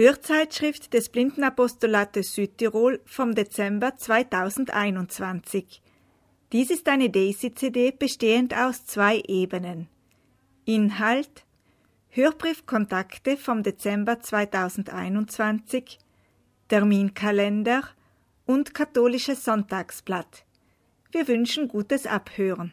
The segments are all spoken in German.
Hörzeitschrift des Blindenapostolates Südtirol vom Dezember 2021. Dies ist eine Daisy-CD bestehend aus zwei Ebenen. Inhalt Hörbriefkontakte vom Dezember 2021, Terminkalender und katholisches Sonntagsblatt. Wir wünschen gutes Abhören.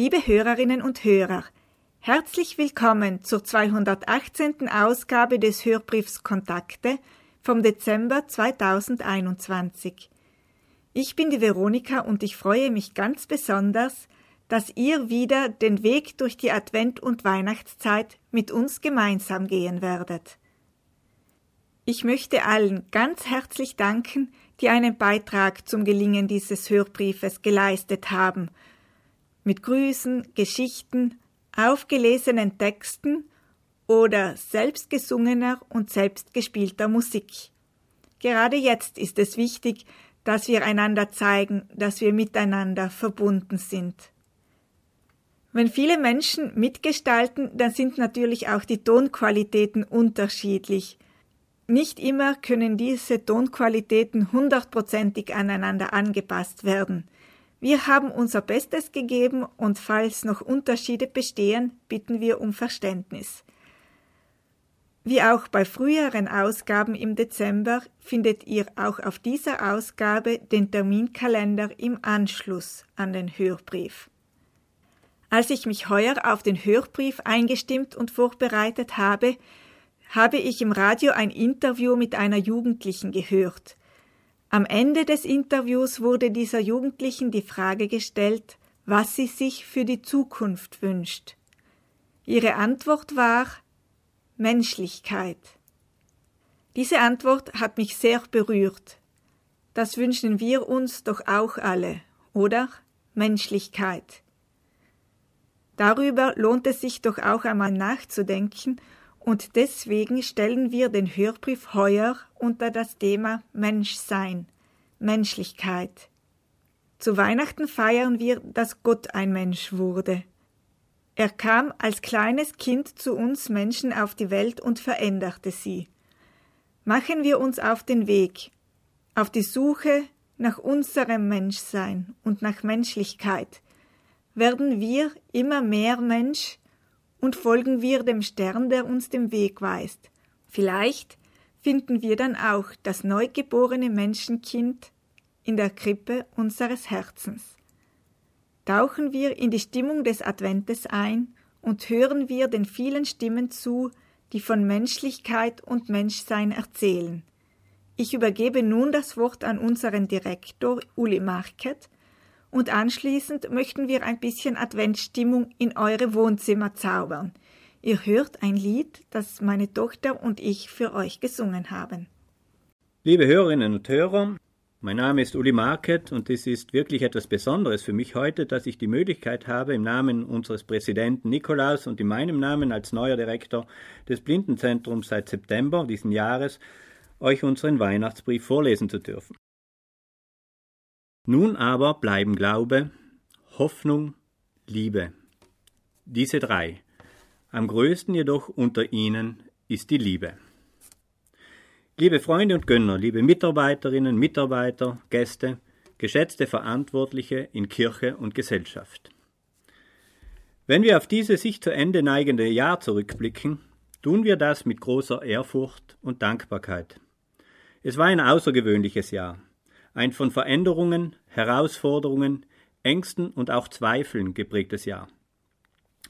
Liebe Hörerinnen und Hörer, herzlich willkommen zur 218. Ausgabe des Hörbriefs Kontakte vom Dezember 2021. Ich bin die Veronika und ich freue mich ganz besonders, dass ihr wieder den Weg durch die Advent- und Weihnachtszeit mit uns gemeinsam gehen werdet. Ich möchte allen ganz herzlich danken, die einen Beitrag zum Gelingen dieses Hörbriefes geleistet haben – mit Grüßen, Geschichten, aufgelesenen Texten oder selbstgesungener und selbstgespielter Musik. Gerade jetzt ist es wichtig, dass wir einander zeigen, dass wir miteinander verbunden sind. Wenn viele Menschen mitgestalten, dann sind natürlich auch die Tonqualitäten unterschiedlich. Nicht immer können diese Tonqualitäten hundertprozentig aneinander angepasst werden. Wir haben unser Bestes gegeben und falls noch Unterschiede bestehen, bitten wir um Verständnis. Wie auch bei früheren Ausgaben im Dezember findet ihr auch auf dieser Ausgabe den Terminkalender im Anschluss an den Hörbrief. Als ich mich heuer auf den Hörbrief eingestimmt und vorbereitet habe, habe ich im Radio ein Interview mit einer Jugendlichen gehört. Am Ende des Interviews wurde dieser Jugendlichen die Frage gestellt, was sie sich für die Zukunft wünscht. Ihre Antwort war Menschlichkeit. Diese Antwort hat mich sehr berührt. Das wünschen wir uns doch auch alle, oder? Menschlichkeit. Darüber lohnt es sich doch auch einmal nachzudenken und deswegen stellen wir den Hörbrief heuer unter das Thema Menschsein, Menschlichkeit. Zu Weihnachten feiern wir, dass Gott ein Mensch wurde. Er kam als kleines Kind zu uns Menschen auf die Welt und veränderte sie. Machen wir uns auf den Weg, auf die Suche nach unserem Menschsein und nach Menschlichkeit, werden wir immer mehr Mensch und folgen wir dem Stern, der uns den Weg weist. Vielleicht finden wir dann auch das neugeborene Menschenkind in der Krippe unseres Herzens. Tauchen wir in die Stimmung des Adventes ein und hören wir den vielen Stimmen zu, die von Menschlichkeit und Menschsein erzählen. Ich übergebe nun das Wort an unseren Direktor Uli Market, und anschließend möchten wir ein bisschen Adventsstimmung in eure Wohnzimmer zaubern. Ihr hört ein Lied, das meine Tochter und ich für euch gesungen haben. Liebe Hörerinnen und Hörer, mein Name ist Uli Market und es ist wirklich etwas Besonderes für mich heute, dass ich die Möglichkeit habe, im Namen unseres Präsidenten Nikolaus und in meinem Namen als neuer Direktor des Blindenzentrums seit September diesen Jahres euch unseren Weihnachtsbrief vorlesen zu dürfen. Nun aber bleiben Glaube, Hoffnung, Liebe. Diese drei. Am größten jedoch unter ihnen ist die Liebe. Liebe Freunde und Gönner, liebe Mitarbeiterinnen, Mitarbeiter, Gäste, geschätzte Verantwortliche in Kirche und Gesellschaft. Wenn wir auf dieses sich zu Ende neigende Jahr zurückblicken, tun wir das mit großer Ehrfurcht und Dankbarkeit. Es war ein außergewöhnliches Jahr, ein von Veränderungen, Herausforderungen, Ängsten und auch Zweifeln geprägtes Jahr.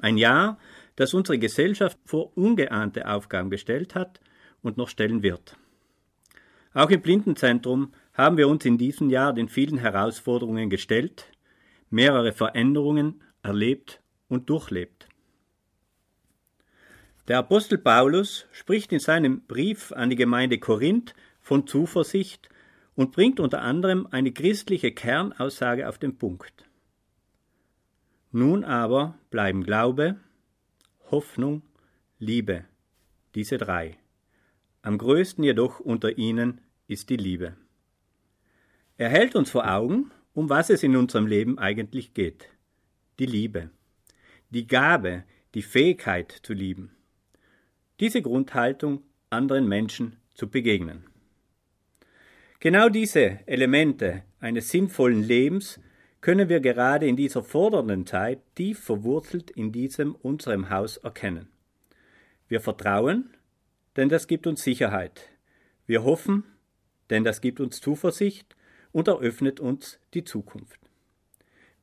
Ein Jahr, das unsere Gesellschaft vor ungeahnte Aufgaben gestellt hat und noch stellen wird. Auch im Blindenzentrum haben wir uns in diesem Jahr den vielen Herausforderungen gestellt, mehrere Veränderungen erlebt und durchlebt. Der Apostel Paulus spricht in seinem Brief an die Gemeinde Korinth von Zuversicht und bringt unter anderem eine christliche Kernaussage auf den Punkt. Nun aber bleiben Glaube, Hoffnung, Liebe, diese drei. Am größten jedoch unter ihnen ist die Liebe. Er hält uns vor Augen, um was es in unserem Leben eigentlich geht. Die Liebe. Die Gabe, die Fähigkeit zu lieben. Diese Grundhaltung, anderen Menschen zu begegnen. Genau diese Elemente eines sinnvollen Lebens können wir gerade in dieser fordernden Zeit tief verwurzelt in diesem unserem Haus erkennen. Wir vertrauen, denn das gibt uns Sicherheit. Wir hoffen, denn das gibt uns Zuversicht und eröffnet uns die Zukunft.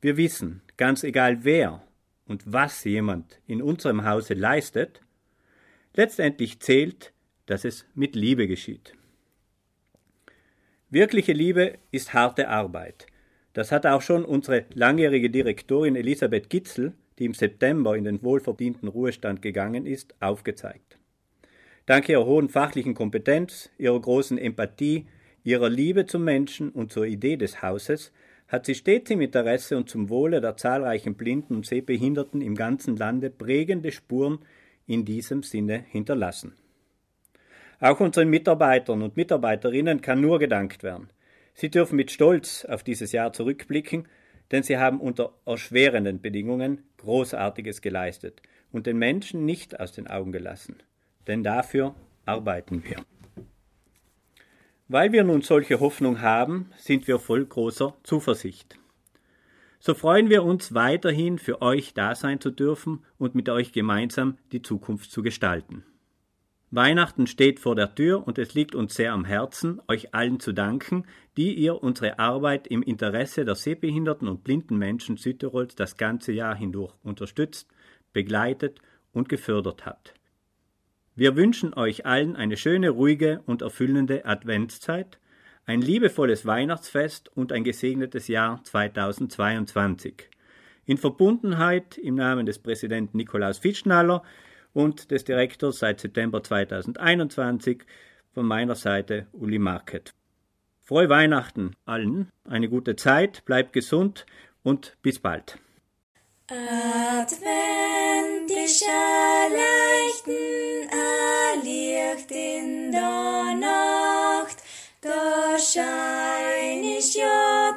Wir wissen, ganz egal wer und was jemand in unserem Hause leistet, letztendlich zählt, dass es mit Liebe geschieht. Wirkliche Liebe ist harte Arbeit. Das hat auch schon unsere langjährige Direktorin Elisabeth Gitzel, die im September in den wohlverdienten Ruhestand gegangen ist, aufgezeigt. Dank ihrer hohen fachlichen Kompetenz, ihrer großen Empathie, ihrer Liebe zum Menschen und zur Idee des Hauses hat sie stets im Interesse und zum Wohle der zahlreichen Blinden und Sehbehinderten im ganzen Lande prägende Spuren in diesem Sinne hinterlassen. Auch unseren Mitarbeitern und Mitarbeiterinnen kann nur gedankt werden. Sie dürfen mit Stolz auf dieses Jahr zurückblicken, denn sie haben unter erschwerenden Bedingungen Großartiges geleistet und den Menschen nicht aus den Augen gelassen denn dafür arbeiten wir. Weil wir nun solche Hoffnung haben, sind wir voll großer Zuversicht. So freuen wir uns weiterhin für euch da sein zu dürfen und mit euch gemeinsam die Zukunft zu gestalten. Weihnachten steht vor der Tür und es liegt uns sehr am Herzen, euch allen zu danken, die ihr unsere Arbeit im Interesse der sehbehinderten und blinden Menschen Südtirols das ganze Jahr hindurch unterstützt, begleitet und gefördert habt. Wir wünschen euch allen eine schöne, ruhige und erfüllende Adventszeit, ein liebevolles Weihnachtsfest und ein gesegnetes Jahr 2022. In Verbundenheit im Namen des Präsidenten Nikolaus Fitschnaller und des Direktors seit September 2021 von meiner Seite Uli Market. Frohe Weihnachten allen, eine gute Zeit, bleibt gesund und bis bald. Advent ist leichten Licht in der Nacht, da schein ich ja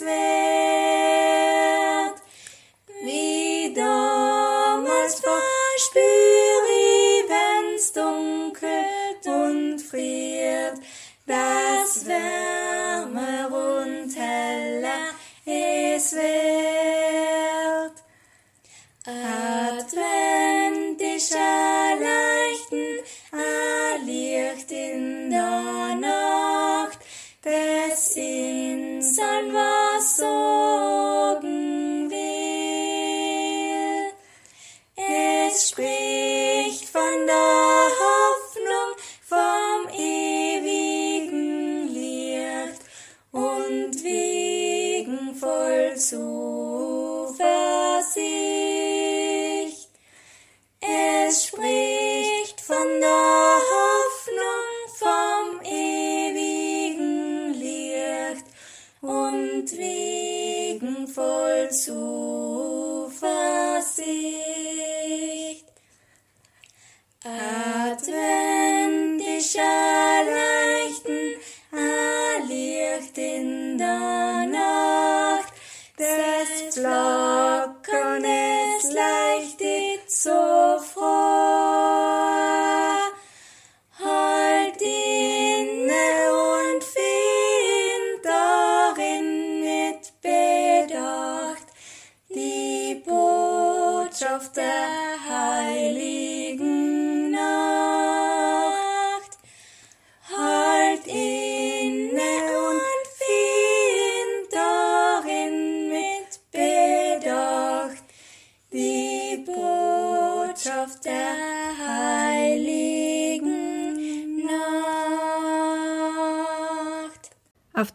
wird, wie damals verspür ich, wenn's dunkelt und friert, das wärmer und heller es wird. Advent ist ein leichten, ein Licht in der Nacht, des Sinns des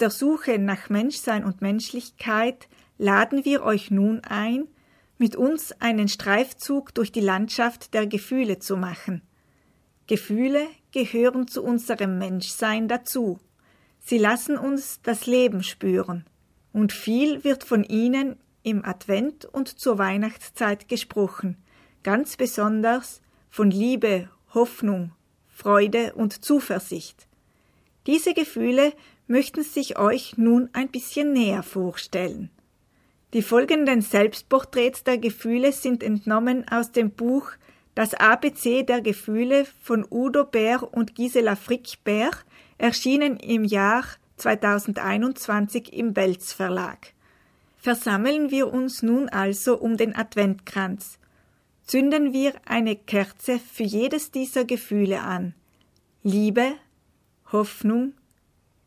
der Suche nach Menschsein und Menschlichkeit laden wir euch nun ein, mit uns einen Streifzug durch die Landschaft der Gefühle zu machen. Gefühle gehören zu unserem Menschsein dazu. Sie lassen uns das Leben spüren. Und viel wird von ihnen im Advent und zur Weihnachtszeit gesprochen, ganz besonders von Liebe, Hoffnung, Freude und Zuversicht. Diese Gefühle möchten sich euch nun ein bisschen näher vorstellen. Die folgenden Selbstporträts der Gefühle sind entnommen aus dem Buch Das ABC der Gefühle von Udo Bär und Gisela Frick-Bär, erschienen im Jahr 2021 im Welz Verlag. Versammeln wir uns nun also um den Adventkranz. Zünden wir eine Kerze für jedes dieser Gefühle an. Liebe, Hoffnung,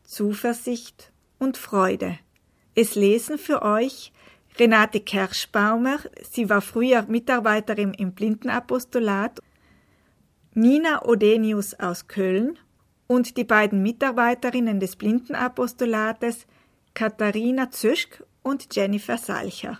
Zuversicht und Freude. Es lesen für euch Renate Kerschbaumer, sie war früher Mitarbeiterin im Blindenapostolat, Nina Odenius aus Köln und die beiden Mitarbeiterinnen des Blindenapostolates Katharina Zöschk und Jennifer Salcher.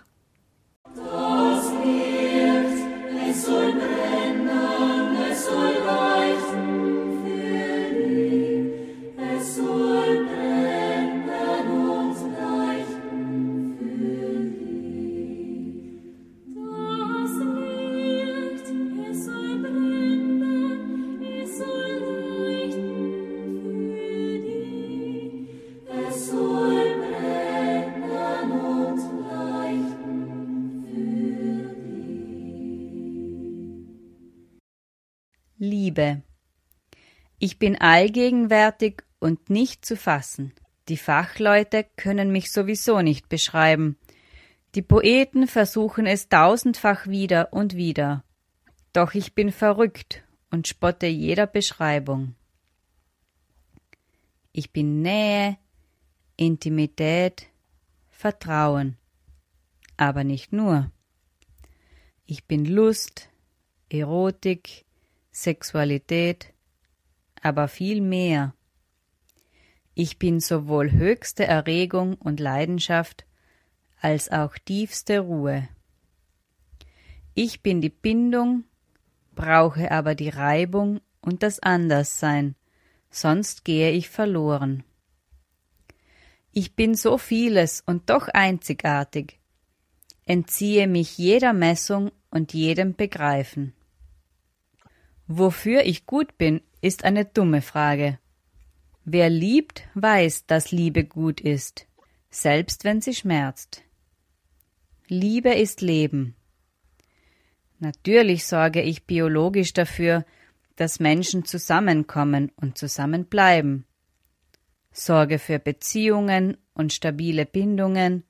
Ich bin allgegenwärtig und nicht zu fassen. Die Fachleute können mich sowieso nicht beschreiben. Die Poeten versuchen es tausendfach wieder und wieder. Doch ich bin verrückt und spotte jeder Beschreibung. Ich bin Nähe, Intimität, Vertrauen. Aber nicht nur. Ich bin Lust, Erotik, Sexualität, aber viel mehr. Ich bin sowohl höchste Erregung und Leidenschaft als auch tiefste Ruhe. Ich bin die Bindung, brauche aber die Reibung und das Anderssein, sonst gehe ich verloren. Ich bin so vieles und doch einzigartig, entziehe mich jeder Messung und jedem Begreifen. Wofür ich gut bin, ist eine dumme Frage. Wer liebt, weiß, dass Liebe gut ist, selbst wenn sie schmerzt. Liebe ist Leben. Natürlich sorge ich biologisch dafür, dass Menschen zusammenkommen und zusammenbleiben. Sorge für Beziehungen und stabile Bindungen,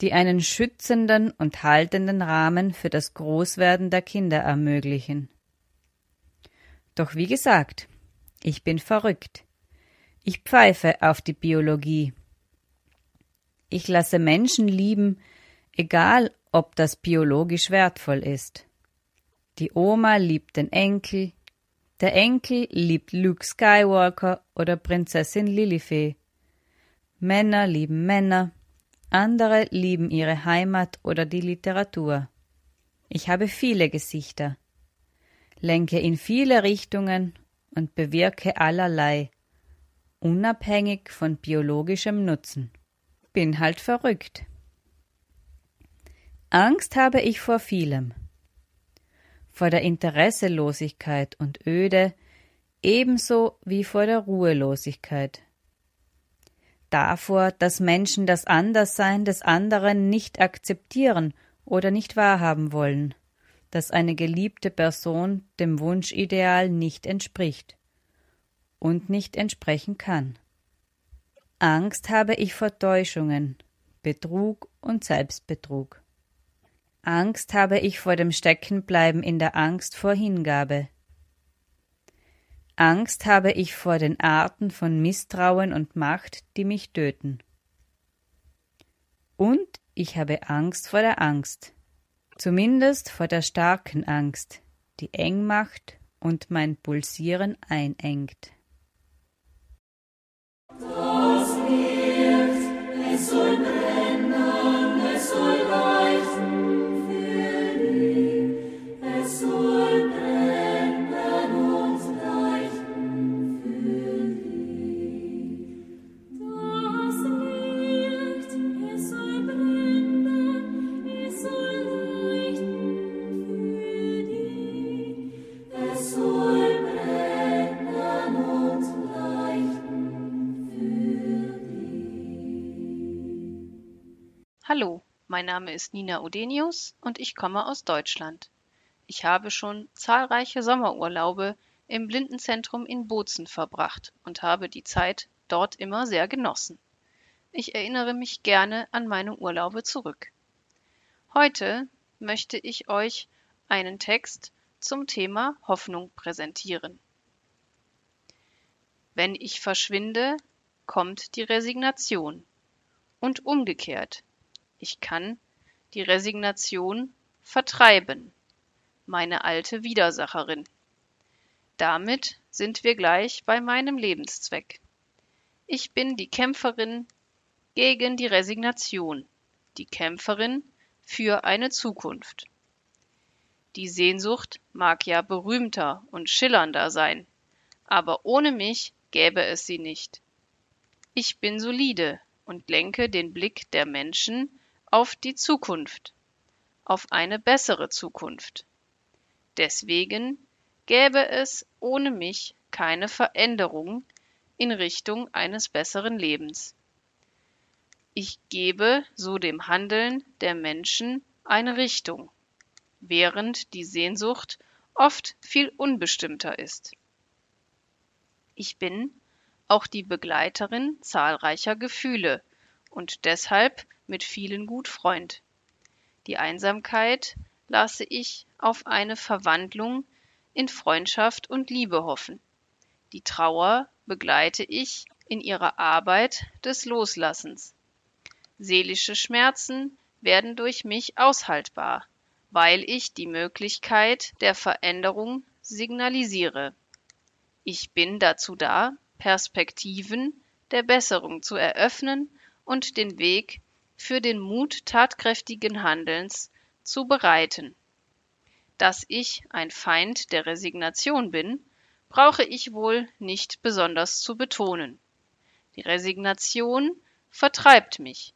die einen schützenden und haltenden Rahmen für das Großwerden der Kinder ermöglichen. Doch wie gesagt, ich bin verrückt. Ich pfeife auf die Biologie. Ich lasse Menschen lieben, egal ob das biologisch wertvoll ist. Die Oma liebt den Enkel, der Enkel liebt Luke Skywalker oder Prinzessin Lilifee. Männer lieben Männer, andere lieben ihre Heimat oder die Literatur. Ich habe viele Gesichter, lenke in viele Richtungen und bewirke allerlei, unabhängig von biologischem Nutzen. Bin halt verrückt. Angst habe ich vor vielem. Vor der Interesselosigkeit und Öde, ebenso wie vor der Ruhelosigkeit. davor, dass Menschen das Anderssein des anderen nicht akzeptieren oder nicht wahrhaben wollen, dass eine geliebte Person dem Wunschideal nicht entspricht und nicht entsprechen kann. Angst habe ich vor Täuschungen, Betrug und Selbstbetrug. Angst habe ich vor dem Steckenbleiben in der Angst vor Hingabe. Angst habe ich vor den Arten von Misstrauen und Macht, die mich töten. Und ich habe Angst vor der Angst, zumindest vor der starken Angst, die eng macht und mein Pulsieren einengt. Das Licht, es soll mein Name ist Nina Odenius und ich komme aus Deutschland. Ich habe schon zahlreiche Sommerurlaube im Blindenzentrum in Bozen verbracht und habe die Zeit dort immer sehr genossen. Ich erinnere mich gerne an meine Urlaube zurück. Heute möchte ich euch einen Text zum Thema Hoffnung präsentieren. Wenn ich verschwinde, kommt die Resignation. Und umgekehrt, ich kann die Resignation vertreiben, meine alte Widersacherin. Damit sind wir gleich bei meinem Lebenszweck. Ich bin die Kämpferin gegen die Resignation, die Kämpferin für eine Zukunft. Die Sehnsucht mag ja berühmter und schillernder sein, aber ohne mich gäbe es sie nicht. Ich bin solide und lenke den Blick der Menschen auf die Zukunft, auf eine bessere Zukunft. Deswegen gäbe es ohne mich keine Veränderung in Richtung eines besseren Lebens. Ich gebe so dem Handeln der Menschen eine Richtung, während die Sehnsucht oft viel unbestimmter ist. Ich bin auch die Begleiterin zahlreicher Gefühle und deshalb mit vielen gut Freund. Die Einsamkeit lasse ich auf eine Verwandlung in Freundschaft und Liebe hoffen. Die Trauer begleite ich in ihrer Arbeit des Loslassens. Seelische Schmerzen werden durch mich aushaltbar, weil ich die Möglichkeit der Veränderung signalisiere. Ich bin dazu da, Perspektiven der Besserung zu eröffnen und den Weg für den Mut tatkräftigen Handelns zu bereiten. Dass ich ein Feind der Resignation bin, brauche ich wohl nicht besonders zu betonen. Die Resignation vertreibt mich.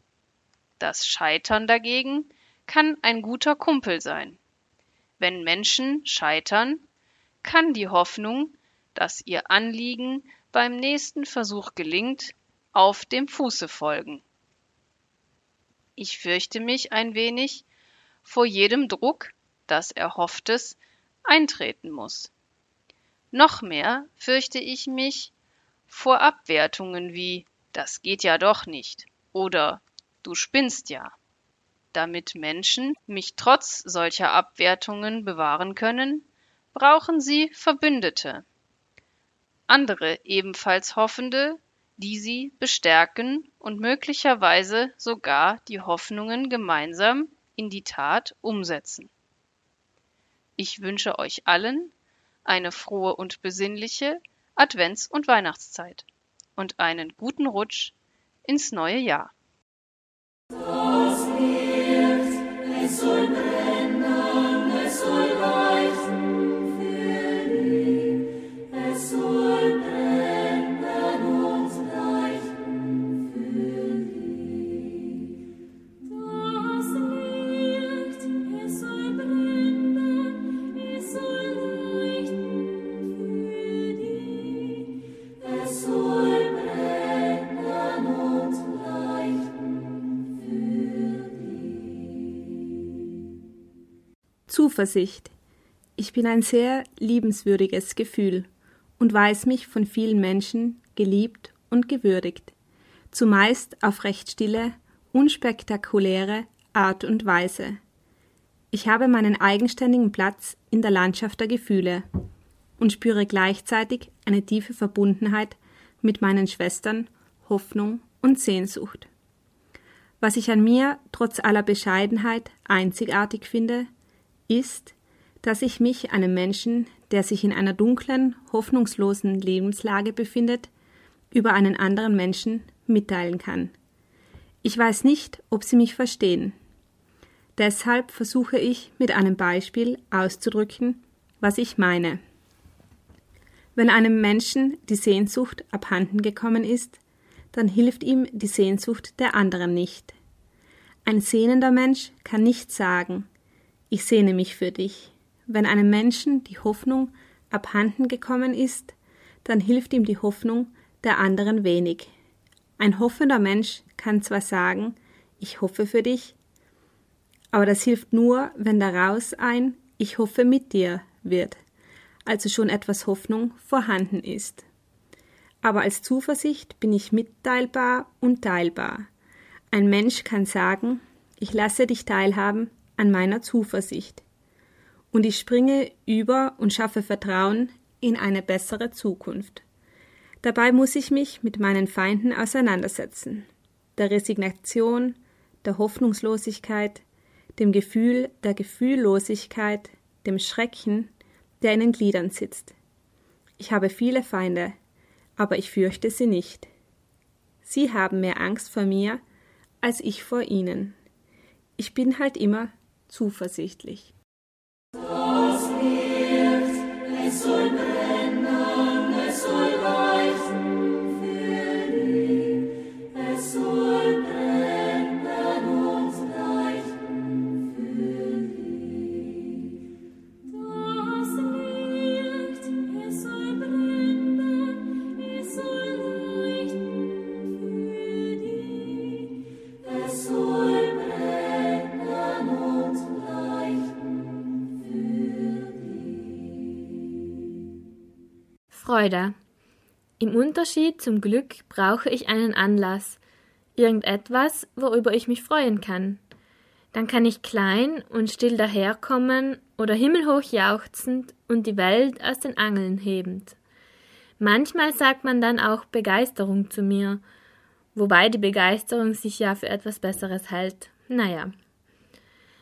Das Scheitern dagegen kann ein guter Kumpel sein. Wenn Menschen scheitern, kann die Hoffnung, dass ihr Anliegen beim nächsten Versuch gelingt, auf dem Fuße folgen. Ich fürchte mich ein wenig vor jedem Druck, dass Erhofftes eintreten muss. Noch mehr fürchte ich mich vor Abwertungen wie das geht ja doch nicht oder du spinnst ja. Damit Menschen mich trotz solcher Abwertungen bewahren können, brauchen sie Verbündete. Andere ebenfalls Hoffende, die sie bestärken und möglicherweise sogar die Hoffnungen gemeinsam in die Tat umsetzen. Ich wünsche euch allen eine frohe und besinnliche Advents- und Weihnachtszeit und einen guten Rutsch ins neue Jahr. Zuversicht. Ich bin ein sehr liebenswürdiges Gefühl und weiß mich von vielen Menschen geliebt und gewürdigt, zumeist auf recht stille, unspektakuläre Art und Weise. Ich habe meinen eigenständigen Platz in der Landschaft der Gefühle und spüre gleichzeitig eine tiefe Verbundenheit mit meinen Schwestern, Hoffnung und Sehnsucht. Was ich an mir trotz aller Bescheidenheit einzigartig finde, ist, dass ich mich einem Menschen, der sich in einer dunklen, hoffnungslosen Lebenslage befindet, über einen anderen Menschen mitteilen kann. Ich weiß nicht, ob Sie mich verstehen. Deshalb versuche ich mit einem Beispiel auszudrücken, was ich meine. Wenn einem Menschen die Sehnsucht abhanden gekommen ist, dann hilft ihm die Sehnsucht der anderen nicht. Ein sehnender Mensch kann nicht sagen, ich sehne mich für dich. Wenn einem Menschen die Hoffnung abhanden gekommen ist, dann hilft ihm die Hoffnung der anderen wenig. Ein hoffender Mensch kann zwar sagen, ich hoffe für dich, aber das hilft nur, wenn daraus ein Ich hoffe mit dir wird, also schon etwas Hoffnung vorhanden ist. Aber als Zuversicht bin ich mitteilbar und teilbar. Ein Mensch kann sagen, ich lasse dich teilhaben an meiner Zuversicht. Und ich springe über und schaffe Vertrauen in eine bessere Zukunft. Dabei muss ich mich mit meinen Feinden auseinandersetzen, der Resignation, der Hoffnungslosigkeit, dem Gefühl der Gefühllosigkeit, dem Schrecken, der in den Gliedern sitzt. Ich habe viele Feinde, aber ich fürchte sie nicht. Sie haben mehr Angst vor mir als ich vor ihnen. Ich bin halt immer zuversichtlich. Freude. Im Unterschied zum Glück brauche ich einen Anlass, irgendetwas, worüber ich mich freuen kann. Dann kann ich klein und still daherkommen oder himmelhoch jauchzend und die Welt aus den Angeln hebend. Manchmal sagt man dann auch Begeisterung zu mir, wobei die Begeisterung sich ja für etwas Besseres hält. Naja.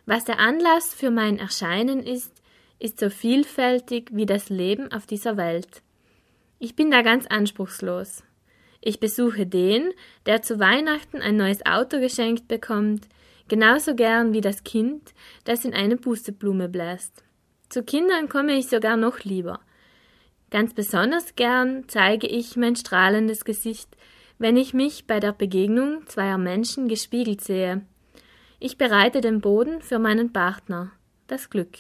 Was der Anlass für mein Erscheinen ist, ist so vielfältig wie das Leben auf dieser Welt. Ich bin da ganz anspruchslos. Ich besuche den, der zu Weihnachten ein neues Auto geschenkt bekommt, genauso gern wie das Kind, das in eine Pusteblume bläst. Zu Kindern komme ich sogar noch lieber. Ganz besonders gern zeige ich mein strahlendes Gesicht, wenn ich mich bei der Begegnung zweier Menschen gespiegelt sehe. Ich bereite den Boden für meinen Partner, das Glück.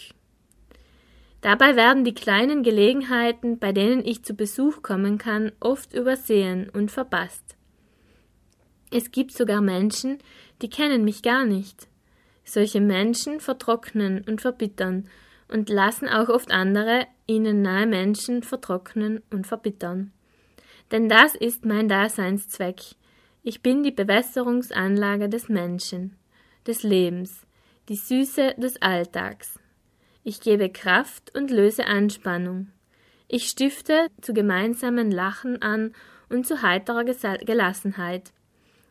Dabei werden die kleinen Gelegenheiten, bei denen ich zu Besuch kommen kann, oft übersehen und verpasst. Es gibt sogar Menschen, die kennen mich gar nicht. Solche Menschen vertrocknen und verbittern und lassen auch oft andere, ihnen nahe Menschen vertrocknen und verbittern. Denn das ist mein Daseinszweck. Ich bin die Bewässerungsanlage des Menschen, des Lebens, die Süße des Alltags. Ich gebe Kraft und löse Anspannung. Ich stifte zu gemeinsamen Lachen an und zu heiterer Gelassenheit.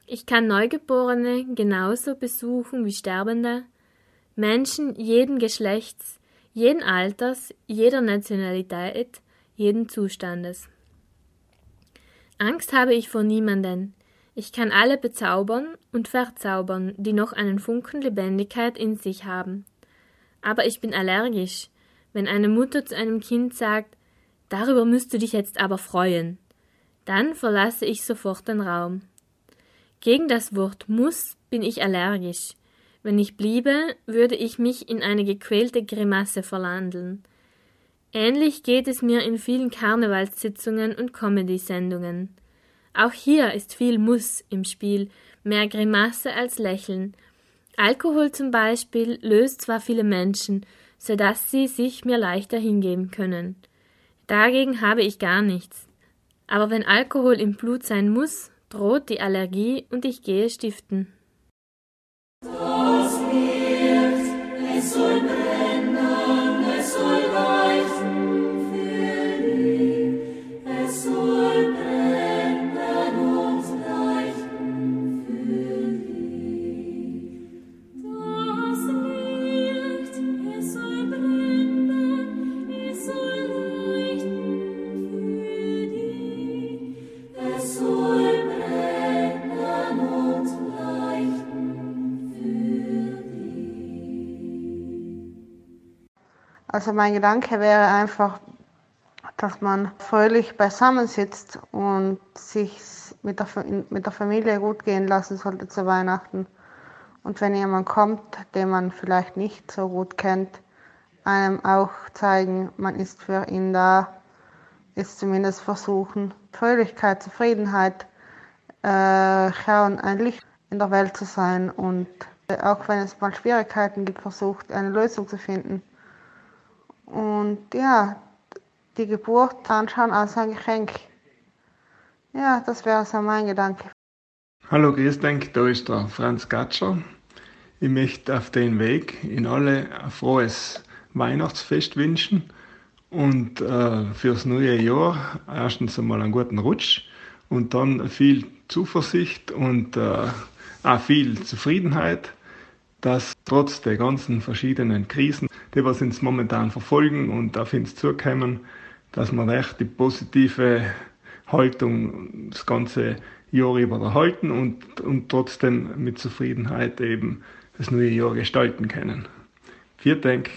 Ich kann Neugeborene genauso besuchen wie Sterbende, Menschen jeden Geschlechts, jeden Alters, jeder Nationalität, jeden Zustandes. Angst habe ich vor niemanden. Ich kann alle bezaubern und verzaubern, die noch einen Funken Lebendigkeit in sich haben. Aber ich bin allergisch, wenn eine Mutter zu einem Kind sagt, darüber müsst du dich jetzt aber freuen. Dann verlasse ich sofort den Raum. Gegen das Wort muss bin ich allergisch. Wenn ich bliebe, würde ich mich in eine gequälte Grimasse verwandeln. Ähnlich geht es mir in vielen Karnevalssitzungen und Comedy-Sendungen. Auch hier ist viel Muss im Spiel, mehr Grimasse als Lächeln. Alkohol zum Beispiel löst zwar viele Menschen, so dass sie sich mir leichter hingeben können. Dagegen habe ich gar nichts. Aber wenn Alkohol im Blut sein muss, droht die Allergie und ich gehe stiften. Also mein Gedanke wäre einfach, dass man fröhlich beisammensitzt und sich mit der, mit der Familie gut gehen lassen sollte zu Weihnachten. Und wenn jemand kommt, den man vielleicht nicht so gut kennt, einem auch zeigen, man ist für ihn da, ist zumindest versuchen, Fröhlichkeit, Zufriedenheit, äh, und ein Licht in der Welt zu sein und äh, auch wenn es mal Schwierigkeiten gibt, versucht, eine Lösung zu finden. Und ja, die Geburt anschauen als ein Geschenk. Ja, das wäre so mein Gedanke. Hallo, dich, da ist der Franz Gatscher. Ich möchte auf den Weg in alle ein frohes Weihnachtsfest wünschen und äh, fürs neue Jahr erstens einmal einen guten Rutsch und dann viel Zuversicht und äh, auch viel Zufriedenheit, dass trotz der ganzen verschiedenen Krisen, die was uns momentan verfolgen und auf uns zukommen, dass wir echt die positive Haltung das ganze Jahr über erhalten und, und trotzdem mit Zufriedenheit eben das neue Jahr gestalten können. Vielen Dank.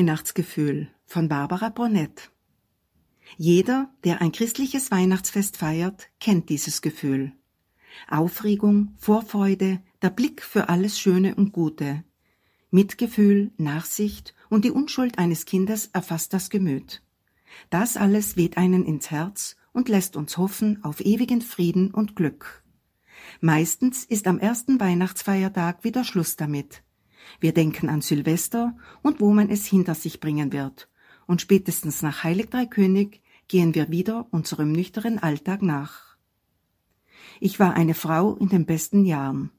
Weihnachtsgefühl von Barbara Bonnet. Jeder, der ein christliches Weihnachtsfest feiert, kennt dieses Gefühl. Aufregung, Vorfreude, der Blick für alles Schöne und Gute. Mitgefühl, Nachsicht und die Unschuld eines Kindes erfasst das Gemüt. Das alles weht einen ins Herz und lässt uns hoffen auf ewigen Frieden und Glück. Meistens ist am ersten Weihnachtsfeiertag wieder Schluss damit. Wir denken an Silvester und wo man es hinter sich bringen wird. Und spätestens nach Heilig Drei König gehen wir wieder unserem nüchternen Alltag nach. Ich war eine Frau in den besten Jahren.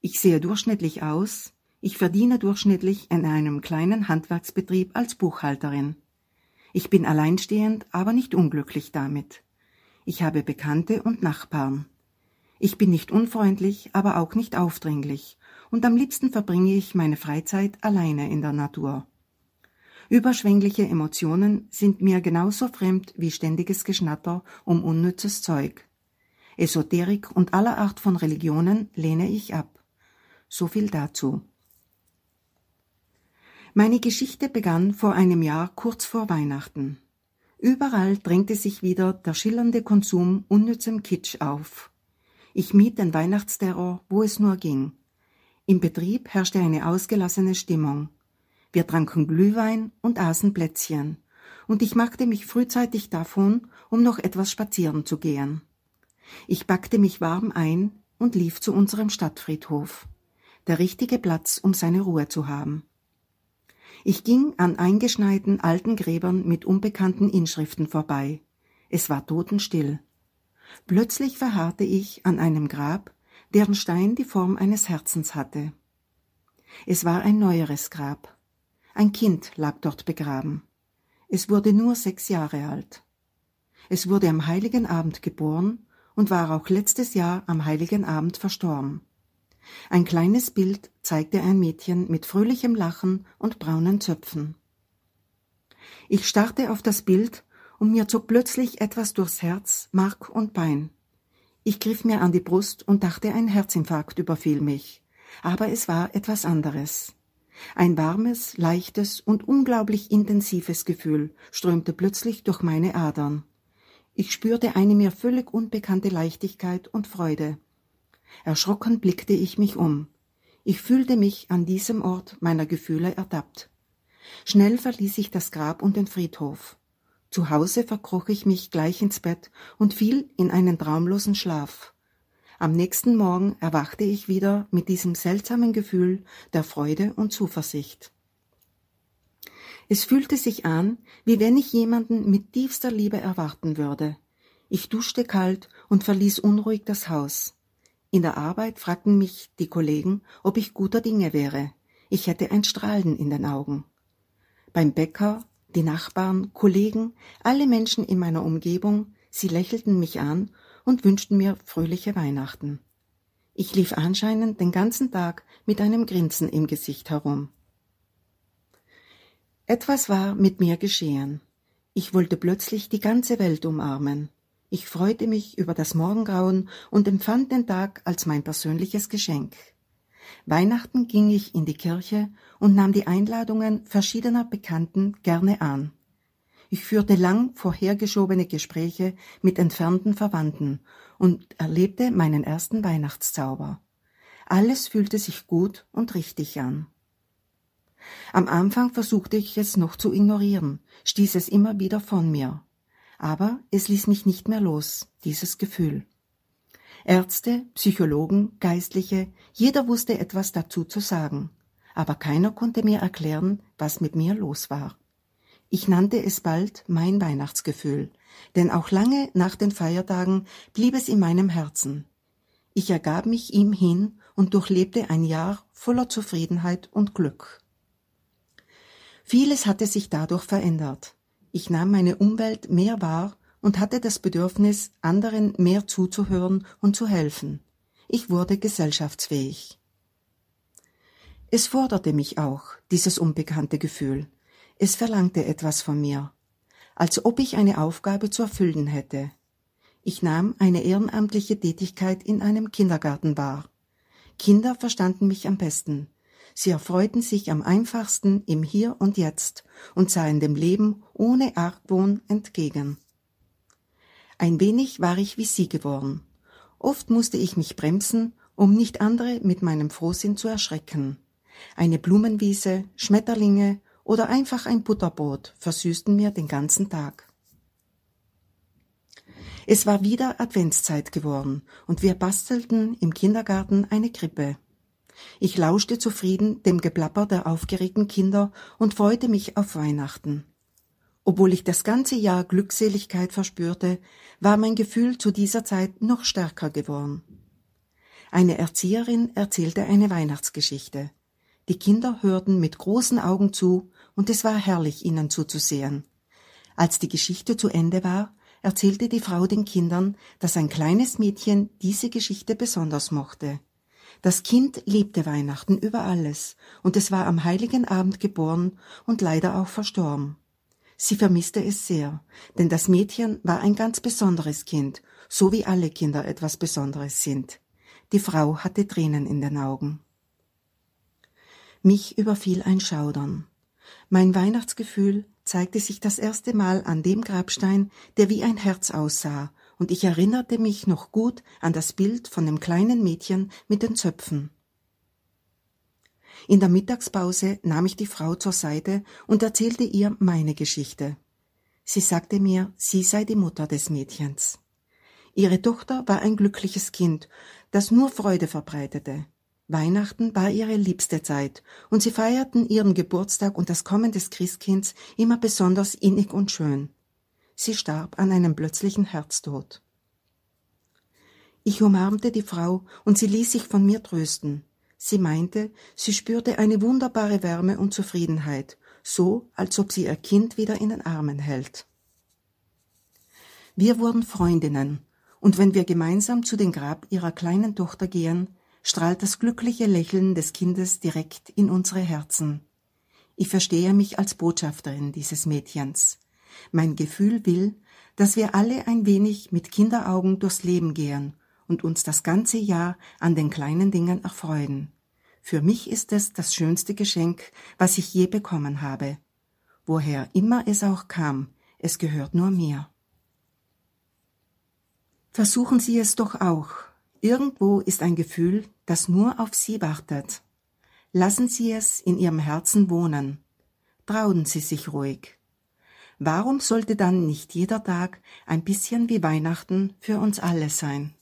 Ich sehe durchschnittlich aus. Ich verdiene durchschnittlich in einem kleinen Handwerksbetrieb als Buchhalterin. Ich bin alleinstehend, aber nicht unglücklich damit. Ich habe Bekannte und Nachbarn. Ich bin nicht unfreundlich, aber auch nicht aufdringlich, und am liebsten verbringe ich meine Freizeit alleine in der Natur. Überschwängliche Emotionen sind mir genauso fremd wie ständiges Geschnatter um unnützes Zeug. Esoterik und aller Art von Religionen lehne ich ab. So viel dazu. Meine Geschichte begann vor einem Jahr kurz vor Weihnachten. Überall drängte sich wieder der schillernde Konsum unnützem Kitsch auf. Ich mied den Weihnachtsterror, wo es nur ging. Im Betrieb herrschte eine ausgelassene Stimmung. Wir tranken Glühwein und aßen Plätzchen, und ich machte mich frühzeitig davon, um noch etwas spazieren zu gehen. Ich packte mich warm ein und lief zu unserem Stadtfriedhof. Der richtige Platz, um seine Ruhe zu haben. Ich ging an eingeschneiten alten Gräbern mit unbekannten Inschriften vorbei. Es war totenstill. Plötzlich verharrte ich an einem Grab, deren Stein die Form eines Herzens hatte. Es war ein neueres Grab. Ein Kind lag dort begraben. Es wurde nur sechs Jahre alt. Es wurde am heiligen Abend geboren und war auch letztes Jahr am heiligen Abend verstorben. Ein kleines Bild zeigte ein Mädchen mit fröhlichem Lachen und braunen Zöpfen. Ich starrte auf das Bild und mir zog plötzlich etwas durchs Herz, Mark und Bein. Ich griff mir an die Brust und dachte, ein Herzinfarkt überfiel mich. Aber es war etwas anderes. Ein warmes, leichtes und unglaublich intensives Gefühl strömte plötzlich durch meine Adern. Ich spürte eine mir völlig unbekannte Leichtigkeit und Freude. Erschrocken blickte ich mich um. Ich fühlte mich an diesem Ort meiner Gefühle ertappt. Schnell verließ ich das Grab und den Friedhof. Zu Hause verkroch ich mich gleich ins Bett und fiel in einen traumlosen Schlaf. Am nächsten Morgen erwachte ich wieder mit diesem seltsamen Gefühl der Freude und Zuversicht. Es fühlte sich an, wie wenn ich jemanden mit tiefster Liebe erwarten würde. Ich duschte kalt und verließ unruhig das Haus. In der Arbeit fragten mich die Kollegen, ob ich guter Dinge wäre. Ich hätte ein Strahlen in den Augen. Beim Bäcker, die Nachbarn, Kollegen, alle Menschen in meiner Umgebung, sie lächelten mich an und wünschten mir fröhliche Weihnachten. Ich lief anscheinend den ganzen Tag mit einem Grinsen im Gesicht herum. Etwas war mit mir geschehen. Ich wollte plötzlich die ganze Welt umarmen. Ich freute mich über das Morgengrauen und empfand den Tag als mein persönliches Geschenk. Weihnachten ging ich in die Kirche und nahm die Einladungen verschiedener Bekannten gerne an. Ich führte lang vorhergeschobene Gespräche mit entfernten Verwandten und erlebte meinen ersten Weihnachtszauber. Alles fühlte sich gut und richtig an. Am Anfang versuchte ich es noch zu ignorieren, stieß es immer wieder von mir aber es ließ mich nicht mehr los, dieses Gefühl. Ärzte, Psychologen, Geistliche, jeder wusste etwas dazu zu sagen, aber keiner konnte mir erklären, was mit mir los war. Ich nannte es bald mein Weihnachtsgefühl, denn auch lange nach den Feiertagen blieb es in meinem Herzen. Ich ergab mich ihm hin und durchlebte ein Jahr voller Zufriedenheit und Glück. Vieles hatte sich dadurch verändert. Ich nahm meine Umwelt mehr wahr und hatte das Bedürfnis, anderen mehr zuzuhören und zu helfen. Ich wurde gesellschaftsfähig. Es forderte mich auch, dieses unbekannte Gefühl. Es verlangte etwas von mir, als ob ich eine Aufgabe zu erfüllen hätte. Ich nahm eine ehrenamtliche Tätigkeit in einem Kindergarten wahr. Kinder verstanden mich am besten. Sie erfreuten sich am einfachsten im Hier und Jetzt und sahen dem Leben ohne Argwohn entgegen. Ein wenig war ich wie sie geworden. Oft musste ich mich bremsen, um nicht andere mit meinem Frohsinn zu erschrecken. Eine Blumenwiese, Schmetterlinge oder einfach ein Butterbrot versüßten mir den ganzen Tag. Es war wieder Adventszeit geworden und wir bastelten im Kindergarten eine Krippe. Ich lauschte zufrieden dem Geplapper der aufgeregten Kinder und freute mich auf Weihnachten. Obwohl ich das ganze Jahr Glückseligkeit verspürte, war mein Gefühl zu dieser Zeit noch stärker geworden. Eine Erzieherin erzählte eine Weihnachtsgeschichte. Die Kinder hörten mit großen Augen zu, und es war herrlich, ihnen zuzusehen. Als die Geschichte zu Ende war, erzählte die Frau den Kindern, dass ein kleines Mädchen diese Geschichte besonders mochte. Das Kind liebte Weihnachten über alles, und es war am heiligen Abend geboren und leider auch verstorben. Sie vermisste es sehr, denn das Mädchen war ein ganz besonderes Kind, so wie alle Kinder etwas Besonderes sind. Die Frau hatte Tränen in den Augen. Mich überfiel ein Schaudern. Mein Weihnachtsgefühl zeigte sich das erste Mal an dem Grabstein, der wie ein Herz aussah und ich erinnerte mich noch gut an das Bild von dem kleinen Mädchen mit den Zöpfen. In der Mittagspause nahm ich die Frau zur Seite und erzählte ihr meine Geschichte. Sie sagte mir, sie sei die Mutter des Mädchens. Ihre Tochter war ein glückliches Kind, das nur Freude verbreitete. Weihnachten war ihre liebste Zeit, und sie feierten ihren Geburtstag und das Kommen des Christkinds immer besonders innig und schön. Sie starb an einem plötzlichen Herztod. Ich umarmte die Frau und sie ließ sich von mir trösten. Sie meinte, sie spürte eine wunderbare Wärme und Zufriedenheit, so als ob sie ihr Kind wieder in den Armen hält. Wir wurden Freundinnen, und wenn wir gemeinsam zu dem Grab ihrer kleinen Tochter gehen, strahlt das glückliche Lächeln des Kindes direkt in unsere Herzen. Ich verstehe mich als Botschafterin dieses Mädchens. Mein Gefühl will, dass wir alle ein wenig mit Kinderaugen durchs Leben gehen und uns das ganze Jahr an den kleinen Dingen erfreuen. Für mich ist es das schönste Geschenk, was ich je bekommen habe. Woher immer es auch kam, es gehört nur mir. Versuchen Sie es doch auch. Irgendwo ist ein Gefühl, das nur auf Sie wartet. Lassen Sie es in Ihrem Herzen wohnen. Trauen Sie sich ruhig. Warum sollte dann nicht jeder Tag ein bisschen wie Weihnachten für uns alle sein?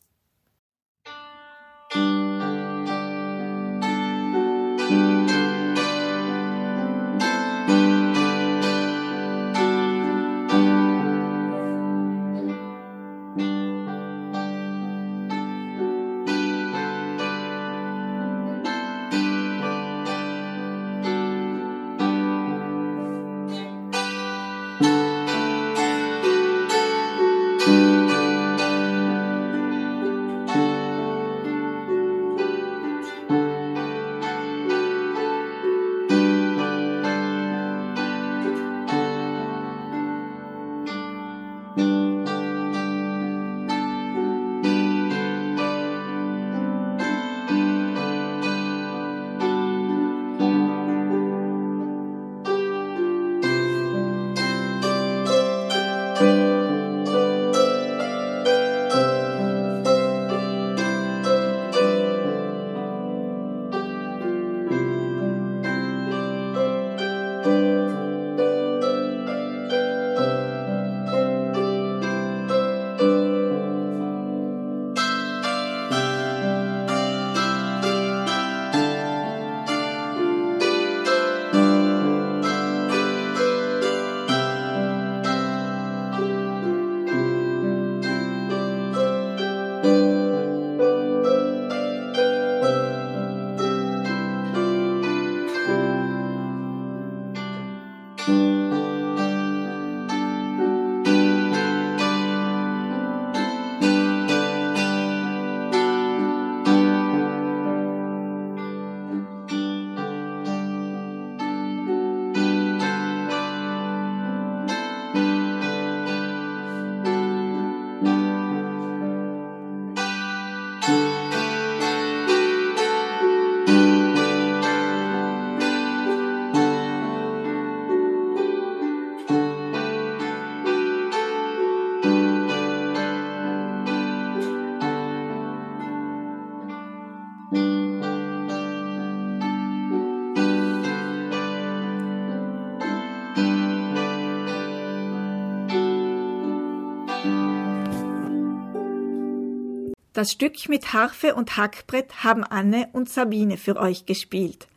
Das Stück mit Harfe und Hackbrett haben Anne und Sabine für euch gespielt.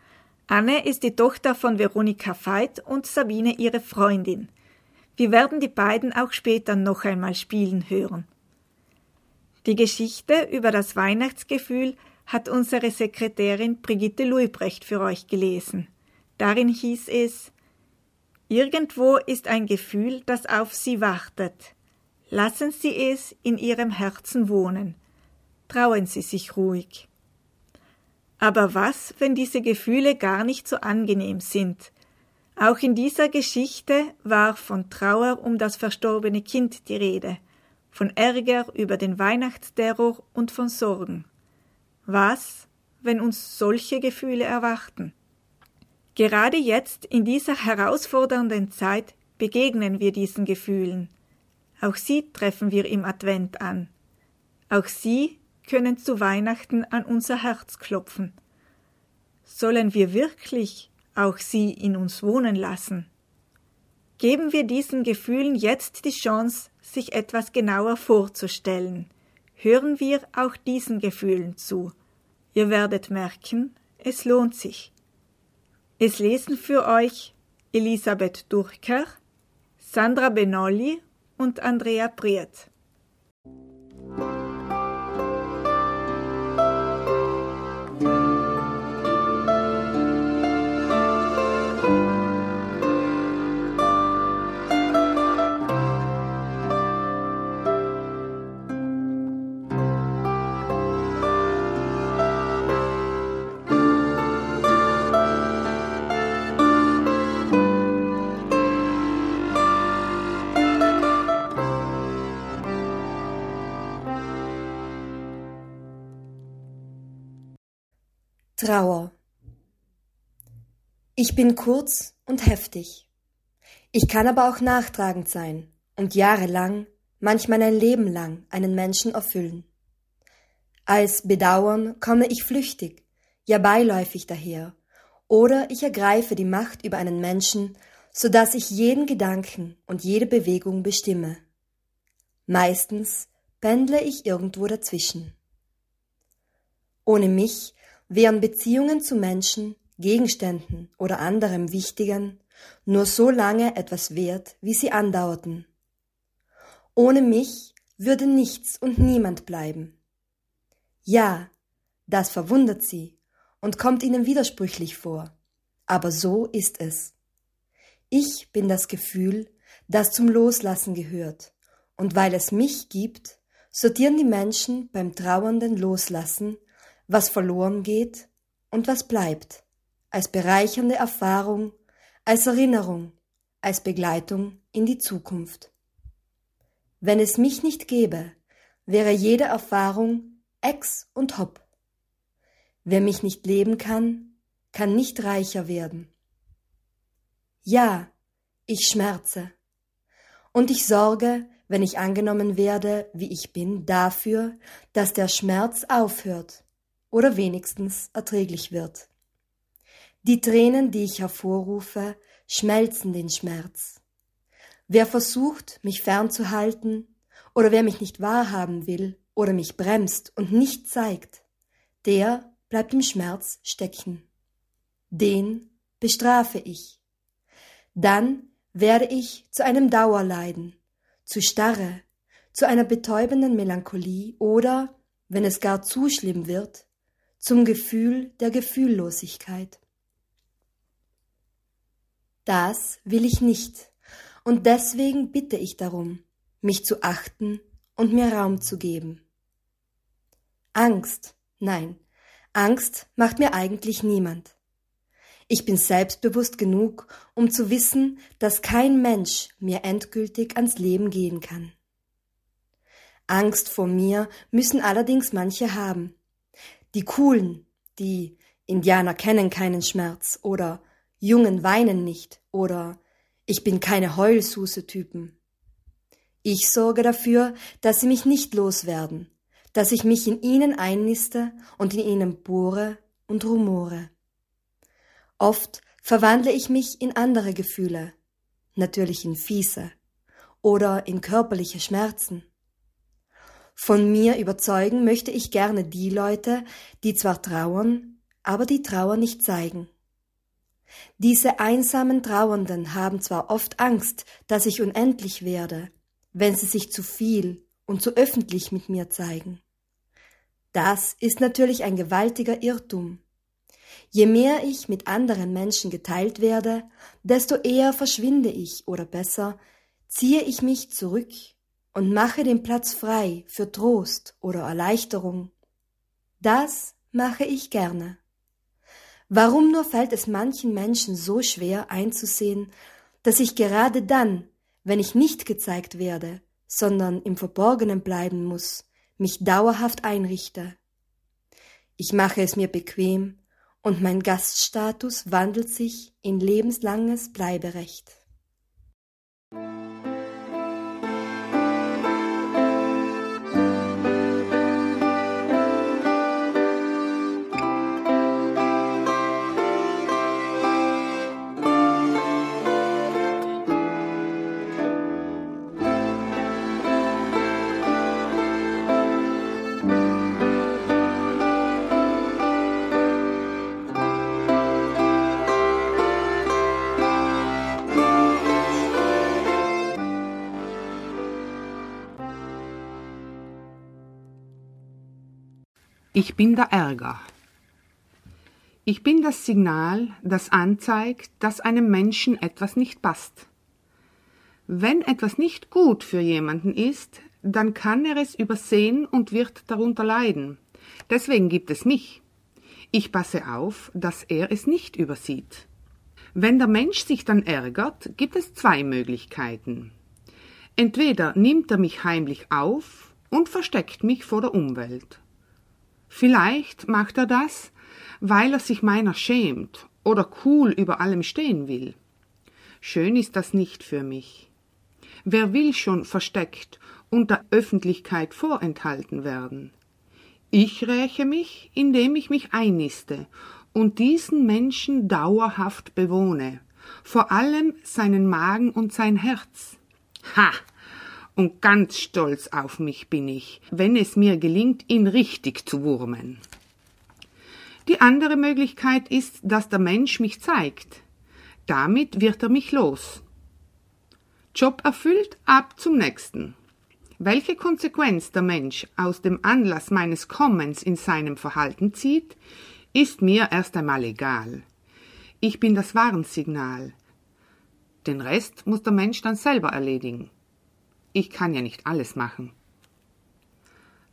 Anne ist die Tochter von Veronika Veit und Sabine ihre Freundin. Wir werden die beiden auch später noch einmal spielen hören. Die Geschichte über das Weihnachtsgefühl hat unsere Sekretärin Brigitte Luibrecht für euch gelesen. Darin hieß es Irgendwo ist ein Gefühl, das auf Sie wartet. Lassen Sie es in Ihrem Herzen wohnen trauen Sie sich ruhig. Aber was, wenn diese Gefühle gar nicht so angenehm sind? Auch in dieser Geschichte war von Trauer um das verstorbene Kind die Rede, von Ärger über den Weihnachtsterror und von Sorgen. Was, wenn uns solche Gefühle erwarten? Gerade jetzt in dieser herausfordernden Zeit begegnen wir diesen Gefühlen. Auch sie treffen wir im Advent an. Auch sie können zu Weihnachten an unser Herz klopfen. Sollen wir wirklich auch sie in uns wohnen lassen? Geben wir diesen Gefühlen jetzt die Chance, sich etwas genauer vorzustellen. Hören wir auch diesen Gefühlen zu. Ihr werdet merken, es lohnt sich. Es lesen für euch Elisabeth Durker, Sandra Benolli und Andrea Priet. Trauer. Ich bin kurz und heftig. Ich kann aber auch nachtragend sein und jahrelang, manchmal ein Leben lang einen Menschen erfüllen. Als Bedauern komme ich flüchtig, ja beiläufig daher, oder ich ergreife die Macht über einen Menschen, so dass ich jeden Gedanken und jede Bewegung bestimme. Meistens pendle ich irgendwo dazwischen. Ohne mich wären Beziehungen zu Menschen, Gegenständen oder anderem Wichtigen nur so lange etwas wert, wie sie andauerten. Ohne mich würde nichts und niemand bleiben. Ja, das verwundert sie und kommt ihnen widersprüchlich vor, aber so ist es. Ich bin das Gefühl, das zum Loslassen gehört, und weil es mich gibt, sortieren die Menschen beim trauernden Loslassen, was verloren geht und was bleibt, als bereichernde Erfahrung, als Erinnerung, als Begleitung in die Zukunft. Wenn es mich nicht gäbe, wäre jede Erfahrung Ex und Hopp. Wer mich nicht leben kann, kann nicht reicher werden. Ja, ich schmerze. Und ich sorge, wenn ich angenommen werde, wie ich bin, dafür, dass der Schmerz aufhört oder wenigstens erträglich wird. Die Tränen, die ich hervorrufe, schmelzen den Schmerz. Wer versucht, mich fernzuhalten, oder wer mich nicht wahrhaben will oder mich bremst und nicht zeigt, der bleibt im Schmerz stecken. Den bestrafe ich. Dann werde ich zu einem Dauerleiden, zu Starre, zu einer betäubenden Melancholie oder, wenn es gar zu schlimm wird, zum Gefühl der Gefühllosigkeit. Das will ich nicht, und deswegen bitte ich darum, mich zu achten und mir Raum zu geben. Angst, nein, Angst macht mir eigentlich niemand. Ich bin selbstbewusst genug, um zu wissen, dass kein Mensch mir endgültig ans Leben gehen kann. Angst vor mir müssen allerdings manche haben. Die Coolen, die Indianer kennen keinen Schmerz oder Jungen weinen nicht oder ich bin keine Heulsuse-Typen. Ich sorge dafür, dass sie mich nicht loswerden, dass ich mich in ihnen einniste und in ihnen bohre und rumore. Oft verwandle ich mich in andere Gefühle, natürlich in fiese oder in körperliche Schmerzen. Von mir überzeugen möchte ich gerne die Leute, die zwar trauern, aber die Trauer nicht zeigen. Diese einsamen Trauernden haben zwar oft Angst, dass ich unendlich werde, wenn sie sich zu viel und zu öffentlich mit mir zeigen. Das ist natürlich ein gewaltiger Irrtum. Je mehr ich mit anderen Menschen geteilt werde, desto eher verschwinde ich oder besser ziehe ich mich zurück und mache den Platz frei für Trost oder Erleichterung. Das mache ich gerne. Warum nur fällt es manchen Menschen so schwer einzusehen, dass ich gerade dann, wenn ich nicht gezeigt werde, sondern im Verborgenen bleiben muss, mich dauerhaft einrichte. Ich mache es mir bequem und mein Gaststatus wandelt sich in lebenslanges Bleiberecht. Ich bin der Ärger. Ich bin das Signal, das anzeigt, dass einem Menschen etwas nicht passt. Wenn etwas nicht gut für jemanden ist, dann kann er es übersehen und wird darunter leiden. Deswegen gibt es mich. Ich passe auf, dass er es nicht übersieht. Wenn der Mensch sich dann ärgert, gibt es zwei Möglichkeiten. Entweder nimmt er mich heimlich auf und versteckt mich vor der Umwelt. Vielleicht macht er das, weil er sich meiner schämt oder cool über allem stehen will. Schön ist das nicht für mich. Wer will schon versteckt und der Öffentlichkeit vorenthalten werden? Ich räche mich, indem ich mich einniste und diesen Menschen dauerhaft bewohne, vor allem seinen Magen und sein Herz. Ha! Und ganz stolz auf mich bin ich, wenn es mir gelingt, ihn richtig zu wurmen. Die andere Möglichkeit ist, dass der Mensch mich zeigt. Damit wird er mich los. Job erfüllt, ab zum nächsten. Welche Konsequenz der Mensch aus dem Anlass meines Kommens in seinem Verhalten zieht, ist mir erst einmal egal. Ich bin das Warnsignal. Den Rest muss der Mensch dann selber erledigen. Ich kann ja nicht alles machen.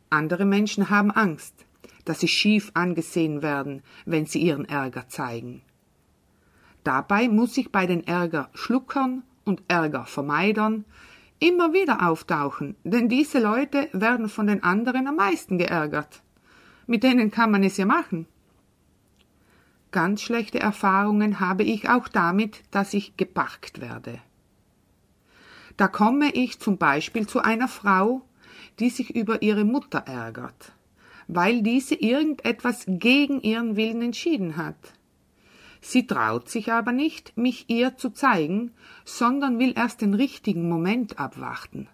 Andere Menschen haben Angst dass sie schief angesehen werden, wenn sie ihren Ärger zeigen. Dabei muss ich bei den Ärger Schluckern und Ärger Vermeidern immer wieder auftauchen, denn diese Leute werden von den anderen am meisten geärgert. Mit denen kann man es ja machen. Ganz schlechte Erfahrungen habe ich auch damit, dass ich geparkt werde. Da komme ich zum Beispiel zu einer Frau, die sich über ihre Mutter ärgert weil diese irgendetwas gegen ihren Willen entschieden hat. Sie traut sich aber nicht, mich ihr zu zeigen, sondern will erst den richtigen Moment abwarten.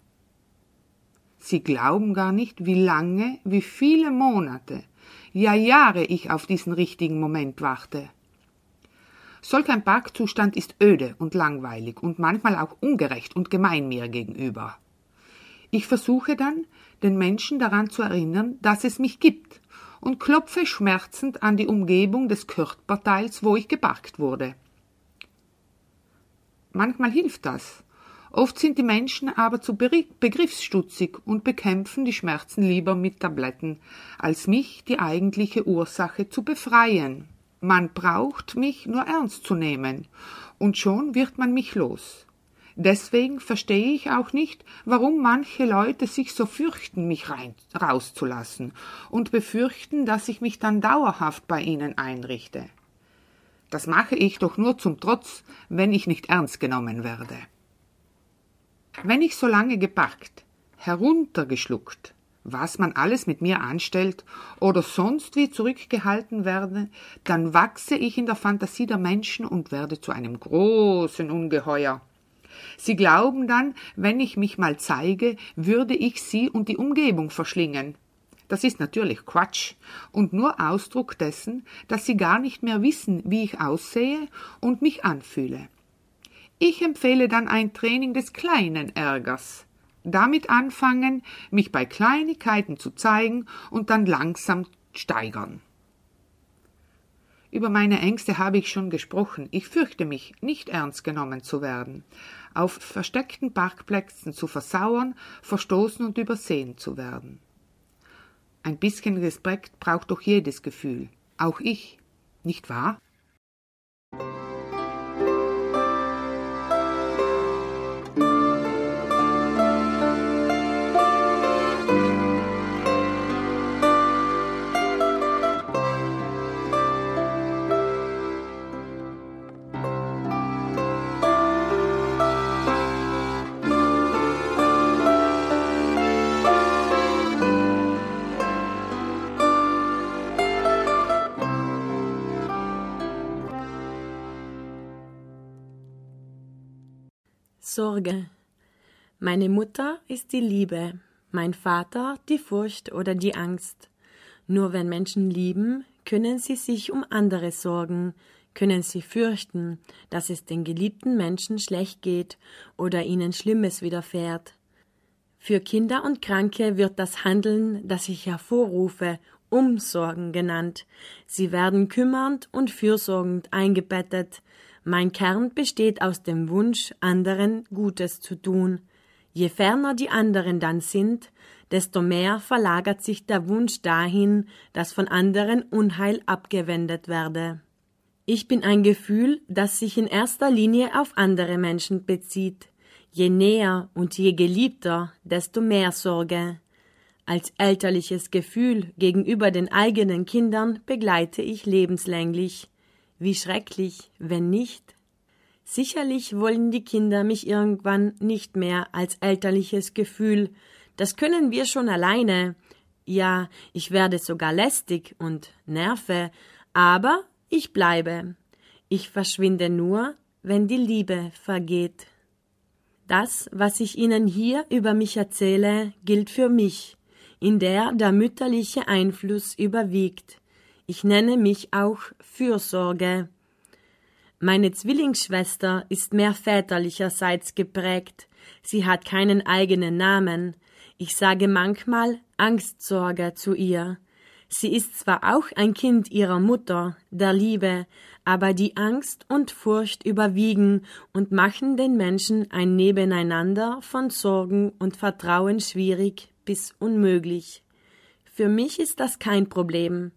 Sie glauben gar nicht, wie lange, wie viele Monate, ja Jahre ich auf diesen richtigen Moment warte. Solch ein Parkzustand ist öde und langweilig und manchmal auch ungerecht und gemein mir gegenüber. Ich versuche dann, den Menschen daran zu erinnern, dass es mich gibt, und klopfe schmerzend an die Umgebung des Körperteils, wo ich geparkt wurde. Manchmal hilft das. Oft sind die Menschen aber zu begriffsstutzig und bekämpfen die Schmerzen lieber mit Tabletten, als mich die eigentliche Ursache zu befreien. Man braucht mich nur ernst zu nehmen, und schon wird man mich los. Deswegen verstehe ich auch nicht, warum manche Leute sich so fürchten, mich rein, rauszulassen und befürchten, dass ich mich dann dauerhaft bei ihnen einrichte. Das mache ich doch nur zum Trotz, wenn ich nicht ernst genommen werde. Wenn ich so lange gepackt, heruntergeschluckt, was man alles mit mir anstellt oder sonst wie zurückgehalten werde, dann wachse ich in der Fantasie der Menschen und werde zu einem großen Ungeheuer, Sie glauben dann, wenn ich mich mal zeige, würde ich sie und die Umgebung verschlingen. Das ist natürlich Quatsch und nur Ausdruck dessen, dass sie gar nicht mehr wissen, wie ich aussehe und mich anfühle. Ich empfehle dann ein Training des kleinen Ärgers. Damit anfangen, mich bei Kleinigkeiten zu zeigen und dann langsam steigern. Über meine Ängste habe ich schon gesprochen. Ich fürchte mich, nicht ernst genommen zu werden auf versteckten Parkplätzen zu versauern, verstoßen und übersehen zu werden. Ein bisschen Respekt braucht doch jedes Gefühl, auch ich, nicht wahr? Sorge. Meine Mutter ist die Liebe, mein Vater die Furcht oder die Angst. Nur wenn Menschen lieben, können sie sich um andere sorgen, können sie fürchten, dass es den geliebten Menschen schlecht geht oder ihnen Schlimmes widerfährt. Für Kinder und Kranke wird das Handeln, das ich hervorrufe, Umsorgen genannt. Sie werden kümmernd und fürsorgend eingebettet, mein Kern besteht aus dem Wunsch, anderen Gutes zu tun. Je ferner die anderen dann sind, desto mehr verlagert sich der Wunsch dahin, dass von anderen Unheil abgewendet werde. Ich bin ein Gefühl, das sich in erster Linie auf andere Menschen bezieht. Je näher und je geliebter, desto mehr Sorge. als elterliches Gefühl gegenüber den eigenen Kindern begleite ich lebenslänglich. Wie schrecklich, wenn nicht. Sicherlich wollen die Kinder mich irgendwann nicht mehr als elterliches Gefühl. Das können wir schon alleine. Ja, ich werde sogar lästig und nerve, aber ich bleibe. Ich verschwinde nur, wenn die Liebe vergeht. Das, was ich Ihnen hier über mich erzähle, gilt für mich, in der der mütterliche Einfluss überwiegt. Ich nenne mich auch Fürsorge. Meine Zwillingsschwester ist mehr väterlicherseits geprägt. Sie hat keinen eigenen Namen. Ich sage manchmal Angstsorge zu ihr. Sie ist zwar auch ein Kind ihrer Mutter, der Liebe, aber die Angst und Furcht überwiegen und machen den Menschen ein Nebeneinander von Sorgen und Vertrauen schwierig bis unmöglich. Für mich ist das kein Problem.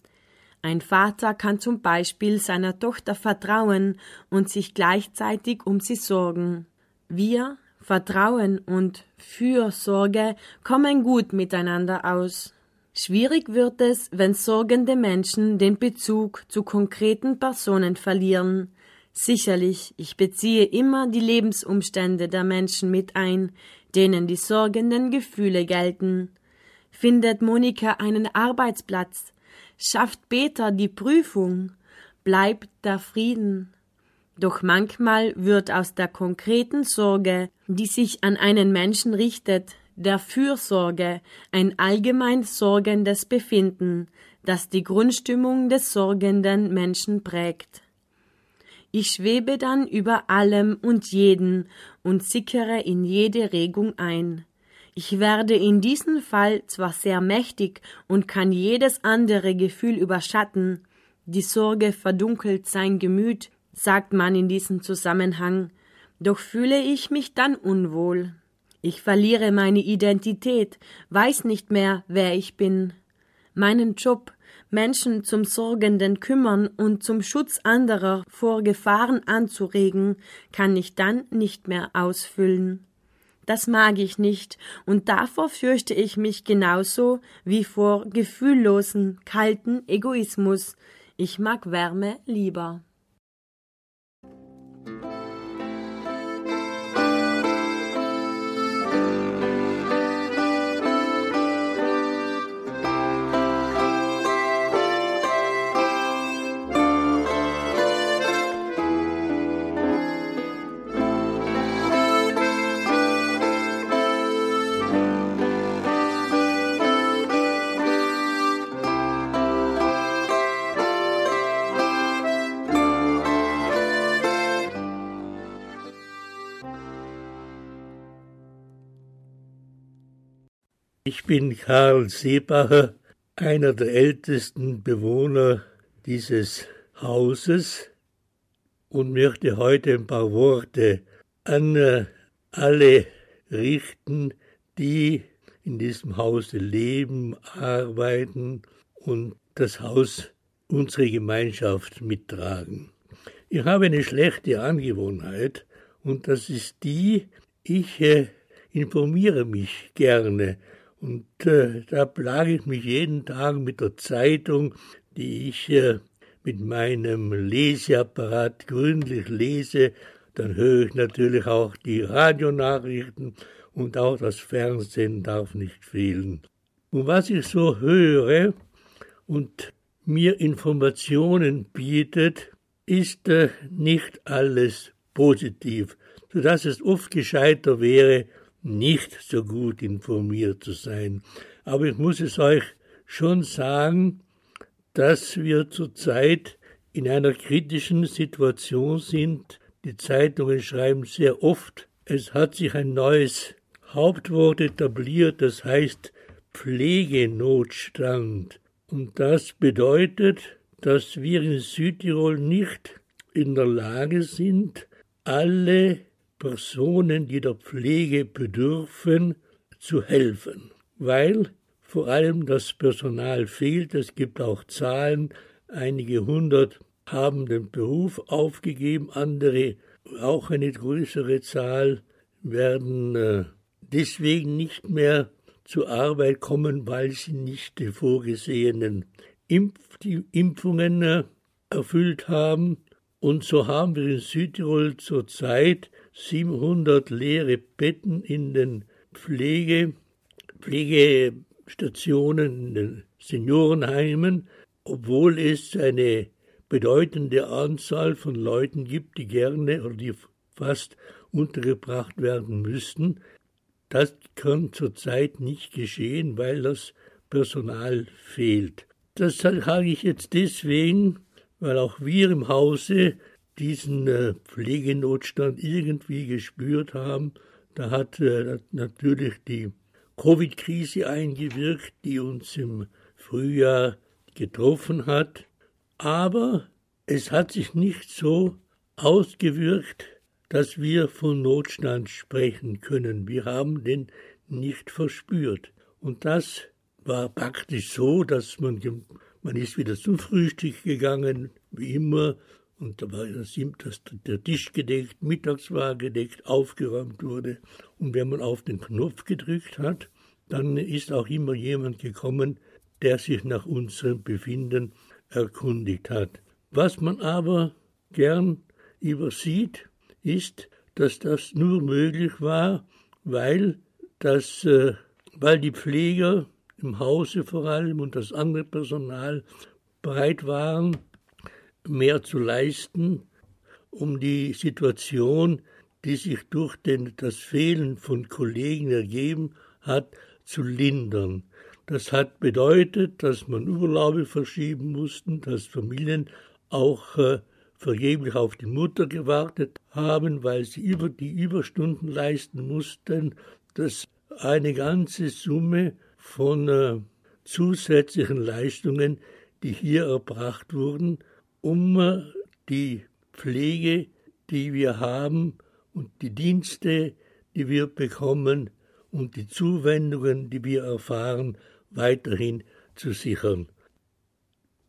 Ein Vater kann zum Beispiel seiner Tochter vertrauen und sich gleichzeitig um sie sorgen. Wir, Vertrauen und Fürsorge kommen gut miteinander aus. Schwierig wird es, wenn sorgende Menschen den Bezug zu konkreten Personen verlieren. Sicherlich, ich beziehe immer die Lebensumstände der Menschen mit ein, denen die sorgenden Gefühle gelten. Findet Monika einen Arbeitsplatz, schafft Peter die Prüfung, bleibt der Frieden. Doch manchmal wird aus der konkreten Sorge, die sich an einen Menschen richtet, der Fürsorge ein allgemein sorgendes Befinden, das die Grundstimmung des sorgenden Menschen prägt. Ich schwebe dann über allem und jeden und sickere in jede Regung ein. Ich werde in diesem Fall zwar sehr mächtig und kann jedes andere Gefühl überschatten, die Sorge verdunkelt sein Gemüt, sagt man in diesem Zusammenhang, doch fühle ich mich dann unwohl. Ich verliere meine Identität, weiß nicht mehr, wer ich bin. Meinen Job, Menschen zum Sorgenden kümmern und zum Schutz anderer vor Gefahren anzuregen, kann ich dann nicht mehr ausfüllen. Das mag ich nicht, und davor fürchte ich mich genauso wie vor gefühllosen, kalten Egoismus. Ich mag Wärme lieber. Ich bin Karl Seebacher, einer der ältesten Bewohner dieses Hauses und möchte heute ein paar Worte an äh, alle richten, die in diesem Hause leben, arbeiten und das Haus, unsere Gemeinschaft mittragen. Ich habe eine schlechte Angewohnheit und das ist die, ich äh, informiere mich gerne und äh, da plage ich mich jeden Tag mit der Zeitung, die ich äh, mit meinem Leseapparat gründlich lese. Dann höre ich natürlich auch die Radionachrichten und auch das Fernsehen darf nicht fehlen. Und was ich so höre und mir Informationen bietet, ist äh, nicht alles positiv, so dass es oft gescheiter wäre, nicht so gut informiert zu sein. Aber ich muss es euch schon sagen, dass wir zurzeit in einer kritischen Situation sind. Die Zeitungen schreiben sehr oft, es hat sich ein neues Hauptwort etabliert, das heißt Pflegenotstand. Und das bedeutet, dass wir in Südtirol nicht in der Lage sind, alle Personen, die der Pflege bedürfen, zu helfen, weil vor allem das Personal fehlt. Es gibt auch Zahlen, einige hundert haben den Beruf aufgegeben, andere, auch eine größere Zahl, werden äh, deswegen nicht mehr zur Arbeit kommen, weil sie nicht die vorgesehenen Impf die Impfungen äh, erfüllt haben. Und so haben wir in Südtirol zurzeit 700 leere Betten in den Pflege, Pflegestationen, in den Seniorenheimen, obwohl es eine bedeutende Anzahl von Leuten gibt, die gerne oder die fast untergebracht werden müssten. Das kann zurzeit nicht geschehen, weil das Personal fehlt. Das sage ich jetzt deswegen, weil auch wir im Hause diesen äh, Pflegenotstand irgendwie gespürt haben. Da hat äh, natürlich die Covid-Krise eingewirkt, die uns im Frühjahr getroffen hat. Aber es hat sich nicht so ausgewirkt, dass wir von Notstand sprechen können. Wir haben den nicht verspürt. Und das war praktisch so, dass man, man ist wieder zum Frühstück gegangen, wie immer, und da war das, dass der Tisch gedeckt, mittags war gedeckt, aufgeräumt wurde. Und wenn man auf den Knopf gedrückt hat, dann ist auch immer jemand gekommen, der sich nach unserem Befinden erkundigt hat. Was man aber gern übersieht, ist, dass das nur möglich war, weil, das, äh, weil die Pfleger im Hause vor allem und das andere Personal bereit waren, mehr zu leisten, um die Situation, die sich durch den, das Fehlen von Kollegen ergeben hat, zu lindern. Das hat bedeutet, dass man Urlaube verschieben mussten, dass Familien auch äh, vergeblich auf die Mutter gewartet haben, weil sie über die Überstunden leisten mussten, dass eine ganze Summe von äh, zusätzlichen Leistungen, die hier erbracht wurden, um äh, die Pflege, die wir haben und die Dienste, die wir bekommen und die Zuwendungen, die wir erfahren, weiterhin zu sichern.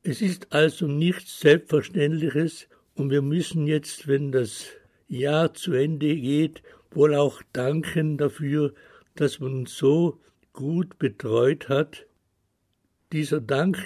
Es ist also nichts Selbstverständliches und wir müssen jetzt, wenn das Jahr zu Ende geht, wohl auch danken dafür, dass man uns so gut betreut hat. Dieser Dank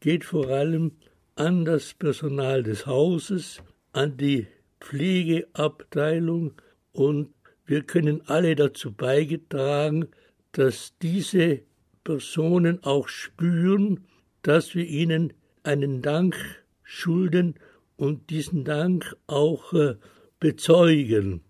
geht vor allem an das Personal des Hauses, an die Pflegeabteilung und wir können alle dazu beigetragen, dass diese Personen auch spüren, dass wir ihnen einen Dank schulden und diesen Dank auch äh, bezeugen.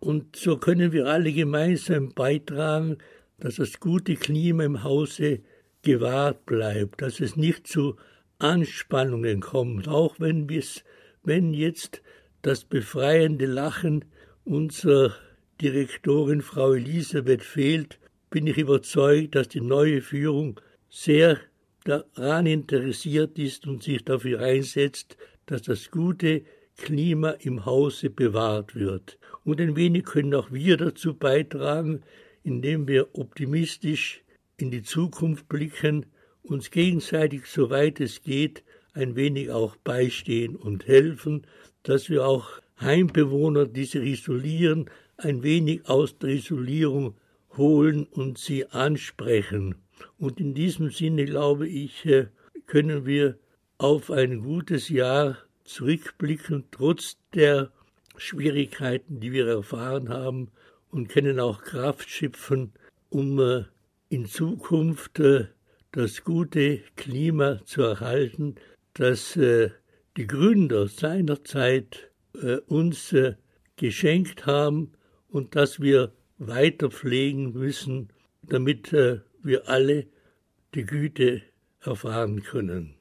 Und so können wir alle gemeinsam beitragen, dass das gute Klima im Hause gewahrt bleibt, dass es nicht zu Anspannungen kommt, auch wenn, bis, wenn jetzt das befreiende Lachen unserer Direktorin Frau Elisabeth fehlt, bin ich überzeugt, dass die neue Führung sehr daran interessiert ist und sich dafür einsetzt, dass das gute Klima im Hause bewahrt wird. Und ein wenig können auch wir dazu beitragen, indem wir optimistisch in die Zukunft blicken, uns gegenseitig, soweit es geht, ein wenig auch beistehen und helfen, dass wir auch Heimbewohner, die sich isolieren, ein wenig aus der Isolierung holen und sie ansprechen. Und in diesem Sinne, glaube ich, äh, können wir auf ein gutes Jahr zurückblicken, trotz der Schwierigkeiten, die wir erfahren haben, und können auch Kraft schöpfen, um äh, in Zukunft äh, das gute Klima zu erhalten, das die Gründer seinerzeit uns geschenkt haben und das wir weiter pflegen müssen, damit äh, wir alle die Güte erfahren können.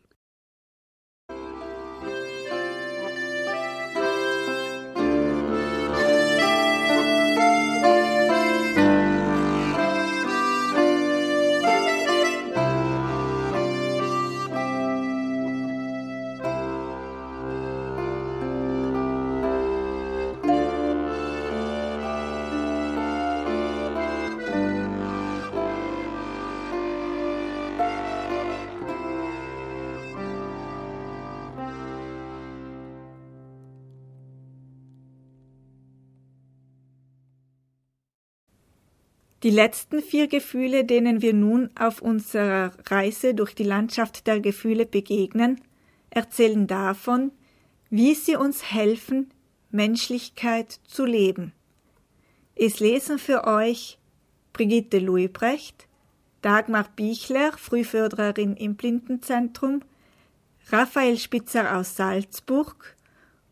Die letzten vier Gefühle, denen wir nun auf unserer Reise durch die Landschaft der Gefühle begegnen, erzählen davon, wie sie uns helfen, Menschlichkeit zu leben. Es lesen für euch Brigitte Luibrecht, Dagmar Bichler, Frühförderin im Blindenzentrum, Raphael Spitzer aus Salzburg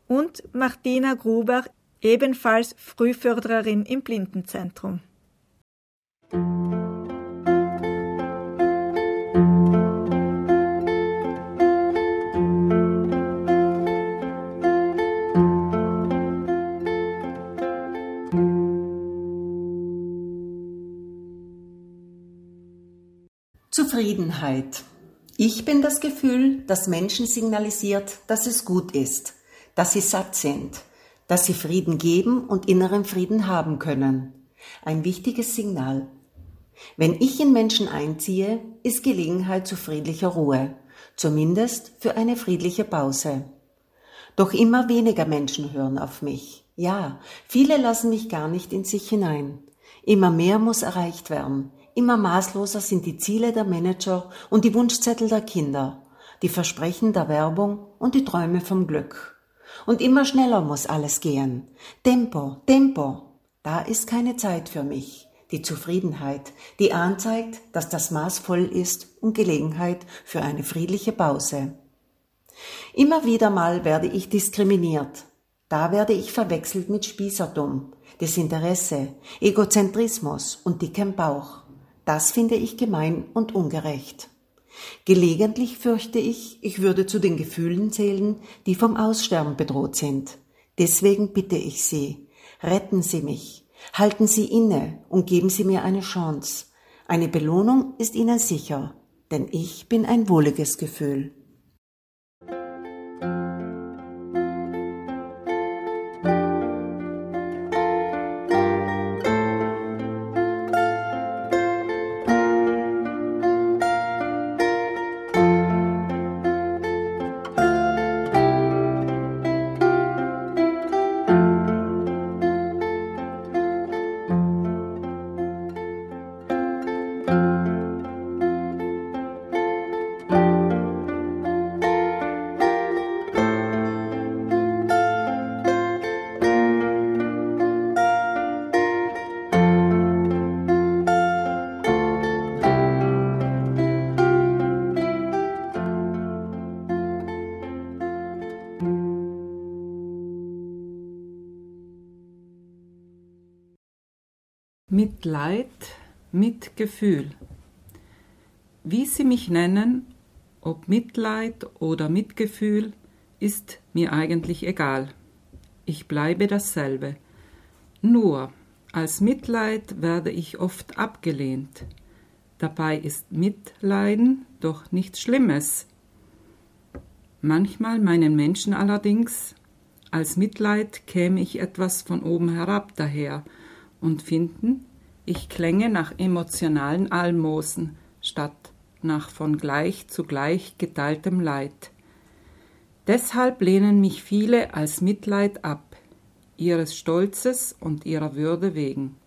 und Martina Gruber, ebenfalls Frühförderin im Blindenzentrum. Zufriedenheit. Ich bin das Gefühl, das Menschen signalisiert, dass es gut ist, dass sie satt sind, dass sie Frieden geben und inneren Frieden haben können. Ein wichtiges Signal. Wenn ich in Menschen einziehe, ist Gelegenheit zu friedlicher Ruhe, zumindest für eine friedliche Pause. Doch immer weniger Menschen hören auf mich. Ja, viele lassen mich gar nicht in sich hinein. Immer mehr muss erreicht werden. Immer maßloser sind die Ziele der Manager und die Wunschzettel der Kinder, die Versprechen der Werbung und die Träume vom Glück. Und immer schneller muss alles gehen. Tempo, Tempo. Da ist keine Zeit für mich die Zufriedenheit, die anzeigt, dass das Maß voll ist und Gelegenheit für eine friedliche Pause. Immer wieder mal werde ich diskriminiert. Da werde ich verwechselt mit Spießertum, Desinteresse, Egozentrismus und dickem Bauch. Das finde ich gemein und ungerecht. Gelegentlich fürchte ich, ich würde zu den Gefühlen zählen, die vom Aussterben bedroht sind. Deswegen bitte ich Sie, retten Sie mich, Halten Sie inne und geben Sie mir eine Chance. Eine Belohnung ist Ihnen sicher, denn ich bin ein wohliges Gefühl. Mitleid, Mitgefühl. Wie Sie mich nennen, ob Mitleid oder Mitgefühl, ist mir eigentlich egal. Ich bleibe dasselbe. Nur als Mitleid werde ich oft abgelehnt. Dabei ist Mitleiden doch nichts Schlimmes. Manchmal meinen Menschen allerdings, als Mitleid käme ich etwas von oben herab daher und finden, ich klänge nach emotionalen Almosen statt nach von gleich zu gleich geteiltem Leid. Deshalb lehnen mich viele als Mitleid ab, ihres Stolzes und ihrer Würde wegen.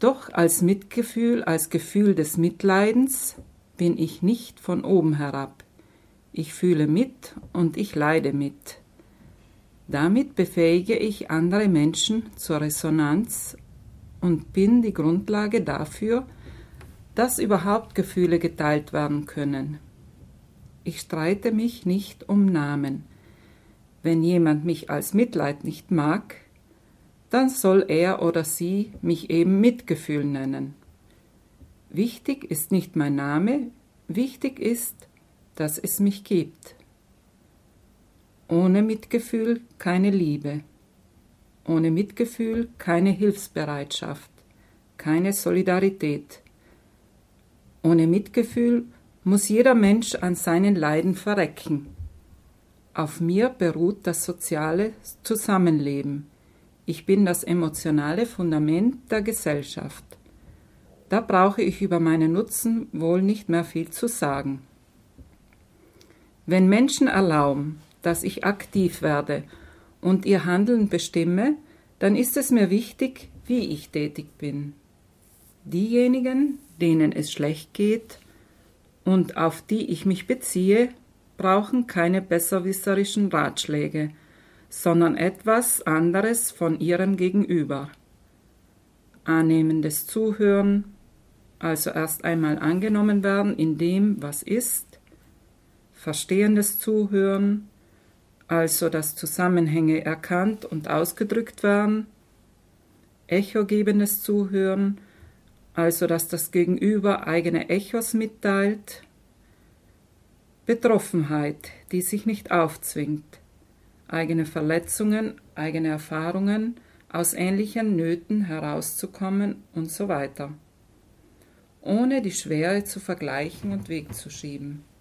Doch als Mitgefühl, als Gefühl des Mitleidens bin ich nicht von oben herab. Ich fühle mit und ich leide mit. Damit befähige ich andere Menschen zur Resonanz und bin die Grundlage dafür, dass überhaupt Gefühle geteilt werden können. Ich streite mich nicht um Namen. Wenn jemand mich als Mitleid nicht mag, dann soll er oder sie mich eben Mitgefühl nennen. Wichtig ist nicht mein Name, wichtig ist, dass es mich gibt. Ohne Mitgefühl keine Liebe. Ohne Mitgefühl keine Hilfsbereitschaft, keine Solidarität. Ohne Mitgefühl muss jeder Mensch an seinen Leiden verrecken. Auf mir beruht das soziale Zusammenleben. Ich bin das emotionale Fundament der Gesellschaft. Da brauche ich über meinen Nutzen wohl nicht mehr viel zu sagen. Wenn Menschen erlauben, dass ich aktiv werde und ihr Handeln bestimme, dann ist es mir wichtig, wie ich tätig bin. Diejenigen, denen es schlecht geht und auf die ich mich beziehe, brauchen keine besserwisserischen Ratschläge, sondern etwas anderes von ihrem Gegenüber. Annehmendes Zuhören, also erst einmal angenommen werden in dem, was ist, verstehendes Zuhören, also dass Zusammenhänge erkannt und ausgedrückt werden, echogebendes Zuhören, also dass das Gegenüber eigene Echos mitteilt, Betroffenheit, die sich nicht aufzwingt, eigene Verletzungen, eigene Erfahrungen, aus ähnlichen Nöten herauszukommen und so weiter, ohne die Schwere zu vergleichen und wegzuschieben.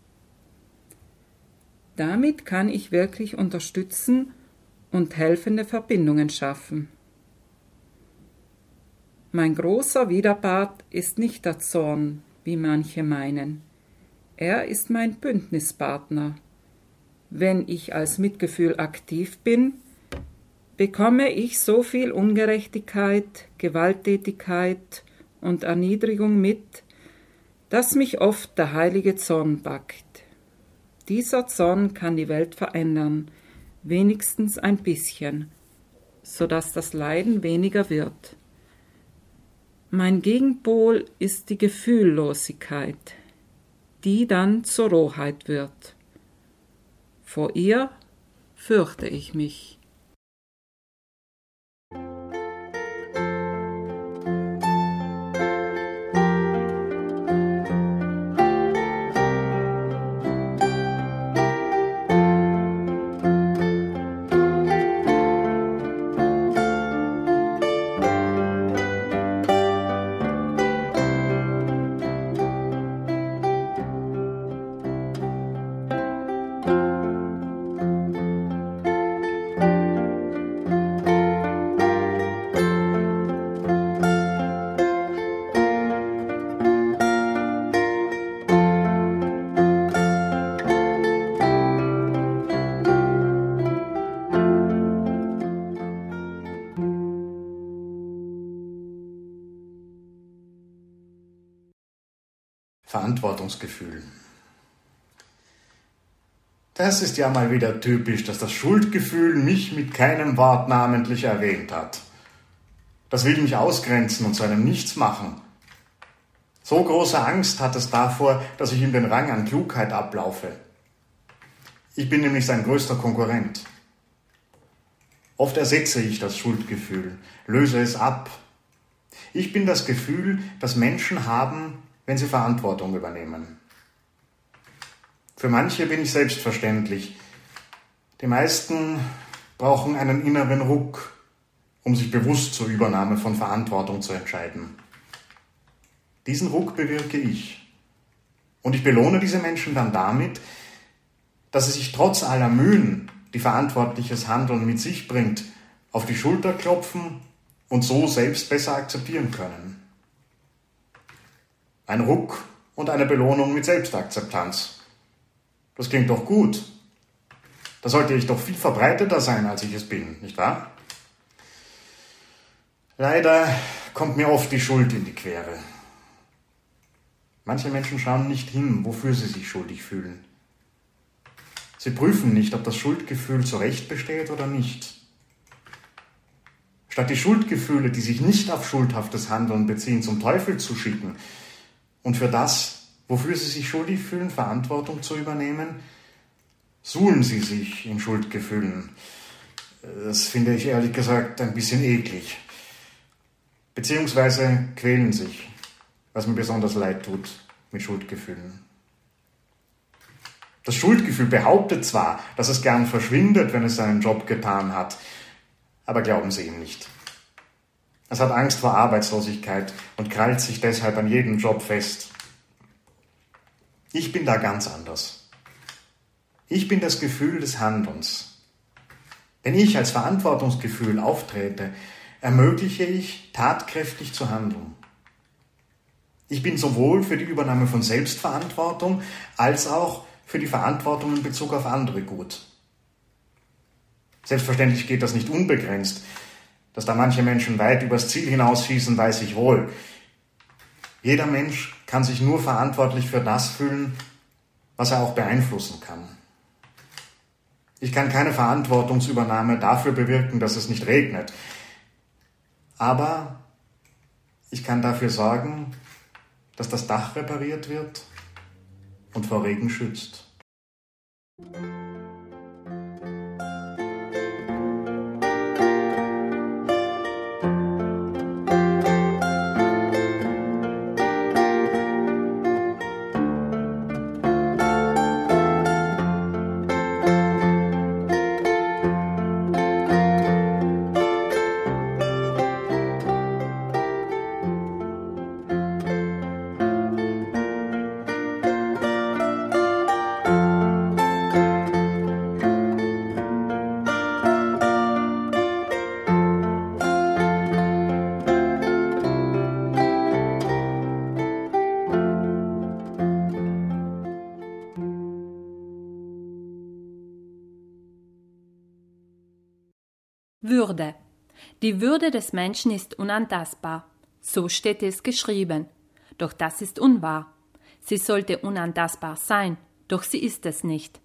Damit kann ich wirklich unterstützen und helfende Verbindungen schaffen. Mein großer Widerpart ist nicht der Zorn, wie manche meinen. Er ist mein Bündnispartner. Wenn ich als Mitgefühl aktiv bin, bekomme ich so viel Ungerechtigkeit, Gewalttätigkeit und Erniedrigung mit, dass mich oft der heilige Zorn packt. Dieser Zorn kann die Welt verändern, wenigstens ein bisschen, so dass das Leiden weniger wird. Mein Gegenpol ist die Gefühllosigkeit, die dann zur Rohheit wird. Vor ihr fürchte ich mich. Verantwortungsgefühl. Das ist ja mal wieder typisch, dass das Schuldgefühl mich mit keinem Wort namentlich erwähnt hat. Das will mich ausgrenzen und zu einem Nichts machen. So große Angst hat es davor, dass ich ihm den Rang an Klugheit ablaufe. Ich bin nämlich sein größter Konkurrent. Oft ersetze ich das Schuldgefühl, löse es ab. Ich bin das Gefühl, das Menschen haben, wenn sie Verantwortung übernehmen. Für manche bin ich selbstverständlich. Die meisten brauchen einen inneren Ruck, um sich bewusst zur Übernahme von Verantwortung zu entscheiden. Diesen Ruck bewirke ich. Und ich belohne diese Menschen dann damit, dass sie sich trotz aller Mühen, die verantwortliches Handeln mit sich bringt, auf die Schulter klopfen und so selbst besser akzeptieren können. Ein Ruck und eine Belohnung mit Selbstakzeptanz. Das klingt doch gut. Da sollte ich doch viel verbreiteter sein, als ich es bin, nicht wahr? Leider kommt mir oft die Schuld in die Quere. Manche Menschen schauen nicht hin, wofür sie sich schuldig fühlen. Sie prüfen nicht, ob das Schuldgefühl zu Recht besteht oder nicht. Statt die Schuldgefühle, die sich nicht auf schuldhaftes Handeln beziehen, zum Teufel zu schicken, und für das, wofür sie sich schuldig fühlen, Verantwortung zu übernehmen, suhlen sie sich in Schuldgefühlen. Das finde ich ehrlich gesagt ein bisschen eklig. Beziehungsweise quälen sich, was mir besonders leid tut mit Schuldgefühlen. Das Schuldgefühl behauptet zwar, dass es gern verschwindet, wenn es seinen Job getan hat, aber glauben Sie ihm nicht. Es hat Angst vor Arbeitslosigkeit und krallt sich deshalb an jedem Job fest. Ich bin da ganz anders. Ich bin das Gefühl des Handelns. Wenn ich als Verantwortungsgefühl auftrete, ermögliche ich, tatkräftig zu handeln. Ich bin sowohl für die Übernahme von Selbstverantwortung als auch für die Verantwortung in Bezug auf andere gut. Selbstverständlich geht das nicht unbegrenzt. Dass da manche Menschen weit übers Ziel hinausschießen, weiß ich wohl. Jeder Mensch kann sich nur verantwortlich für das fühlen, was er auch beeinflussen kann. Ich kann keine Verantwortungsübernahme dafür bewirken, dass es nicht regnet. Aber ich kann dafür sorgen, dass das Dach repariert wird und vor Regen schützt. Würde. Die Würde des Menschen ist unantastbar. So steht es geschrieben. Doch das ist unwahr. Sie sollte unantastbar sein, doch sie ist es nicht.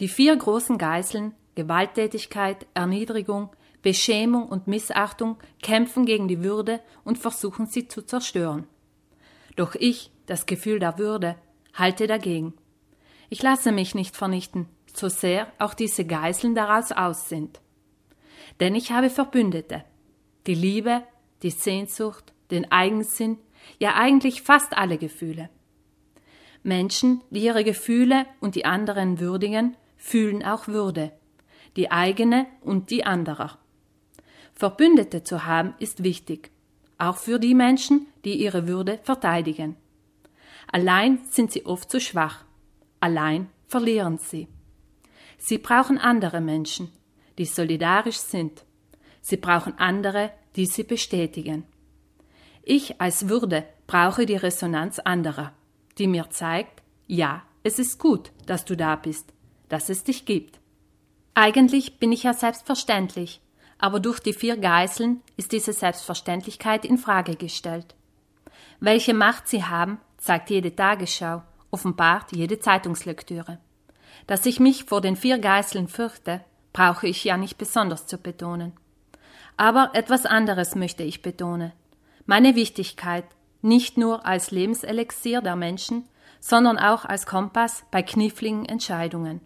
Die vier großen Geißeln Gewalttätigkeit, Erniedrigung, Beschämung und Missachtung kämpfen gegen die Würde und versuchen sie zu zerstören. Doch ich, das Gefühl der Würde, halte dagegen. Ich lasse mich nicht vernichten, so sehr auch diese Geißeln daraus aus sind. Denn ich habe Verbündete. Die Liebe, die Sehnsucht, den Eigensinn, ja eigentlich fast alle Gefühle. Menschen, die ihre Gefühle und die anderen würdigen, fühlen auch Würde, die eigene und die anderer. Verbündete zu haben ist wichtig, auch für die Menschen, die ihre Würde verteidigen. Allein sind sie oft zu schwach, allein verlieren sie. Sie brauchen andere Menschen, die solidarisch sind. Sie brauchen andere, die sie bestätigen. Ich als Würde brauche die Resonanz anderer, die mir zeigt, ja, es ist gut, dass du da bist, dass es dich gibt. Eigentlich bin ich ja selbstverständlich, aber durch die vier Geißeln ist diese Selbstverständlichkeit in Frage gestellt. Welche Macht sie haben, zeigt jede Tagesschau, offenbart jede Zeitungslektüre. Dass ich mich vor den vier Geißeln fürchte, brauche ich ja nicht besonders zu betonen. Aber etwas anderes möchte ich betonen. Meine Wichtigkeit, nicht nur als Lebenselixier der Menschen, sondern auch als Kompass bei kniffligen Entscheidungen.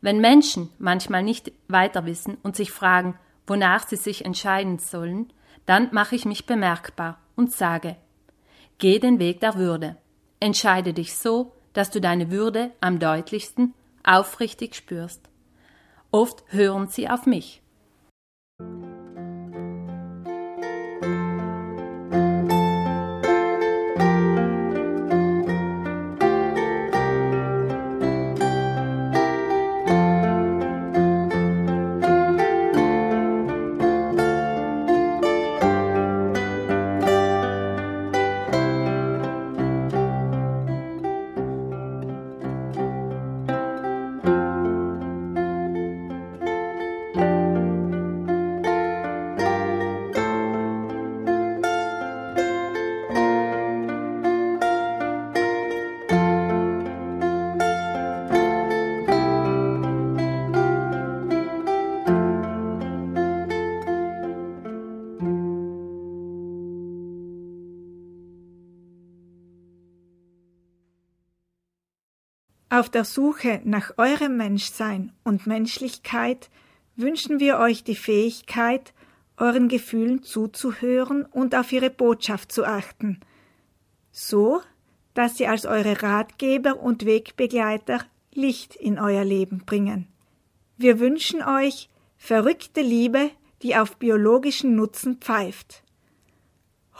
Wenn Menschen manchmal nicht weiter wissen und sich fragen, wonach sie sich entscheiden sollen, dann mache ich mich bemerkbar und sage, geh den Weg der Würde. Entscheide dich so, dass du deine Würde am deutlichsten aufrichtig spürst. Oft hören sie auf mich. Auf der Suche nach eurem Menschsein und Menschlichkeit wünschen wir euch die Fähigkeit, euren Gefühlen zuzuhören und auf ihre Botschaft zu achten, so dass sie als eure Ratgeber und Wegbegleiter Licht in euer Leben bringen. Wir wünschen euch verrückte Liebe, die auf biologischen Nutzen pfeift.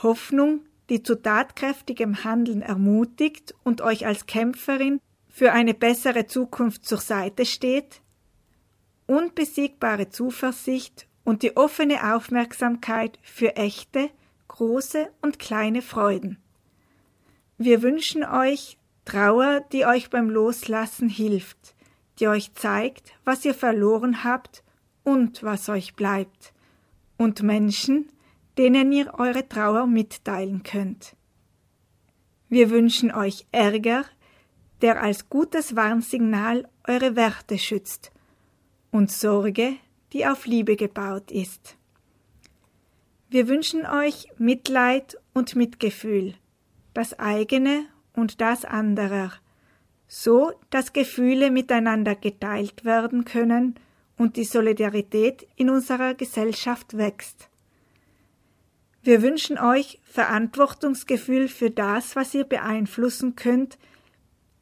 Hoffnung, die zu tatkräftigem Handeln ermutigt und euch als Kämpferin für eine bessere Zukunft zur Seite steht, unbesiegbare Zuversicht und die offene Aufmerksamkeit für echte, große und kleine Freuden. Wir wünschen euch Trauer, die euch beim Loslassen hilft, die euch zeigt, was ihr verloren habt und was euch bleibt, und Menschen, denen ihr eure Trauer mitteilen könnt. Wir wünschen euch Ärger, der als gutes Warnsignal eure Werte schützt, und Sorge, die auf Liebe gebaut ist. Wir wünschen euch Mitleid und Mitgefühl, das eigene und das anderer, so dass Gefühle miteinander geteilt werden können und die Solidarität in unserer Gesellschaft wächst. Wir wünschen euch Verantwortungsgefühl für das, was ihr beeinflussen könnt,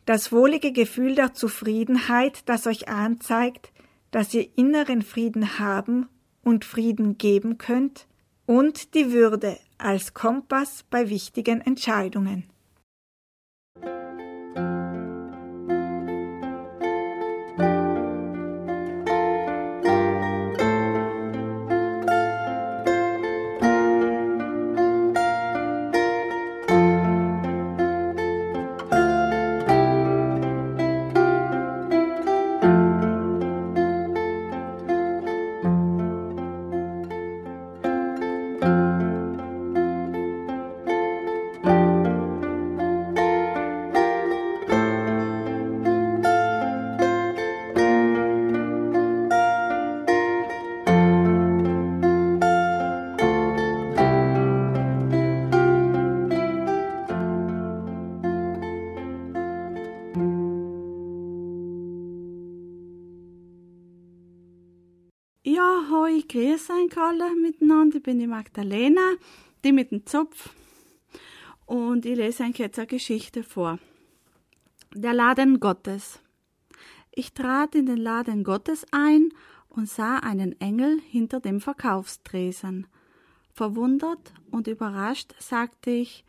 das wohlige Gefühl der Zufriedenheit, das euch anzeigt, dass ihr inneren Frieden haben und Frieden geben könnt, und die Würde als Kompass bei wichtigen Entscheidungen. Grüß euch alle miteinander. Ich bin die Magdalena, die mit dem Zopf. Und ich lese euch jetzt eine Geschichte vor. Der Laden Gottes. Ich trat in den Laden Gottes ein und sah einen Engel hinter dem Verkaufstresen. Verwundert und überrascht sagte ich,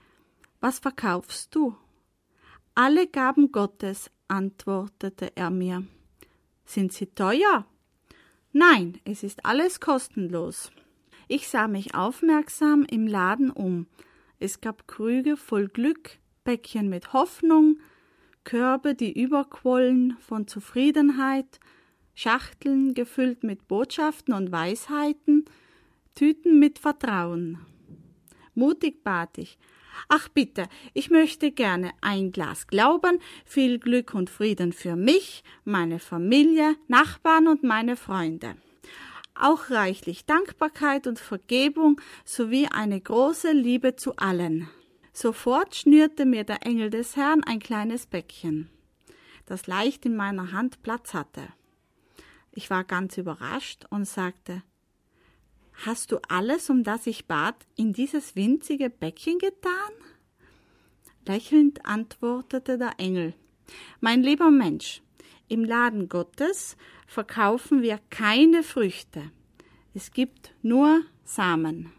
was verkaufst du? Alle Gaben Gottes, antwortete er mir. Sind sie teuer? Nein, es ist alles kostenlos. Ich sah mich aufmerksam im Laden um. Es gab Krüge voll Glück, Bäckchen mit Hoffnung, Körbe, die überquollen von Zufriedenheit, Schachteln gefüllt mit Botschaften und Weisheiten, Tüten mit Vertrauen. Mutig bat ich, Ach bitte, ich möchte gerne ein Glas Glauben, viel Glück und Frieden für mich, meine Familie, Nachbarn und meine Freunde. Auch reichlich Dankbarkeit und Vergebung sowie eine große Liebe zu allen. Sofort schnürte mir der Engel des Herrn ein kleines Bäckchen, das leicht in meiner Hand Platz hatte. Ich war ganz überrascht und sagte Hast du alles, um das ich bat, in dieses winzige Bäckchen getan? Lächelnd antwortete der Engel Mein lieber Mensch, im Laden Gottes verkaufen wir keine Früchte. Es gibt nur Samen.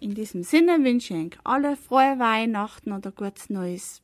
In diesem Sinne wünsche ich euch alle frohe Weihnachten oder gutes Neues.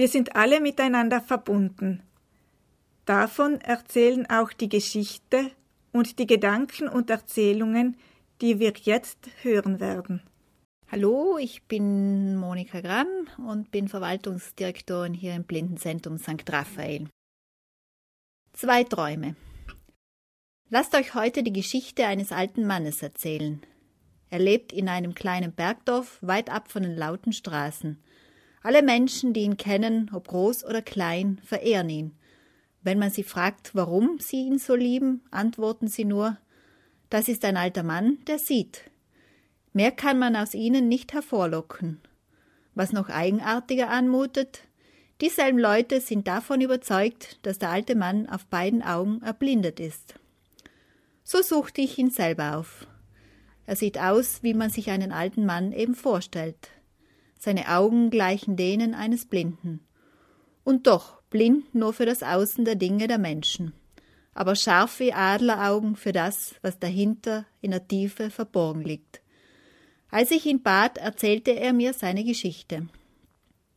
Wir sind alle miteinander verbunden. Davon erzählen auch die Geschichte und die Gedanken und Erzählungen, die wir jetzt hören werden. Hallo, ich bin Monika Gramm und bin Verwaltungsdirektorin hier im Blindenzentrum St. Raphael. Zwei Träume. Lasst euch heute die Geschichte eines alten Mannes erzählen. Er lebt in einem kleinen Bergdorf weit ab von den lauten Straßen. Alle Menschen, die ihn kennen, ob groß oder klein, verehren ihn. Wenn man sie fragt, warum sie ihn so lieben, antworten sie nur Das ist ein alter Mann, der sieht. Mehr kann man aus ihnen nicht hervorlocken. Was noch eigenartiger anmutet, Dieselben Leute sind davon überzeugt, dass der alte Mann auf beiden Augen erblindet ist. So suchte ich ihn selber auf. Er sieht aus, wie man sich einen alten Mann eben vorstellt. Seine Augen gleichen denen eines Blinden. Und doch blind nur für das Außen der Dinge der Menschen, aber scharf wie Adleraugen für das, was dahinter in der Tiefe verborgen liegt. Als ich ihn bat, erzählte er mir seine Geschichte.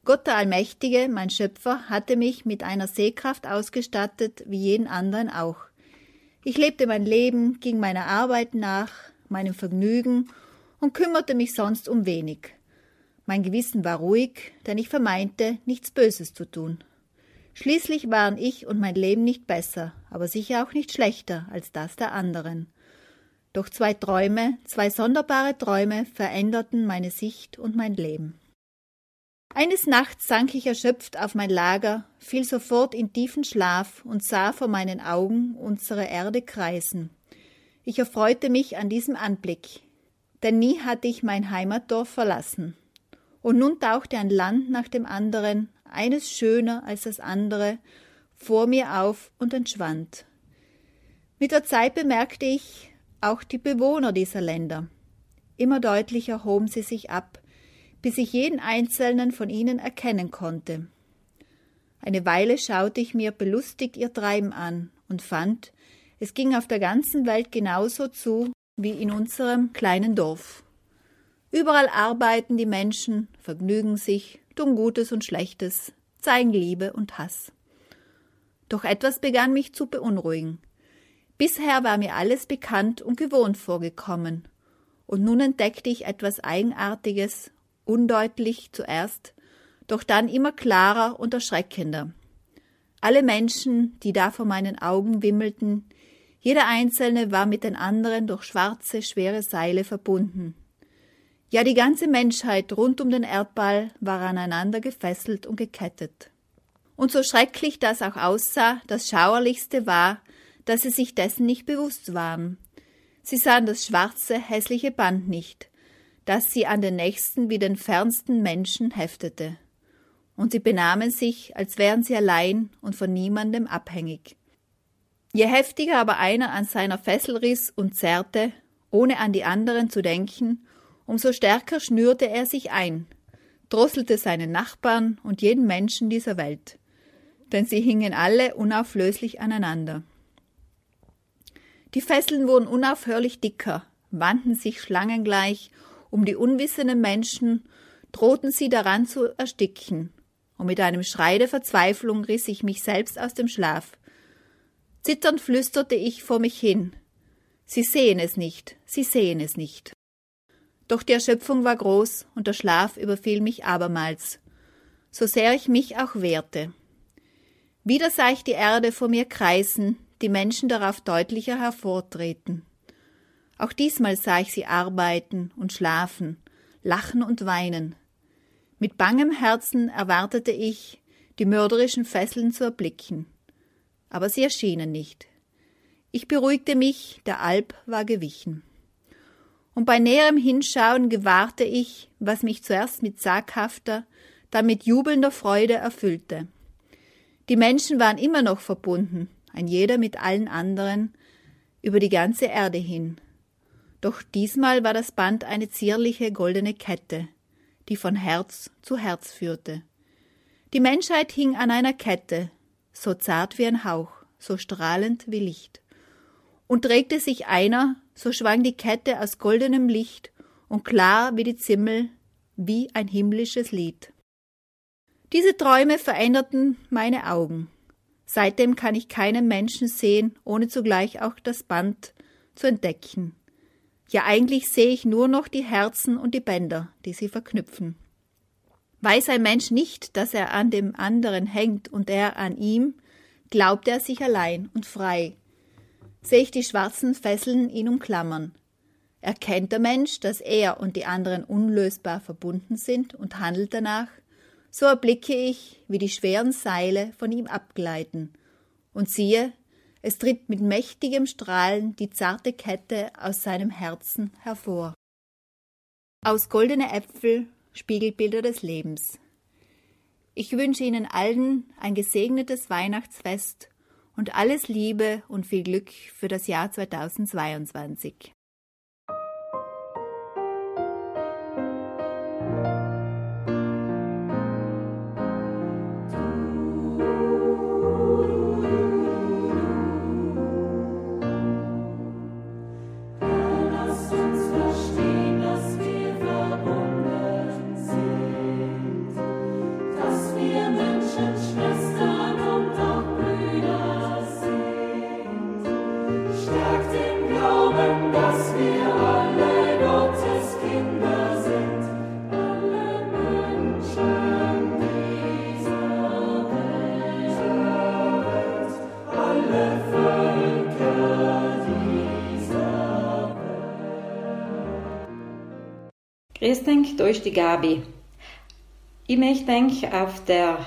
Gott der Allmächtige, mein Schöpfer, hatte mich mit einer Sehkraft ausgestattet, wie jeden anderen auch. Ich lebte mein Leben, ging meiner Arbeit nach, meinem Vergnügen und kümmerte mich sonst um wenig. Mein Gewissen war ruhig, denn ich vermeinte, nichts Böses zu tun. Schließlich waren ich und mein Leben nicht besser, aber sicher auch nicht schlechter als das der anderen. Doch zwei Träume, zwei sonderbare Träume veränderten meine Sicht und mein Leben. Eines Nachts sank ich erschöpft auf mein Lager, fiel sofort in tiefen Schlaf und sah vor meinen Augen unsere Erde kreisen. Ich erfreute mich an diesem Anblick, denn nie hatte ich mein Heimatdorf verlassen. Und nun tauchte ein Land nach dem anderen, eines schöner als das andere, vor mir auf und entschwand. Mit der Zeit bemerkte ich auch die Bewohner dieser Länder. Immer deutlicher hoben sie sich ab, bis ich jeden einzelnen von ihnen erkennen konnte. Eine Weile schaute ich mir belustigt ihr Treiben an und fand, es ging auf der ganzen Welt genauso zu wie in unserem kleinen Dorf. Überall arbeiten die Menschen, vergnügen sich, tun Gutes und Schlechtes, zeigen Liebe und Hass. Doch etwas begann mich zu beunruhigen. Bisher war mir alles bekannt und gewohnt vorgekommen, und nun entdeckte ich etwas Eigenartiges undeutlich zuerst, doch dann immer klarer und erschreckender. Alle Menschen, die da vor meinen Augen wimmelten, jeder einzelne war mit den anderen durch schwarze, schwere Seile verbunden. Ja, die ganze Menschheit rund um den Erdball war aneinander gefesselt und gekettet. Und so schrecklich das auch aussah, das Schauerlichste war, dass sie sich dessen nicht bewusst waren. Sie sahen das schwarze, hässliche Band nicht, das sie an den nächsten wie den fernsten Menschen heftete. Und sie benahmen sich, als wären sie allein und von niemandem abhängig. Je heftiger aber einer an seiner Fessel riss und zerrte, ohne an die anderen zu denken, umso stärker schnürte er sich ein, drosselte seinen Nachbarn und jeden Menschen dieser Welt, denn sie hingen alle unauflöslich aneinander. Die Fesseln wurden unaufhörlich dicker, wandten sich schlangengleich um die unwissenden Menschen, drohten sie daran zu ersticken, und mit einem Schrei der Verzweiflung riss ich mich selbst aus dem Schlaf. Zitternd flüsterte ich vor mich hin. Sie sehen es nicht, sie sehen es nicht. Doch die Erschöpfung war groß und der Schlaf überfiel mich abermals, so sehr ich mich auch wehrte. Wieder sah ich die Erde vor mir kreisen, die Menschen darauf deutlicher hervortreten. Auch diesmal sah ich sie arbeiten und schlafen, lachen und weinen. Mit bangem Herzen erwartete ich, die mörderischen Fesseln zu erblicken. Aber sie erschienen nicht. Ich beruhigte mich, der Alp war gewichen. Und bei näherem Hinschauen gewahrte ich, was mich zuerst mit zaghafter, dann mit jubelnder Freude erfüllte. Die Menschen waren immer noch verbunden, ein jeder mit allen anderen, über die ganze Erde hin. Doch diesmal war das Band eine zierliche goldene Kette, die von Herz zu Herz führte. Die Menschheit hing an einer Kette, so zart wie ein Hauch, so strahlend wie Licht. Und regte sich einer, so schwang die Kette aus goldenem Licht und klar wie die Zimmel, wie ein himmlisches Lied. Diese Träume veränderten meine Augen. Seitdem kann ich keinen Menschen sehen, ohne zugleich auch das Band zu entdecken. Ja, eigentlich sehe ich nur noch die Herzen und die Bänder, die sie verknüpfen. Weiß ein Mensch nicht, dass er an dem anderen hängt und er an ihm, glaubt er sich allein und frei. Sehe ich die schwarzen Fesseln ihn umklammern. Erkennt der Mensch, dass er und die anderen unlösbar verbunden sind und handelt danach, so erblicke ich, wie die schweren Seile von ihm abgleiten, und siehe, es tritt mit mächtigem Strahlen die zarte Kette aus seinem Herzen hervor. Aus goldene Äpfel Spiegelbilder des Lebens. Ich wünsche Ihnen allen ein gesegnetes Weihnachtsfest und alles Liebe und viel Glück für das Jahr 2022. Grüß denk durch die Gabi. Ich möchte denk auf der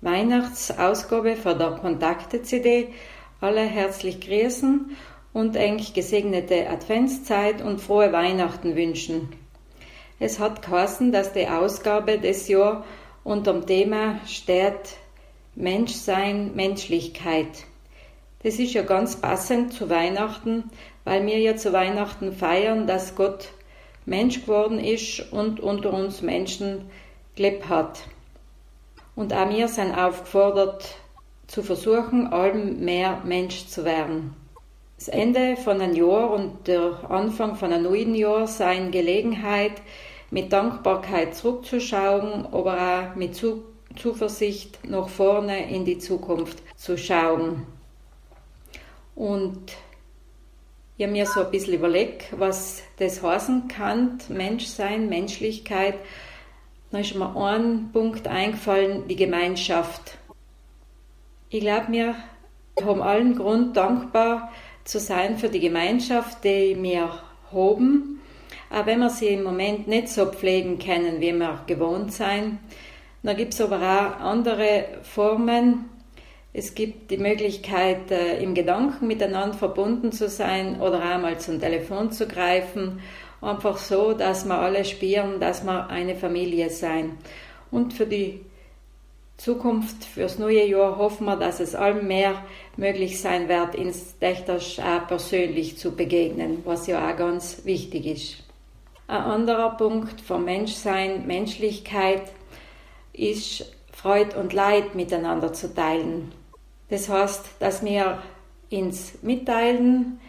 Weihnachtsausgabe von der Kontakte-CD alle herzlich grüßen und eng gesegnete Adventszeit und frohe Weihnachten wünschen. Es hat geheißen, dass die Ausgabe des Jahr unter dem Thema steht Menschsein, Menschlichkeit. Das ist ja ganz passend zu Weihnachten, weil wir ja zu Weihnachten feiern, dass Gott Mensch geworden ist und unter uns Menschen gelebt hat. Und auch wir sind aufgefordert, zu versuchen, allem mehr Mensch zu werden. Das Ende von einem Jahr und der Anfang von einem neuen Jahr seien Gelegenheit, mit Dankbarkeit zurückzuschauen, aber auch mit Zuversicht nach vorne in die Zukunft zu schauen. Und ich mir so ein bisschen überlegt, was das heißen kann, Menschsein, Menschlichkeit. Da ist mir ein Punkt eingefallen, die Gemeinschaft. Ich glaube, wir haben allen Grund, dankbar zu sein für die Gemeinschaft, die wir haben. Auch wenn wir sie im Moment nicht so pflegen können, wie wir gewohnt sein. Da gibt es aber auch andere Formen, es gibt die Möglichkeit, äh, im Gedanken miteinander verbunden zu sein oder einmal zum Telefon zu greifen. Einfach so, dass wir alle spüren, dass wir eine Familie sein. Und für die Zukunft, fürs neue Jahr hoffen wir, dass es allem mehr möglich sein wird, ins Dächters persönlich zu begegnen, was ja auch ganz wichtig ist. Ein anderer Punkt vom Menschsein, Menschlichkeit, ist Freud und Leid miteinander zu teilen. Das heißt, dass wir ins Mitteilen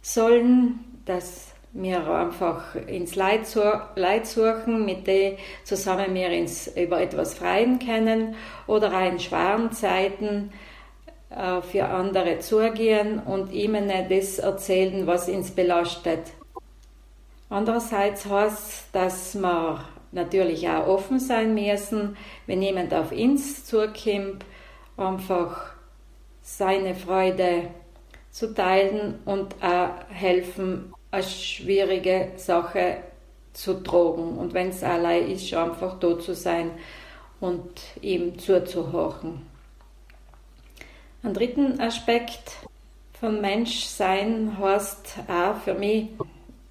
sollen, dass wir einfach ins Leid, suchen, mit dem zusammen wir uns über etwas freien können oder auch in schweren Zeiten äh, für andere zugehen und ihnen das erzählen, was uns belastet. Andererseits heißt, dass wir natürlich auch offen sein müssen, wenn jemand auf uns zukommt, einfach seine Freude zu teilen und auch helfen, eine schwierige Sache zu tragen. Und wenn es allein ist, einfach da zu sein und ihm zuzuhören. Ein dritten Aspekt von Menschsein heißt auch für mich,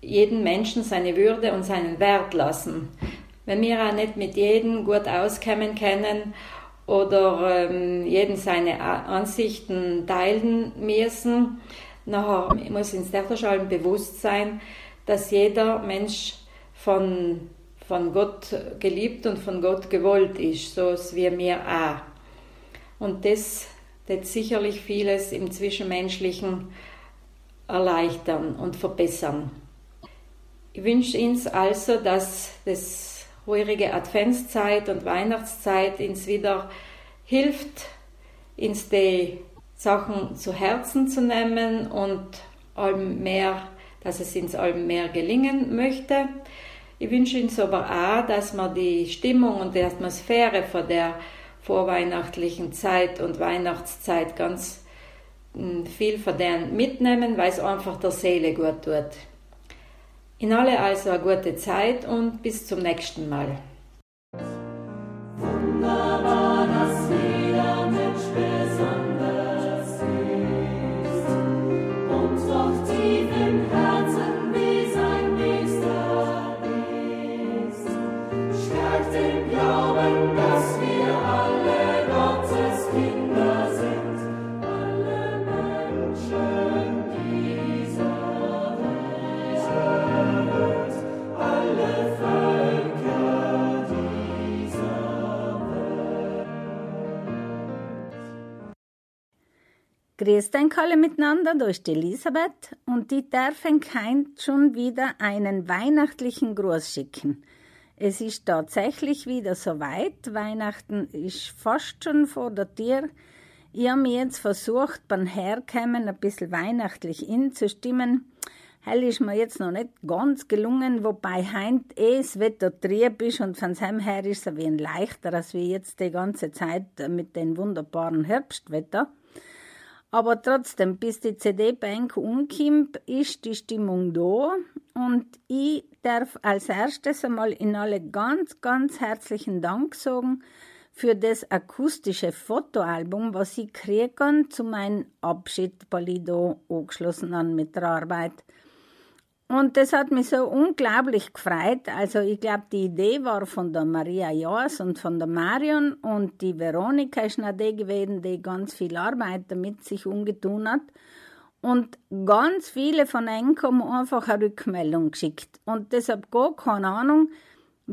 jeden Menschen seine Würde und seinen Wert lassen. Wenn wir auch nicht mit jedem gut auskommen können oder ähm, jeden seine Ansichten teilen müssen. Nachher muss uns der bewusst sein, dass jeder Mensch von, von Gott geliebt und von Gott gewollt ist, so wie wir auch. Und das wird sicherlich vieles im Zwischenmenschlichen erleichtern und verbessern. Ich wünsche Ihnen also, dass das ruhige Adventszeit und Weihnachtszeit uns wieder hilft, uns die Sachen zu Herzen zu nehmen und allem mehr, dass es uns allem mehr gelingen möchte. Ich wünsche uns aber auch, dass man die Stimmung und die Atmosphäre von der vorweihnachtlichen Zeit und Weihnachtszeit ganz hm, viel von denen mitnehmen, weil es einfach der Seele gut tut. In alle also eine gute Zeit und bis zum nächsten Mal. Wunderbar, Grüßt euch alle miteinander, da ist die Elisabeth und die darf kein schon wieder einen weihnachtlichen Gruß schicken. Es ist tatsächlich wieder soweit. Weihnachten ist fast schon vor der Tür. Ich habe mir jetzt versucht, beim Herkommen ein bisschen weihnachtlich inzustimmen. Hell ist mir jetzt noch nicht ganz gelungen, wobei heint eh das Wetter trieb ist und von seinem her ist es ein wenig leichter, als wie jetzt die ganze Zeit mit dem wunderbaren Herbstwetter. Aber trotzdem, bis die CD-Bank umkommt, ist die Stimmung da. Und ich darf als erstes einmal in alle ganz, ganz herzlichen Dank sagen für das akustische Fotoalbum, was ich kriegen zu meinem Abschied, weil ich da angeschlossen habe mit der Arbeit. Und das hat mich so unglaublich gefreut. Also ich glaube, die Idee war von der Maria Joas und von der Marion und die Veronika ist noch die gewesen, die ganz viel Arbeit damit sich umgetun hat. Und ganz viele von ihnen haben einfach eine Rückmeldung geschickt. Und deshalb gar keine Ahnung,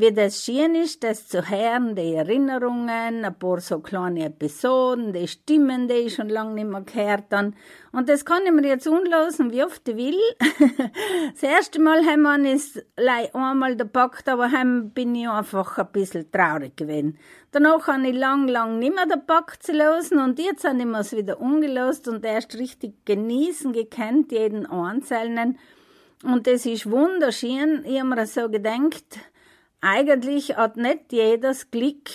wie das schön ist, das zu hören, die Erinnerungen, ein paar so kleine Episoden, die Stimmen, die ich schon lange nicht mehr gehört habe. Und das kann ich mir jetzt unlosen, wie oft ich will. das erste Mal haben wir es einmal gepackt, aber heim bin ich einfach ein bisschen traurig gewesen. Danach habe ich lang, lang nicht mehr gepackt zu losen und jetzt habe ich mir es wieder ungelost und erst richtig genießen gekannt, jeden Einzelnen. Und das ist wunderschön. Ich habe mir so gedacht, eigentlich hat nicht jedes Glück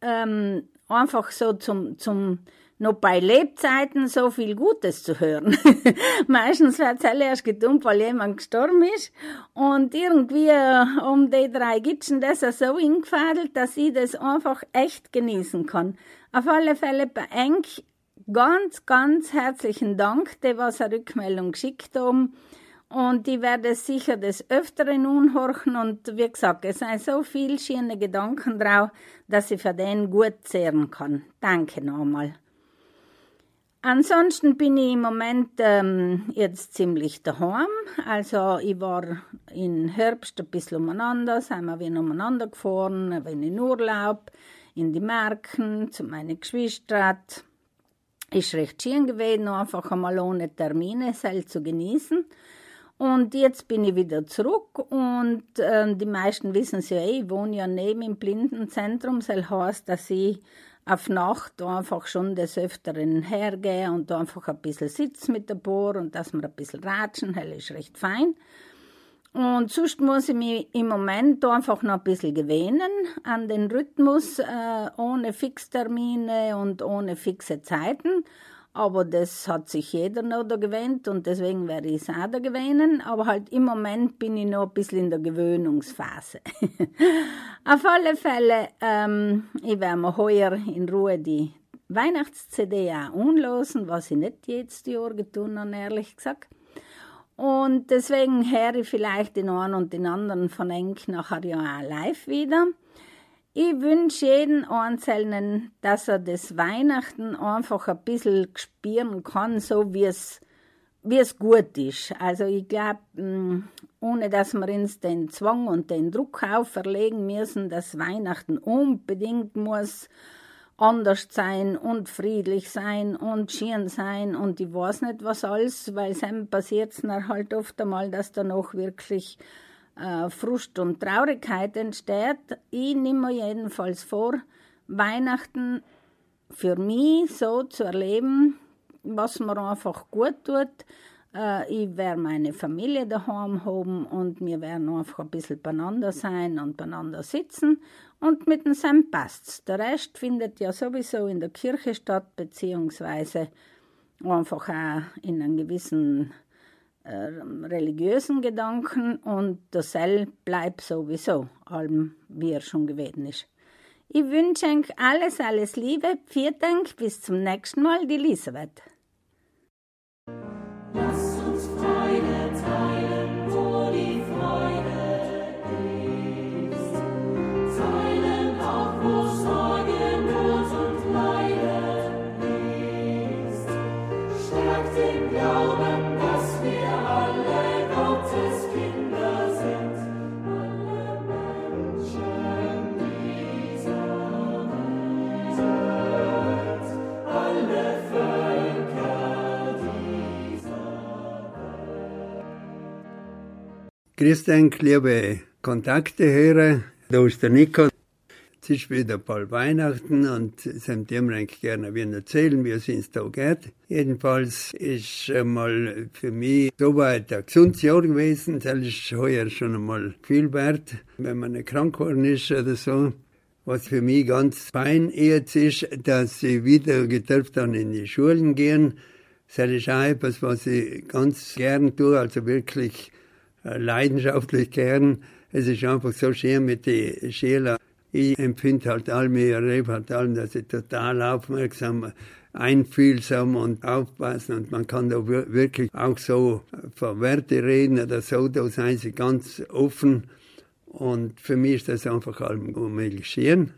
ähm, einfach so zum, zum noch bei Lebzeiten so viel Gutes zu hören. Meistens wird es erst gedumpft, weil jemand gestorben ist. Und irgendwie äh, um die drei Gitschen das so hingefadelt, dass ich das einfach echt genießen kann. Auf alle Fälle bei Enk ganz, ganz herzlichen Dank, die was eine Rückmeldung geschickt haben. Und ich werde sicher des Öfteren unhorchen und wie gesagt, es sind so viele schöne Gedanken drauf, dass ich für den gut zehren kann. Danke nochmal. Ansonsten bin ich im Moment ähm, jetzt ziemlich daheim. Also ich war im Herbst ein bisschen umeinander, sind wir wieder umeinander gefahren, ein wenig in Urlaub, in die Märkten, zu meinen Geschwistern. Ist recht schön gewesen, einfach einmal ohne Termine, selbst zu genießen. Und jetzt bin ich wieder zurück und äh, die meisten wissen es ja eh, ich wohne ja neben im Blindenzentrum. Das heißt, dass ich auf Nacht einfach schon des Öfteren hergehe und da einfach ein bisschen sitze mit der Bohr und dass wir ein bisschen ratschen, das ist recht fein. Und sonst muss ich mich im Moment einfach noch ein bisschen gewöhnen an den Rhythmus, äh, ohne Fixtermine und ohne fixe Zeiten. Aber das hat sich jeder noch da gewöhnt und deswegen werde ich es auch da gewöhnen. Aber halt im Moment bin ich noch ein bisschen in der Gewöhnungsphase. Auf alle Fälle, ähm, ich werde mir heuer in Ruhe die Weihnachts-CD auch unlosen, was ich nicht jedes Jahr getan habe, ehrlich gesagt. Und deswegen höre ich vielleicht den einen und den anderen von Enk nachher ja auch live wieder. Ich wünsche jeden Einzelnen, dass er das Weihnachten einfach ein bisschen spüren kann, so wie es, wie es gut ist. Also ich glaube, mm, ohne dass wir uns den Zwang und den Druck auferlegen müssen, dass Weihnachten unbedingt muss anders sein und friedlich sein und schön sein und ich weiß nicht was alles, weil es passiert es halt oft einmal, dass da noch wirklich äh, Frust und Traurigkeit entsteht. Ich nehme mir jedenfalls vor, Weihnachten für mich so zu erleben, was mir einfach gut tut. Äh, ich werde meine Familie daheim haben und wir werden einfach ein bisschen beieinander sein und beieinander sitzen. Und mit dem Sam passt's. Der Rest findet ja sowieso in der Kirche statt, beziehungsweise einfach auch in einem gewissen religiösen Gedanken und der Sell bleibt sowieso, allem wie er schon gewesen ist. Ich wünsche euch alles, alles Liebe, vielen Dank, bis zum nächsten Mal, die Elisabeth. Grüß dich, liebe Kontakte hören. Da ist der Nico. Es ist wieder bald Weihnachten und dem eigentlich gerne wieder erzählen, wie es uns da geht. Jedenfalls ist einmal für mich soweit ein gesundes Jahr gewesen. Das ist heuer schon einmal viel wert, wenn man nicht krank geworden ist oder so. Was für mich ganz fein jetzt ist, dass sie wieder gedurft dann in die Schulen gehen. Das ist auch etwas, was ich ganz gern tue, also wirklich leidenschaftlich gern. Es ist einfach so schön mit den Schülern. Ich empfinde halt allem, ich erlebe halt allem, dass ich total aufmerksam, einfühlsam und aufpassen. Und man kann da wirklich auch so von Werte reden oder so, da seien sie ganz offen. Und für mich ist das einfach allem unmöglich schön.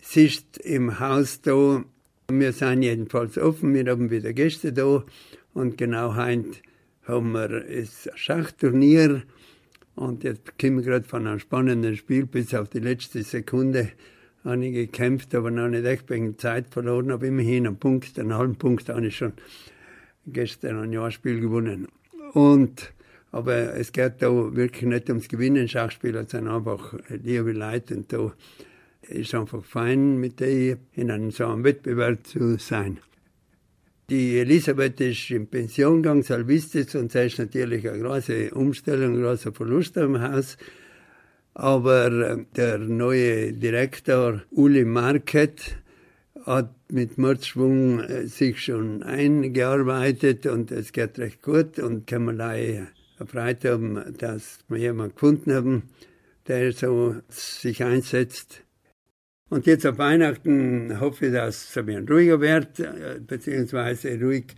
Es ist im Haus da, wir sind jedenfalls offen, wir haben wieder Gäste da. Und genau heute haben wir das Schachturnier und jetzt kommen wir gerade von einem spannenden Spiel bis auf die letzte Sekunde. Habe gekämpft, aber noch nicht echt wegen Zeit verloren, aber immerhin einen Punkt, einen halben Punkt habe ich schon gestern ein Jahrspiel gewonnen. Und, aber es geht da wirklich nicht ums Gewinnen Schachspieler, sondern einfach liebe Leute und da ist einfach fein, mit denen in einem so einem Wettbewerb zu sein. Die Elisabeth ist in Pension gegangen, Salvistis, und das ist natürlich eine große Umstellung, ein großer Verlust im Haus. Aber äh, der neue Direktor Uli Market hat mit Mordschwung äh, sich schon eingearbeitet und es geht recht gut und kann man erfreut haben, dass wir jemanden gefunden haben, der so sich einsetzt und jetzt auf Weihnachten hoffe ich, dass es ein ruhiger wird, äh, beziehungsweise ruhig,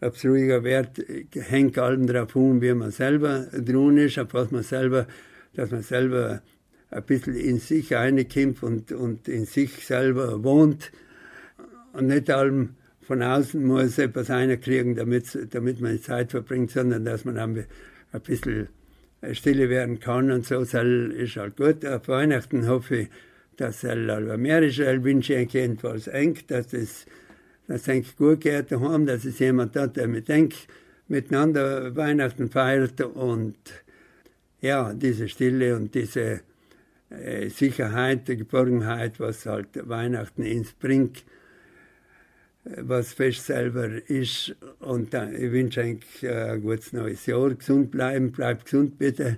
ob es ruhiger wird, hängt allem darauf an, wie man selber drin ist, auf was man selber, dass man selber ein bisschen in sich reinkommt und, und in sich selber wohnt und nicht allem von außen muss etwas reinkriegen, damit, damit man Zeit verbringt, sondern dass man ein bisschen stille werden kann und so, das ist halt gut. Auf Weihnachten hoffe ich, dass er albamerische wünsche ich jedenfalls eng, dass es dass es gut geht daheim, dass es jemand hat, der mit eng miteinander Weihnachten feiert und ja, diese Stille und diese äh, Sicherheit, die Geborgenheit, was halt Weihnachten ins bringt, was Fest selber ist. Und dann, ich wünsche eigentlich äh, ein gutes neues Jahr, gesund bleiben, bleibt gesund bitte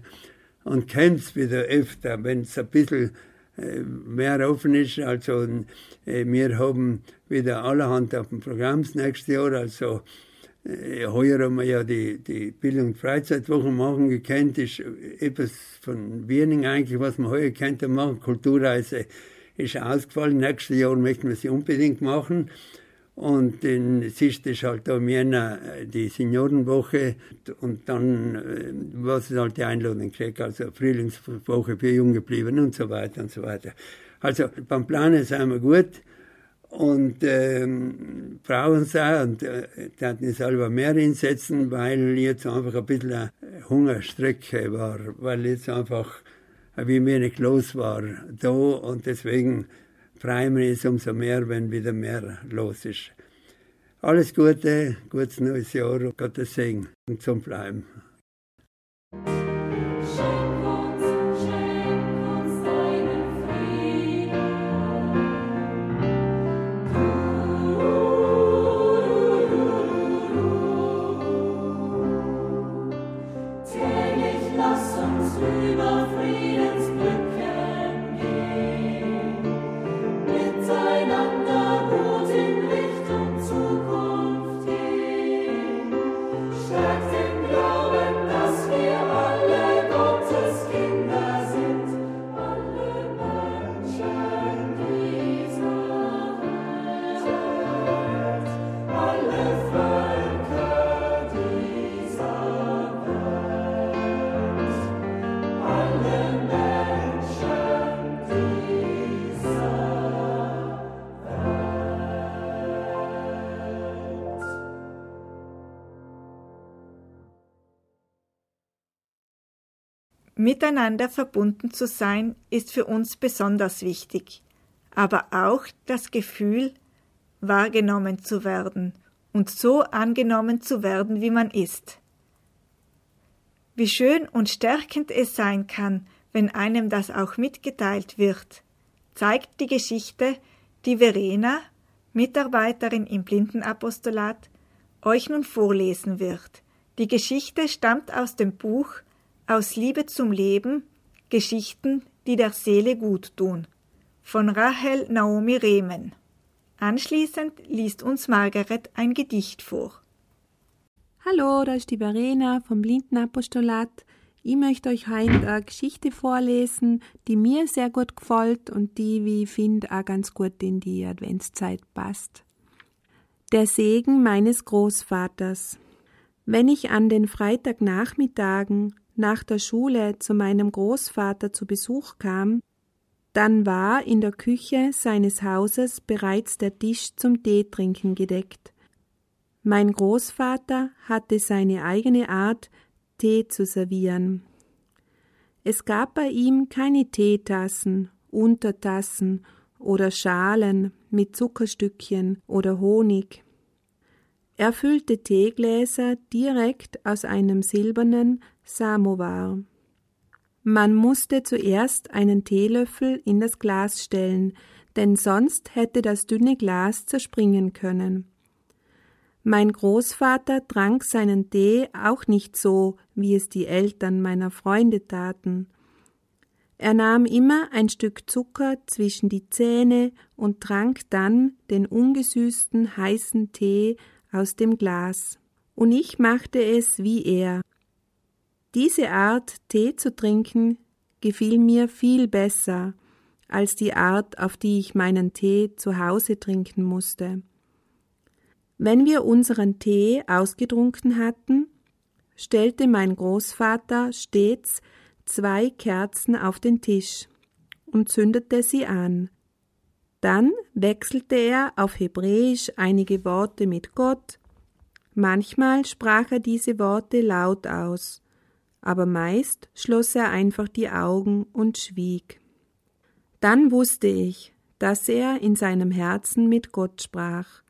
und kämpft wieder öfter, wenn es ein bisschen mehr offen ist. Also äh, wir haben wieder allerhand auf dem Programm das nächste Jahr. Also äh, heuer haben wir ja die, die Bildung- und Freizeitwochen machen gekannt. Ist etwas von Wiening eigentlich, was wir heuer kennt machen. Kulturreise ist ausgefallen. Nächstes Jahr möchten wir sie unbedingt machen. Und dann siehst du halt da im Jänner die Seniorenwoche. Und dann, äh, was ist halt die Einladung kriegt, also Frühlingswoche für Junggebliebene und so weiter und so weiter. Also beim Planen sind wir gut. Und ähm, brauchen es auch. Und äh, hatten selber mehr hinsetzen, weil jetzt einfach ein bisschen eine Hungerstrecke war, weil jetzt einfach wie wenig los war da. Und deswegen freuen wir uns umso mehr, wenn wieder mehr los ist. Alles Gute, gutes neues Jahr, Gottes Segen und zum Bleiben. Miteinander verbunden zu sein ist für uns besonders wichtig, aber auch das Gefühl, wahrgenommen zu werden und so angenommen zu werden, wie man ist. Wie schön und stärkend es sein kann, wenn einem das auch mitgeteilt wird, zeigt die Geschichte, die Verena, Mitarbeiterin im Blindenapostolat, euch nun vorlesen wird. Die Geschichte stammt aus dem Buch Aus Liebe zum Leben Geschichten, die der Seele gut tun von Rahel Naomi Rehmen. Anschließend liest uns Margaret ein Gedicht vor. Hallo, da ist die Verena vom Blindenapostolat. Ich möchte euch heute eine Geschichte vorlesen, die mir sehr gut gefällt und die, wie ich finde, auch ganz gut in die Adventszeit passt. Der Segen meines Großvaters. Wenn ich an den Freitagnachmittagen nach der Schule zu meinem Großvater zu Besuch kam, dann war in der Küche seines Hauses bereits der Tisch zum Teetrinken gedeckt. Mein Großvater hatte seine eigene Art, Tee zu servieren. Es gab bei ihm keine Teetassen, Untertassen oder Schalen mit Zuckerstückchen oder Honig. Er füllte Teegläser direkt aus einem silbernen Samovar. Man musste zuerst einen Teelöffel in das Glas stellen, denn sonst hätte das dünne Glas zerspringen können. Mein Großvater trank seinen Tee auch nicht so, wie es die Eltern meiner Freunde taten. Er nahm immer ein Stück Zucker zwischen die Zähne und trank dann den ungesüßten heißen Tee aus dem Glas. Und ich machte es wie er. Diese Art, Tee zu trinken, gefiel mir viel besser als die Art, auf die ich meinen Tee zu Hause trinken musste. Wenn wir unseren Tee ausgetrunken hatten, stellte mein Großvater stets zwei Kerzen auf den Tisch und zündete sie an. Dann wechselte er auf Hebräisch einige Worte mit Gott, manchmal sprach er diese Worte laut aus, aber meist schloss er einfach die Augen und schwieg. Dann wusste ich, dass er in seinem Herzen mit Gott sprach.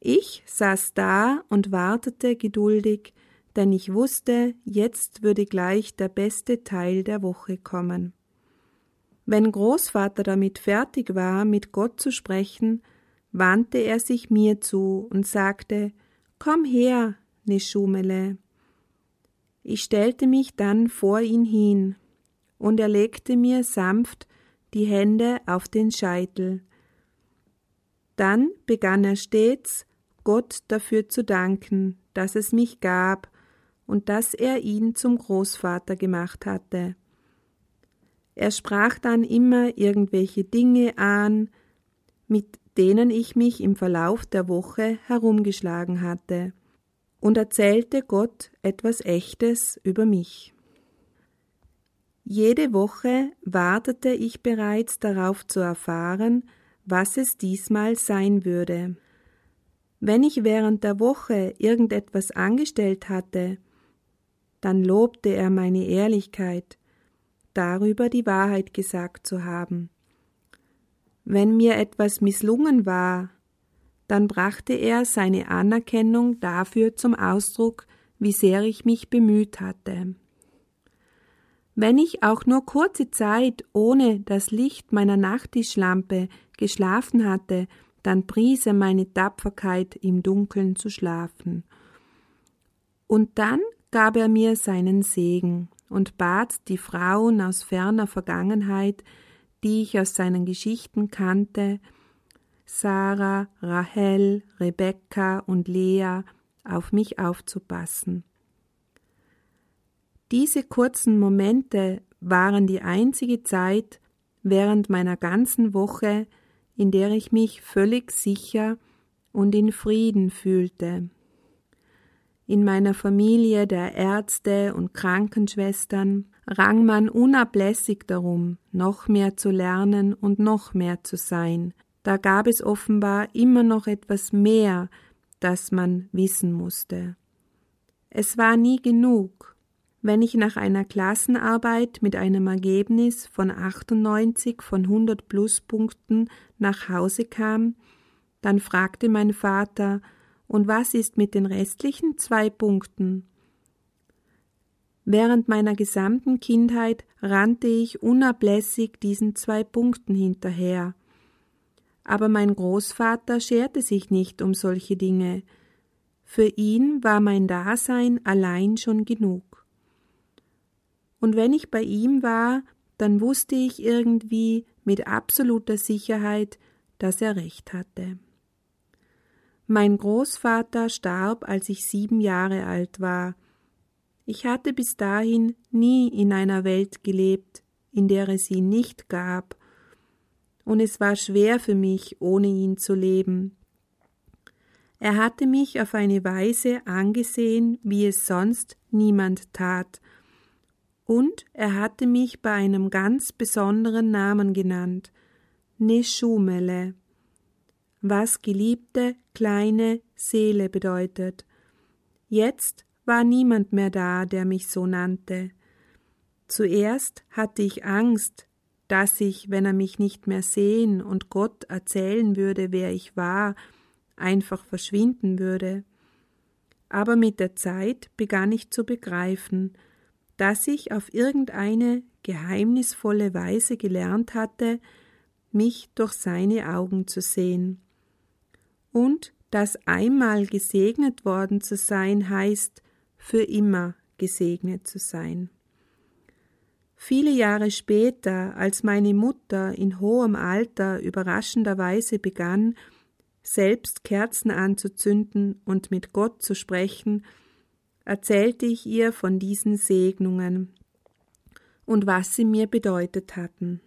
Ich saß da und wartete geduldig, denn ich wusste, jetzt würde gleich der beste Teil der Woche kommen. Wenn Großvater damit fertig war, mit Gott zu sprechen, wandte er sich mir zu und sagte Komm her, Neschumele. Ich stellte mich dann vor ihn hin, und er legte mir sanft die Hände auf den Scheitel. Dann begann er stets, Gott dafür zu danken, dass es mich gab und dass er ihn zum Großvater gemacht hatte. Er sprach dann immer irgendwelche Dinge an, mit denen ich mich im Verlauf der Woche herumgeschlagen hatte und erzählte Gott etwas Echtes über mich. Jede Woche wartete ich bereits darauf zu erfahren, was es diesmal sein würde. Wenn ich während der Woche irgendetwas angestellt hatte, dann lobte er meine Ehrlichkeit, darüber die Wahrheit gesagt zu haben. Wenn mir etwas misslungen war, dann brachte er seine Anerkennung dafür zum Ausdruck, wie sehr ich mich bemüht hatte. Wenn ich auch nur kurze Zeit ohne das Licht meiner Nachttischlampe geschlafen hatte, dann pries er meine Tapferkeit, im Dunkeln zu schlafen. Und dann gab er mir seinen Segen und bat die Frauen aus ferner Vergangenheit, die ich aus seinen Geschichten kannte, Sarah, Rahel, Rebekka und Lea auf mich aufzupassen. Diese kurzen Momente waren die einzige Zeit während meiner ganzen Woche, in der ich mich völlig sicher und in Frieden fühlte. In meiner Familie der Ärzte und Krankenschwestern rang man unablässig darum, noch mehr zu lernen und noch mehr zu sein, da gab es offenbar immer noch etwas mehr, das man wissen musste. Es war nie genug. Wenn ich nach einer Klassenarbeit mit einem Ergebnis von 98 von 100 Pluspunkten nach Hause kam, dann fragte mein Vater, und was ist mit den restlichen zwei Punkten? Während meiner gesamten Kindheit rannte ich unablässig diesen zwei Punkten hinterher. Aber mein Großvater scherte sich nicht um solche Dinge. Für ihn war mein Dasein allein schon genug. Und wenn ich bei ihm war, dann wusste ich irgendwie mit absoluter Sicherheit, dass er recht hatte. Mein Großvater starb, als ich sieben Jahre alt war. Ich hatte bis dahin nie in einer Welt gelebt, in der es ihn nicht gab, und es war schwer für mich, ohne ihn zu leben. Er hatte mich auf eine Weise angesehen, wie es sonst niemand tat, und er hatte mich bei einem ganz besonderen Namen genannt, Neschumele, was geliebte kleine Seele bedeutet. Jetzt war niemand mehr da, der mich so nannte. Zuerst hatte ich Angst, dass ich, wenn er mich nicht mehr sehen und Gott erzählen würde, wer ich war, einfach verschwinden würde. Aber mit der Zeit begann ich zu begreifen, dass ich auf irgendeine geheimnisvolle Weise gelernt hatte, mich durch seine Augen zu sehen. Und dass einmal gesegnet worden zu sein heißt, für immer gesegnet zu sein. Viele Jahre später, als meine Mutter in hohem Alter überraschenderweise begann, selbst Kerzen anzuzünden und mit Gott zu sprechen, erzählte ich ihr von diesen Segnungen und was sie mir bedeutet hatten.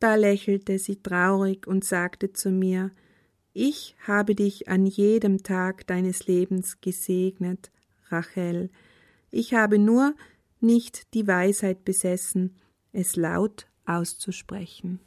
Da lächelte sie traurig und sagte zu mir Ich habe dich an jedem Tag deines Lebens gesegnet, Rachel, ich habe nur nicht die Weisheit besessen, es laut auszusprechen.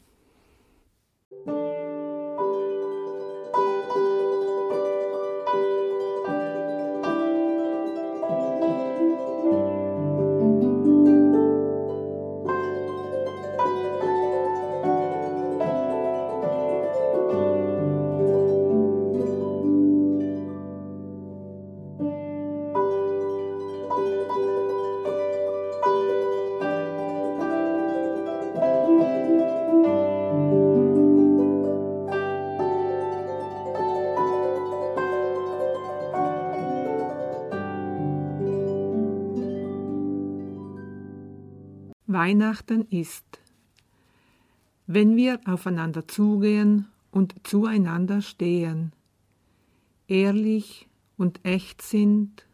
Weihnachten ist, wenn wir aufeinander zugehen und zueinander stehen, ehrlich und echt sind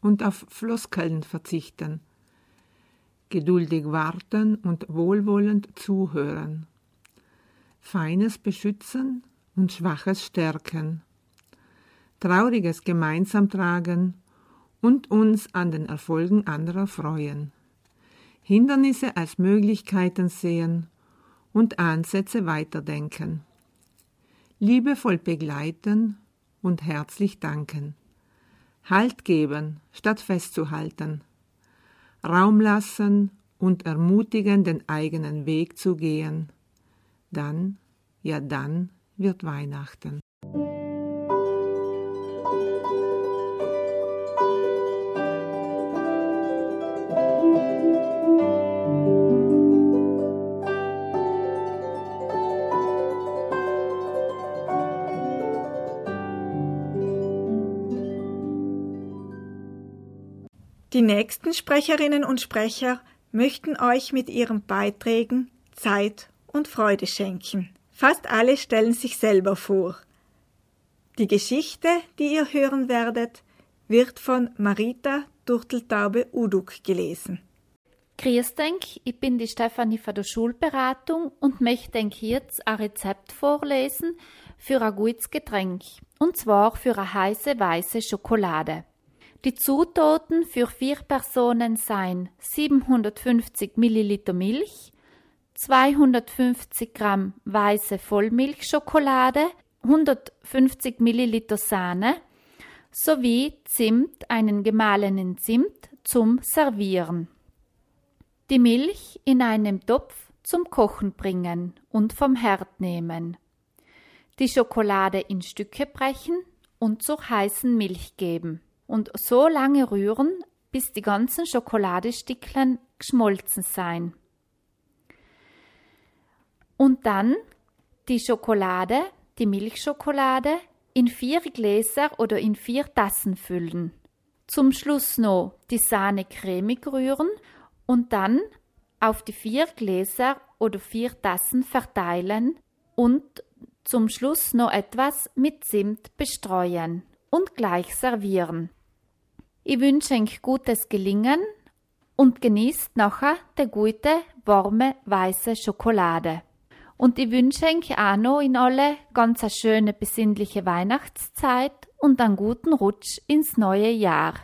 und auf Floskeln verzichten, geduldig warten und wohlwollend zuhören, Feines beschützen und Schwaches stärken, Trauriges gemeinsam tragen und uns an den Erfolgen anderer freuen. Hindernisse als Möglichkeiten sehen und Ansätze weiterdenken. Liebevoll begleiten und herzlich danken. Halt geben, statt festzuhalten. Raum lassen und ermutigen, den eigenen Weg zu gehen. Dann, ja dann wird Weihnachten. Die nächsten Sprecherinnen und Sprecher möchten euch mit ihren Beiträgen Zeit und Freude schenken. Fast alle stellen sich selber vor. Die Geschichte, die ihr hören werdet, wird von Marita Durteltaube Uduk gelesen. Grüß denk, ich bin die Stefanie von der Schulberatung und möchte denk jetzt ein Rezept vorlesen für ein gutes Getränk. Und zwar für eine heiße weiße Schokolade. Die Zutaten für vier Personen seien 750 Milliliter Milch, 250 Gramm weiße Vollmilchschokolade, 150 Milliliter Sahne sowie Zimt, einen gemahlenen Zimt zum Servieren. Die Milch in einem Topf zum Kochen bringen und vom Herd nehmen. Die Schokolade in Stücke brechen und zur heißen Milch geben und so lange rühren, bis die ganzen Schokoladestickeln geschmolzen sein. Und dann die Schokolade, die Milchschokolade, in vier Gläser oder in vier Tassen füllen. Zum Schluss noch die Sahne cremig rühren und dann auf die vier Gläser oder vier Tassen verteilen und zum Schluss noch etwas mit Zimt bestreuen und gleich servieren. Ich wünsche euch gutes Gelingen und genießt nachher die gute, warme, weiße Schokolade. Und ich wünsche euch auch noch in alle ganz eine schöne, besinnliche Weihnachtszeit und einen guten Rutsch ins neue Jahr.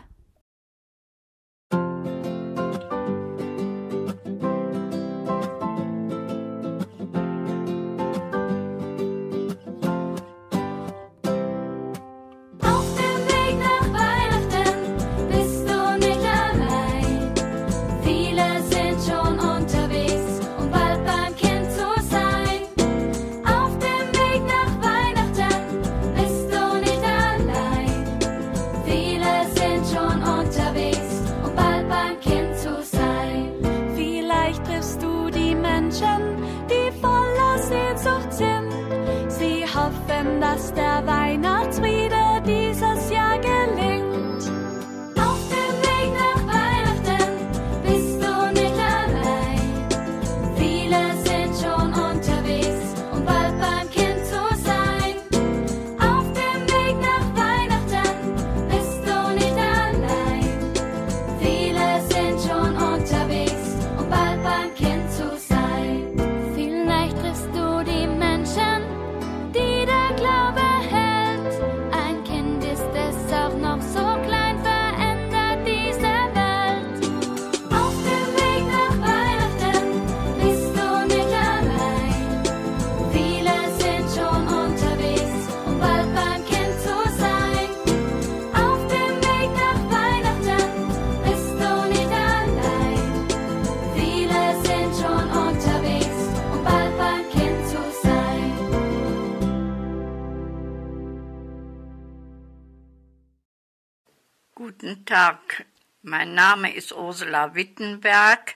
Tag, mein Name ist Ursula Wittenberg.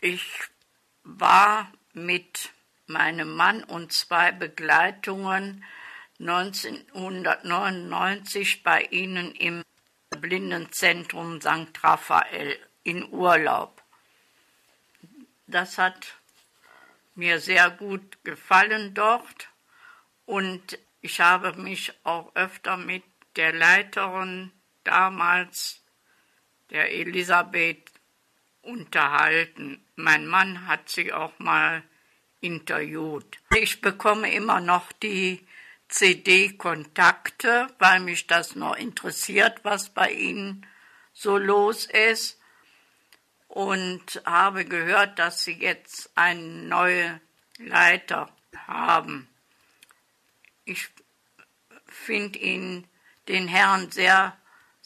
Ich war mit meinem Mann und zwei Begleitungen 1999 bei Ihnen im Blindenzentrum St. Raphael in Urlaub. Das hat mir sehr gut gefallen dort und ich habe mich auch öfter mit der Leiterin damals, der Elisabeth, unterhalten. Mein Mann hat sie auch mal interviewt. Ich bekomme immer noch die CD-Kontakte, weil mich das noch interessiert, was bei Ihnen so los ist. Und habe gehört, dass Sie jetzt einen neuen Leiter haben. Ich finde ihn, den Herrn, sehr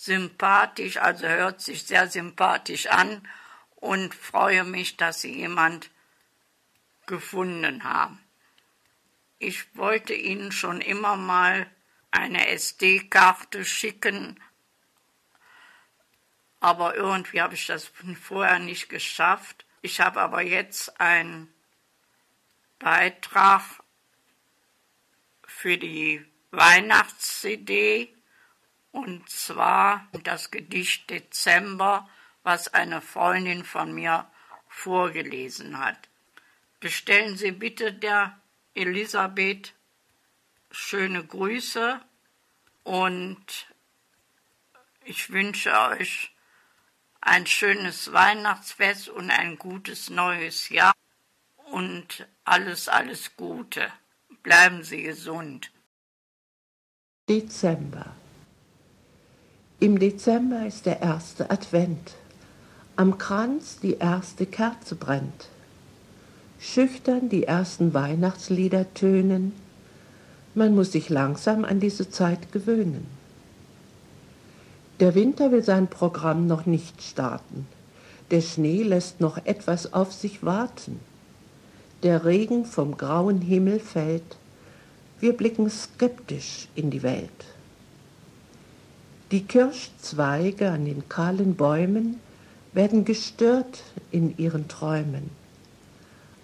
sympathisch, also hört sich sehr sympathisch an und freue mich, dass Sie jemand gefunden haben. Ich wollte Ihnen schon immer mal eine SD-Karte schicken, aber irgendwie habe ich das vorher nicht geschafft. Ich habe aber jetzt einen Beitrag für die Weihnachts-CD und zwar das Gedicht Dezember, was eine Freundin von mir vorgelesen hat. Bestellen Sie bitte der Elisabeth schöne Grüße und ich wünsche euch ein schönes Weihnachtsfest und ein gutes neues Jahr und alles, alles Gute. Bleiben Sie gesund. Dezember. Im Dezember ist der erste Advent. Am Kranz die erste Kerze brennt. Schüchtern die ersten Weihnachtslieder tönen. Man muss sich langsam an diese Zeit gewöhnen. Der Winter will sein Programm noch nicht starten. Der Schnee lässt noch etwas auf sich warten. Der Regen vom grauen Himmel fällt. Wir blicken skeptisch in die Welt. Die Kirschzweige an den kahlen Bäumen werden gestört in ihren Träumen.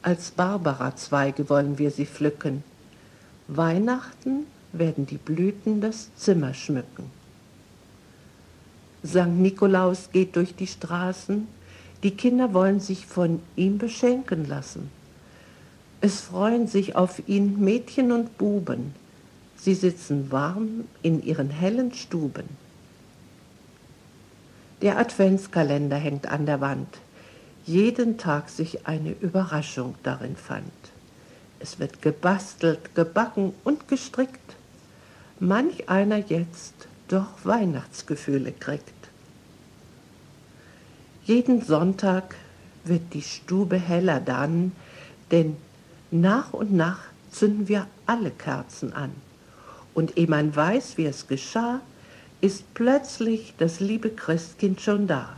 Als Barbara-Zweige wollen wir sie pflücken. Weihnachten werden die Blüten das Zimmer schmücken. Sankt Nikolaus geht durch die Straßen, die Kinder wollen sich von ihm beschenken lassen. Es freuen sich auf ihn Mädchen und Buben, sie sitzen warm in ihren hellen Stuben. Der Adventskalender hängt an der Wand, jeden Tag sich eine Überraschung darin fand. Es wird gebastelt, gebacken und gestrickt. Manch einer jetzt doch Weihnachtsgefühle kriegt. Jeden Sonntag wird die Stube heller dann, denn nach und nach zünden wir alle Kerzen an. Und ehe man weiß, wie es geschah, ist plötzlich das liebe Christkind schon da.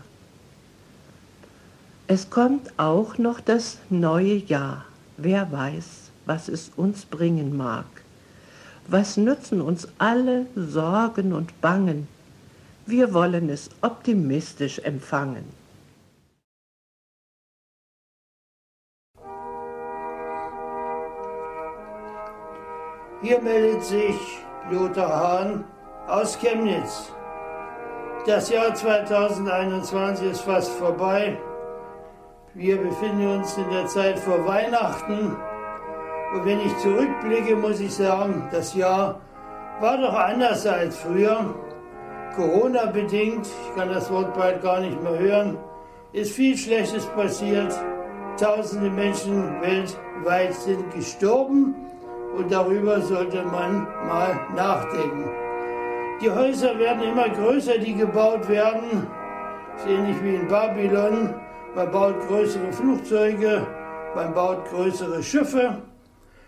Es kommt auch noch das neue Jahr. Wer weiß, was es uns bringen mag. Was nützen uns alle Sorgen und Bangen? Wir wollen es optimistisch empfangen. Hier meldet sich Lothar Hahn aus Chemnitz. Das Jahr 2021 ist fast vorbei. Wir befinden uns in der Zeit vor Weihnachten. Und wenn ich zurückblicke, muss ich sagen, das Jahr war doch anders als früher. Corona bedingt, ich kann das Wort bald gar nicht mehr hören, ist viel Schlechtes passiert. Tausende Menschen weltweit sind gestorben und darüber sollte man mal nachdenken. Die Häuser werden immer größer, die gebaut werden. Ist ähnlich wie in Babylon. Man baut größere Flugzeuge, man baut größere Schiffe.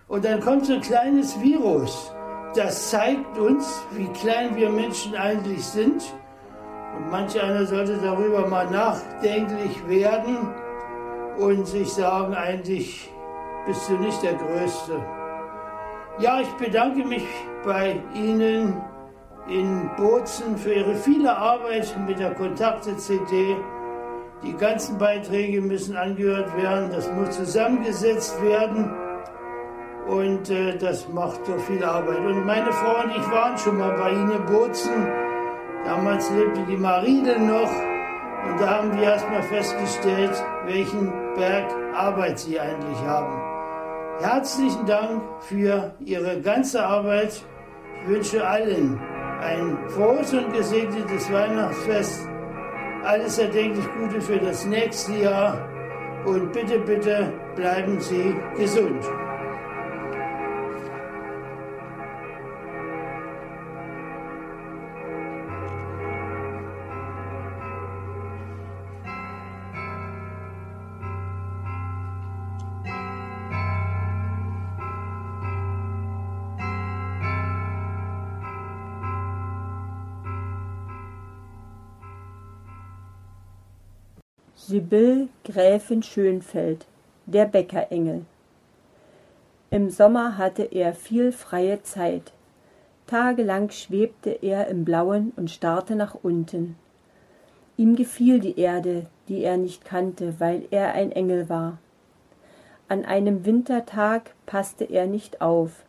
Und dann kommt so ein kleines Virus. Das zeigt uns, wie klein wir Menschen eigentlich sind. Und manch einer sollte darüber mal nachdenklich werden und sich sagen, eigentlich bist du nicht der Größte. Ja, ich bedanke mich bei Ihnen in Bozen für Ihre viele Arbeit mit der Kontakte-CD. Die ganzen Beiträge müssen angehört werden, das muss zusammengesetzt werden und äh, das macht so viel Arbeit. Und meine Frau und ich waren schon mal bei Ihnen in Bozen. Damals lebte die Maride noch und da haben wir erstmal festgestellt, welchen Berg Arbeit Sie eigentlich haben. Herzlichen Dank für Ihre ganze Arbeit. Ich wünsche allen ein frohes und gesegnetes Weihnachtsfest. Alles erdenklich Gute für das nächste Jahr. Und bitte, bitte bleiben Sie gesund. Sibyll Gräfin Schönfeld, der Bäckerengel. Im Sommer hatte er viel freie Zeit. Tagelang schwebte er im Blauen und starrte nach unten. Ihm gefiel die Erde, die er nicht kannte, weil er ein Engel war. An einem Wintertag passte er nicht auf.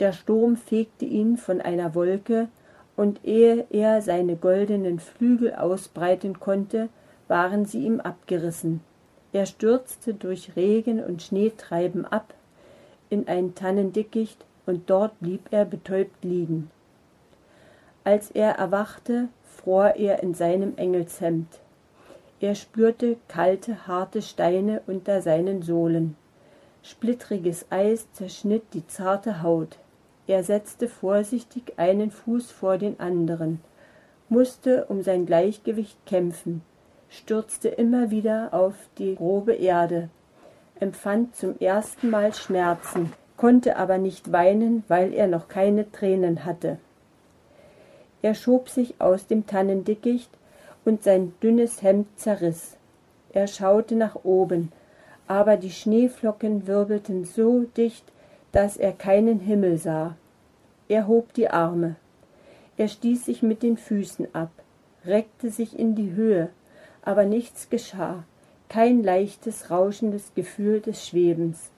Der Sturm fegte ihn von einer Wolke, und ehe er seine goldenen Flügel ausbreiten konnte, waren sie ihm abgerissen. Er stürzte durch Regen und Schneetreiben ab in ein Tannendickicht, und dort blieb er betäubt liegen. Als er erwachte, fror er in seinem Engelshemd. Er spürte kalte, harte Steine unter seinen Sohlen. Splittriges Eis zerschnitt die zarte Haut. Er setzte vorsichtig einen Fuß vor den anderen, musste um sein Gleichgewicht kämpfen, stürzte immer wieder auf die grobe Erde, empfand zum ersten Mal Schmerzen, konnte aber nicht weinen, weil er noch keine Tränen hatte. Er schob sich aus dem Tannendickicht und sein dünnes Hemd zerriss. Er schaute nach oben, aber die Schneeflocken wirbelten so dicht, dass er keinen Himmel sah. Er hob die Arme. Er stieß sich mit den Füßen ab, reckte sich in die Höhe, aber nichts geschah, kein leichtes, rauschendes Gefühl des Schwebens.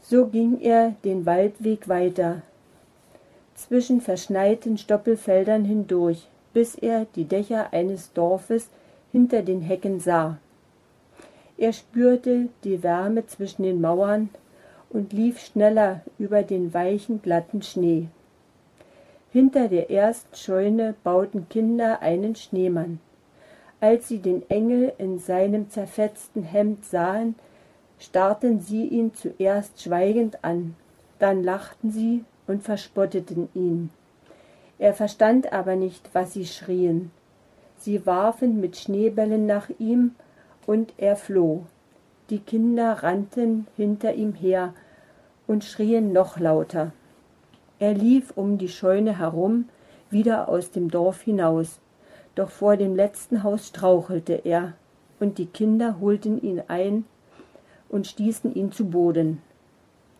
So ging er den Waldweg weiter, zwischen verschneiten Stoppelfeldern hindurch, bis er die Dächer eines Dorfes hinter den Hecken sah. Er spürte die Wärme zwischen den Mauern und lief schneller über den weichen, glatten Schnee. Hinter der ersten Scheune bauten Kinder einen Schneemann. Als sie den Engel in seinem zerfetzten Hemd sahen, starrten sie ihn zuerst schweigend an, dann lachten sie und verspotteten ihn. Er verstand aber nicht, was sie schrien. Sie warfen mit Schneebällen nach ihm, und er floh. Die Kinder rannten hinter ihm her und schrien noch lauter. Er lief um die Scheune herum, wieder aus dem Dorf hinaus, doch vor dem letzten Haus strauchelte er, und die Kinder holten ihn ein und stießen ihn zu Boden.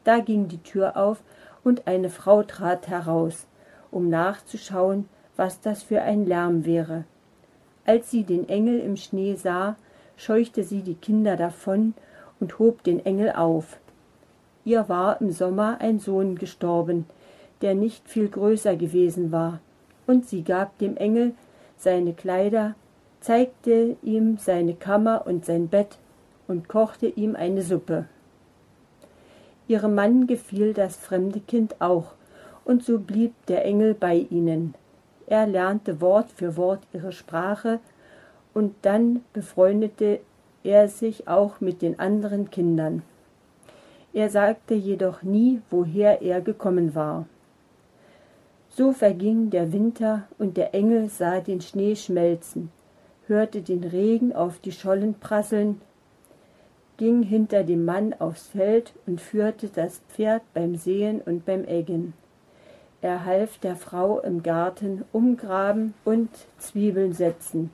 Da ging die Tür auf, und eine Frau trat heraus, um nachzuschauen, was das für ein Lärm wäre. Als sie den Engel im Schnee sah, scheuchte sie die Kinder davon und hob den Engel auf. Ihr war im Sommer ein Sohn gestorben, der nicht viel größer gewesen war, und sie gab dem Engel seine Kleider, zeigte ihm seine Kammer und sein Bett und kochte ihm eine Suppe. Ihrem Mann gefiel das fremde Kind auch, und so blieb der Engel bei ihnen. Er lernte Wort für Wort ihre Sprache, und dann befreundete er sich auch mit den anderen Kindern. Er sagte jedoch nie, woher er gekommen war. So verging der Winter, und der Engel sah den Schnee schmelzen, hörte den Regen auf die Schollen prasseln, ging hinter dem Mann aufs Feld und führte das Pferd beim Sehen und beim Eggen. Er half der Frau im Garten umgraben und Zwiebeln setzen,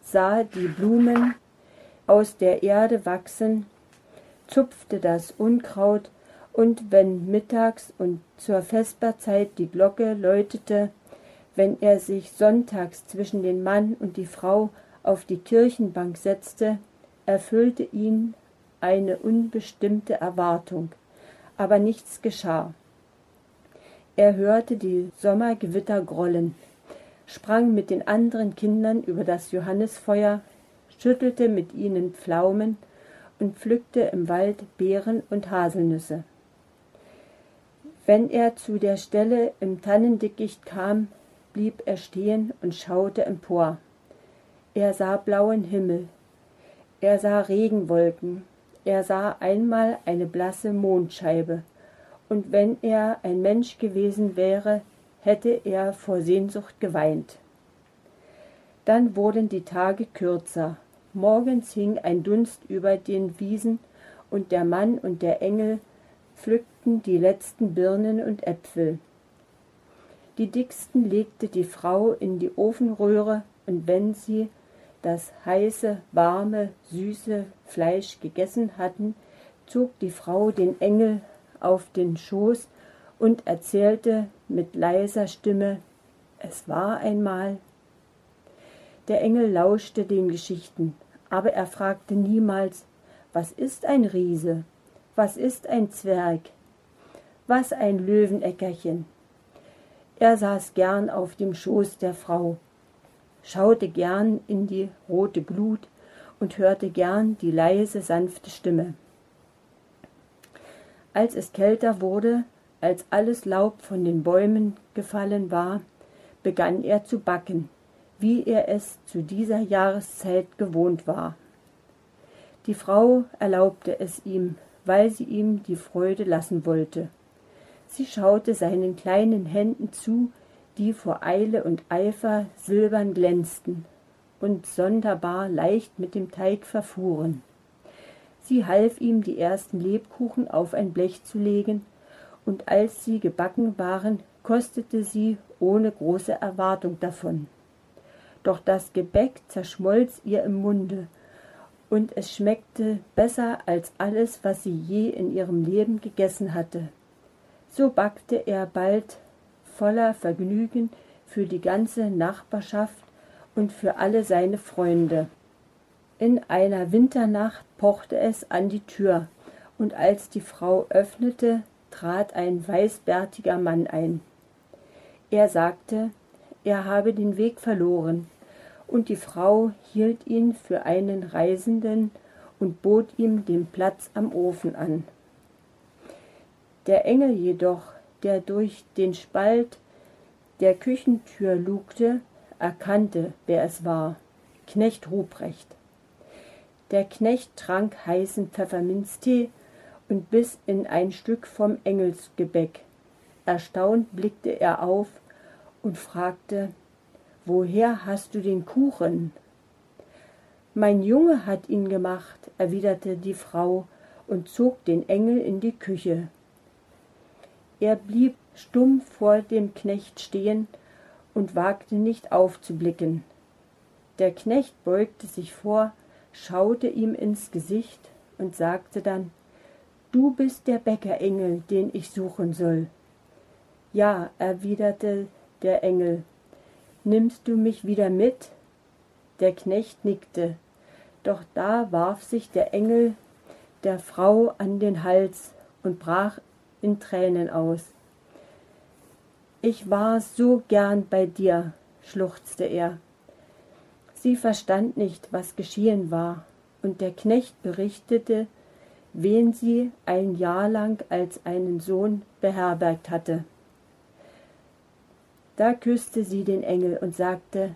sah die Blumen aus der Erde wachsen, zupfte das Unkraut, und wenn mittags und zur Vesperzeit die Glocke läutete, wenn er sich sonntags zwischen den Mann und die Frau auf die Kirchenbank setzte, erfüllte ihn eine unbestimmte Erwartung, aber nichts geschah. Er hörte die Sommergewitter grollen, sprang mit den anderen Kindern über das Johannisfeuer, schüttelte mit ihnen Pflaumen und pflückte im Wald Beeren und Haselnüsse. Wenn er zu der Stelle im Tannendickicht kam, blieb er stehen und schaute empor. Er sah blauen Himmel, er sah Regenwolken, er sah einmal eine blasse Mondscheibe, und wenn er ein Mensch gewesen wäre, hätte er vor Sehnsucht geweint. Dann wurden die Tage kürzer, morgens hing ein Dunst über den Wiesen, und der Mann und der Engel pflückten die letzten Birnen und Äpfel. Die dicksten legte die Frau in die Ofenröhre, und wenn sie das heiße, warme, süße Fleisch gegessen hatten, zog die Frau den Engel auf den Schoß und erzählte mit leiser Stimme Es war einmal. Der Engel lauschte den Geschichten, aber er fragte niemals Was ist ein Riese? Was ist ein Zwerg? Was ein Löweneckerchen? Er saß gern auf dem Schoß der Frau, schaute gern in die rote Glut und hörte gern die leise, sanfte Stimme. Als es kälter wurde, als alles Laub von den Bäumen gefallen war, begann er zu backen, wie er es zu dieser Jahreszeit gewohnt war. Die Frau erlaubte es ihm, weil sie ihm die Freude lassen wollte. Sie schaute seinen kleinen Händen zu, die vor Eile und Eifer silbern glänzten und sonderbar leicht mit dem Teig verfuhren. Sie half ihm, die ersten Lebkuchen auf ein Blech zu legen, und als sie gebacken waren, kostete sie ohne große Erwartung davon. Doch das Gebäck zerschmolz ihr im Munde, und es schmeckte besser als alles, was sie je in ihrem Leben gegessen hatte. So backte er bald voller Vergnügen für die ganze Nachbarschaft und für alle seine Freunde. In einer Winternacht pochte es an die Tür, und als die Frau öffnete, trat ein weißbärtiger Mann ein. Er sagte, er habe den Weg verloren, und die Frau hielt ihn für einen Reisenden und bot ihm den Platz am Ofen an. Der Engel jedoch, der durch den Spalt der Küchentür lugte, erkannte, wer es war. Knecht Ruprecht. Der Knecht trank heißen Pfefferminztee und biss in ein Stück vom Engelsgebäck. Erstaunt blickte er auf und fragte, Woher hast du den Kuchen? Mein Junge hat ihn gemacht, erwiderte die Frau und zog den Engel in die Küche. Er blieb stumm vor dem Knecht stehen und wagte nicht aufzublicken. Der Knecht beugte sich vor, schaute ihm ins Gesicht und sagte dann Du bist der Bäckerengel, den ich suchen soll. Ja, erwiderte der Engel. Nimmst du mich wieder mit? Der Knecht nickte, doch da warf sich der Engel der Frau an den Hals und brach in Tränen aus. Ich war so gern bei dir, schluchzte er. Sie verstand nicht, was geschehen war, und der Knecht berichtete, wen sie ein Jahr lang als einen Sohn beherbergt hatte. Da küsste sie den Engel und sagte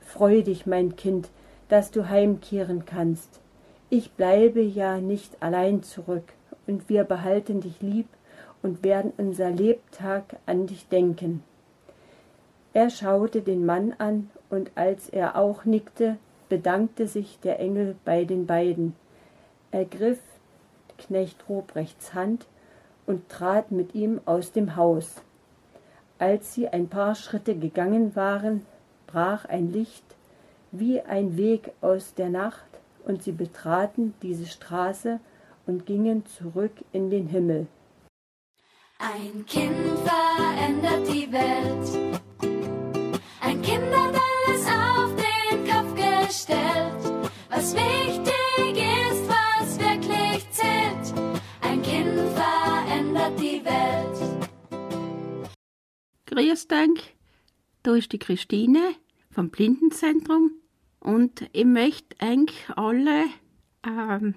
Freu dich, mein Kind, dass du heimkehren kannst. Ich bleibe ja nicht allein zurück, und wir behalten dich lieb und werden unser Lebtag an dich denken. Er schaute den Mann an, und als er auch nickte, bedankte sich der Engel bei den beiden, ergriff Knecht Ruprechts Hand und trat mit ihm aus dem Haus. Als sie ein paar Schritte gegangen waren, brach ein Licht wie ein Weg aus der Nacht, und sie betraten diese Straße und gingen zurück in den Himmel. Ein Kind verändert die Welt. Ein Kind hat alles auf den Kopf gestellt. Was wichtig ist, was wirklich zählt. Ein Kind verändert die Welt. Grüß dich, da ist die Christine vom Blindenzentrum und ich möchte eigentlich alle ähm,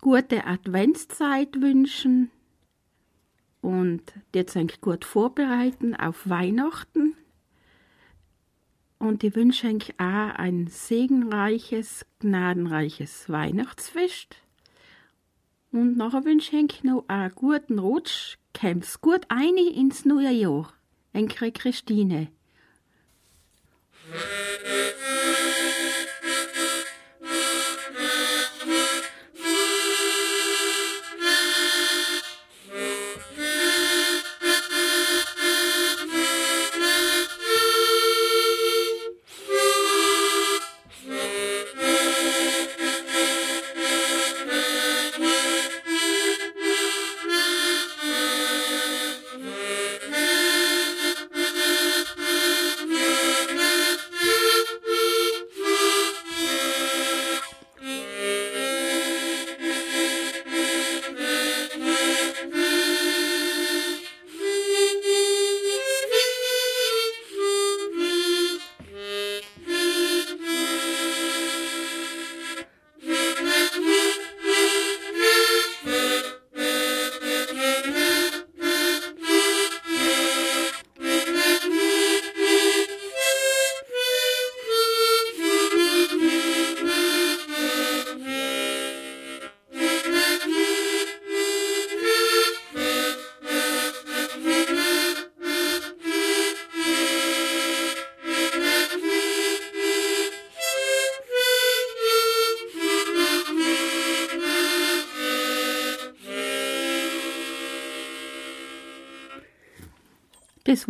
gute Adventszeit wünschen und jetzt eigentlich gut vorbereiten auf Weihnachten. Und ich wünsche eigentlich auch ein segenreiches, gnadenreiches Weihnachtsfest. Und nachher wünsche ich eigentlich noch einen guten Rutsch, kämpf's gut ein ins neue Jahr. Enkel Christine.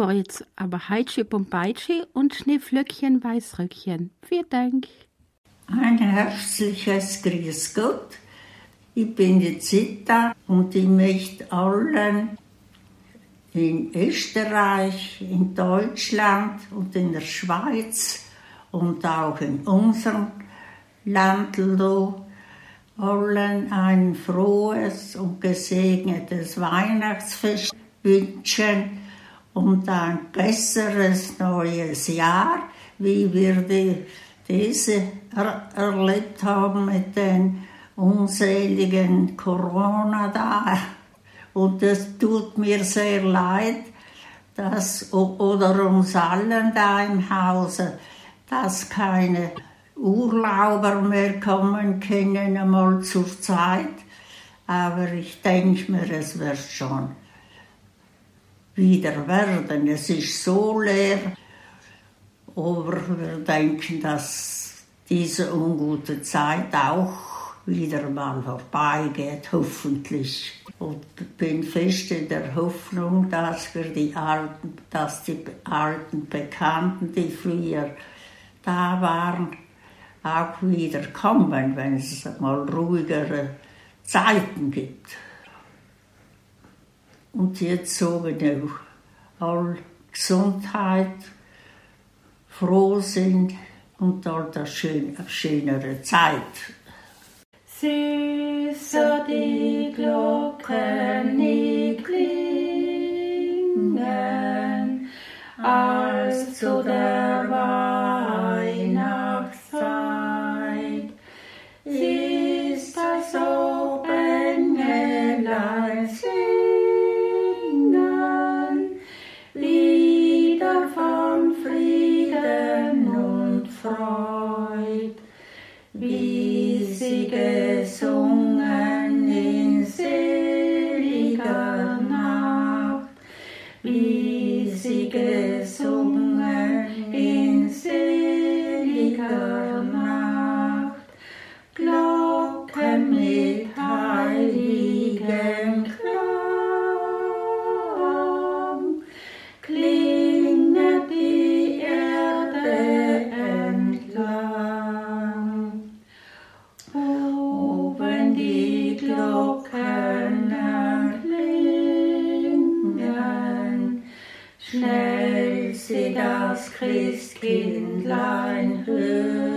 Jetzt aber Heitsche Bombeitsche und Schneeflöckchen Weißröckchen. Vielen Dank. Ein herzliches Grüß Gott. Ich bin die Zita und ich möchte allen in Österreich, in Deutschland und in der Schweiz und auch in unserem Land allen ein frohes und gesegnetes Weihnachtsfest wünschen und ein besseres neues Jahr, wie wir die, diese er, erlebt haben mit den unseligen Corona da. Und es tut mir sehr leid, dass, oder uns allen da im Hause, dass keine Urlauber mehr kommen können, einmal zur Zeit. Aber ich denke mir, es wird schon wieder werden. Es ist so leer, aber wir denken, dass diese ungute Zeit auch wieder mal vorbeigeht, hoffentlich. Und bin fest in der Hoffnung, dass wir die alten, dass die alten Bekannten, die früher da waren, auch wieder kommen, wenn es mal ruhigere Zeiten gibt. Und jetzt so, wenn all Gesundheit, froh sind und all das schön, schönere Zeit. Süßer die Glocken nicht klingen, als zu der Weihnachtszeit Christkindlein hört,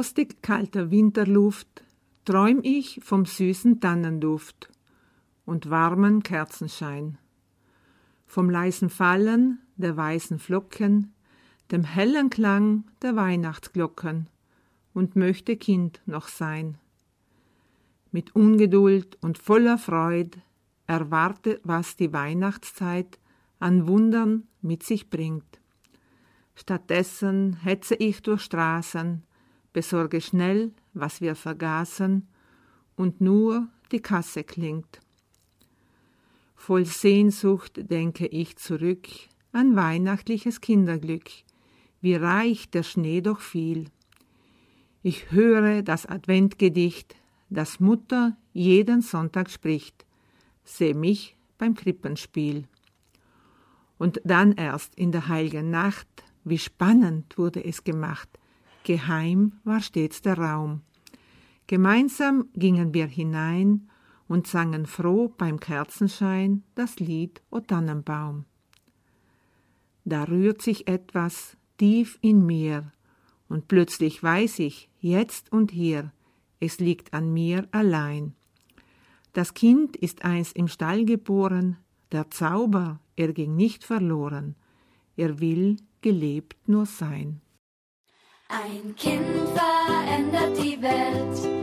frostig kalter Winterluft träum ich vom süßen Tannenduft und warmen Kerzenschein, vom leisen Fallen der weißen Flocken, dem hellen Klang der Weihnachtsglocken und möchte Kind noch sein. Mit Ungeduld und voller Freud erwarte, was die Weihnachtszeit an Wundern mit sich bringt. Stattdessen hetze ich durch Straßen, besorge schnell, was wir vergaßen, und nur die Kasse klingt. Voll Sehnsucht denke ich zurück an weihnachtliches Kinderglück, wie reich der Schnee doch fiel. Ich höre das Adventgedicht, das Mutter jeden Sonntag spricht, seh mich beim Krippenspiel. Und dann erst in der heiligen Nacht, wie spannend wurde es gemacht, geheim war stets der Raum. Gemeinsam gingen wir hinein und sangen froh beim Kerzenschein das Lied O Tannenbaum. Da rührt sich etwas tief in mir, und plötzlich weiß ich, jetzt und hier, es liegt an mir allein. Das Kind ist einst im Stall geboren, der Zauber, er ging nicht verloren, er will gelebt nur sein. Ein Kind verändert die Welt.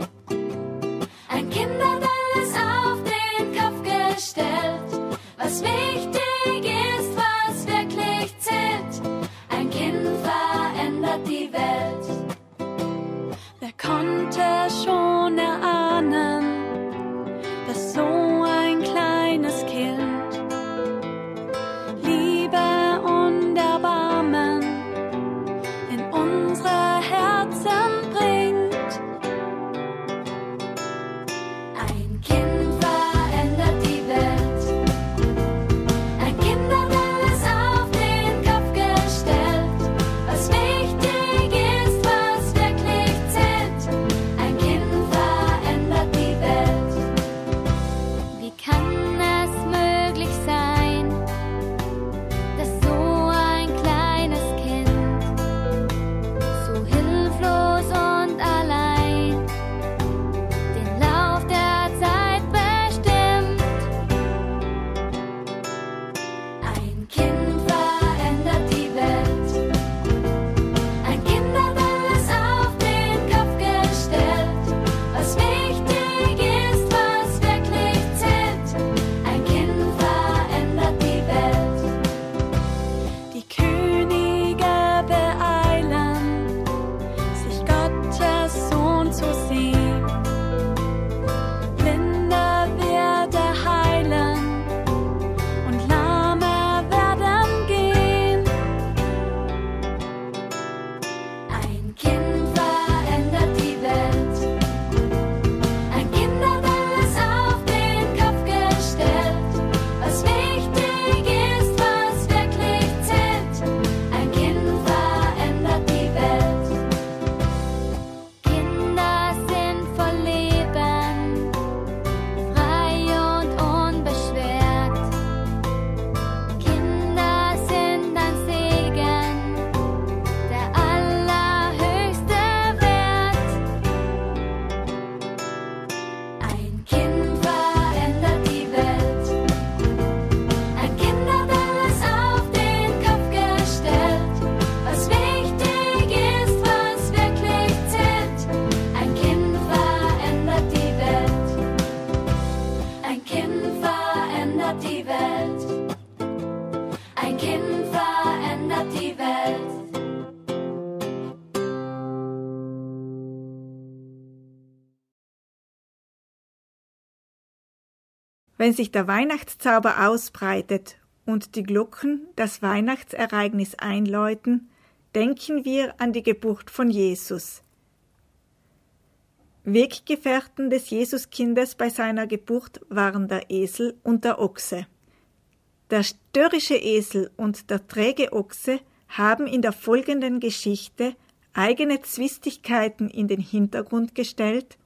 Wenn sich der Weihnachtszauber ausbreitet und die Glocken das Weihnachtsereignis einläuten, denken wir an die Geburt von Jesus. Weggefährten des Jesuskindes bei seiner Geburt waren der Esel und der Ochse. Der störrische Esel und der träge Ochse haben in der folgenden Geschichte eigene Zwistigkeiten in den Hintergrund gestellt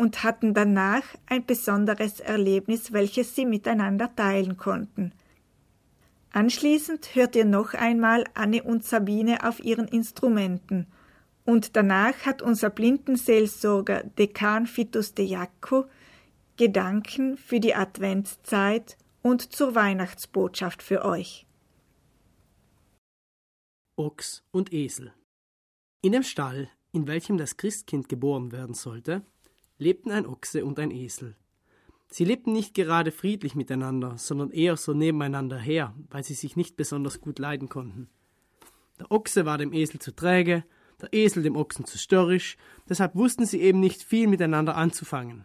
und hatten danach ein besonderes Erlebnis, welches sie miteinander teilen konnten. Anschließend hört ihr noch einmal Anne und Sabine auf ihren Instrumenten und danach hat unser Blindenseelsorger Dekan Fitus de Jacco Gedanken für die Adventszeit und zur Weihnachtsbotschaft für euch. Ochs und Esel. In dem Stall, in welchem das Christkind geboren werden sollte, lebten ein Ochse und ein Esel. Sie lebten nicht gerade friedlich miteinander, sondern eher so nebeneinander her, weil sie sich nicht besonders gut leiden konnten. Der Ochse war dem Esel zu träge, der Esel dem Ochsen zu störrisch, deshalb wussten sie eben nicht viel miteinander anzufangen.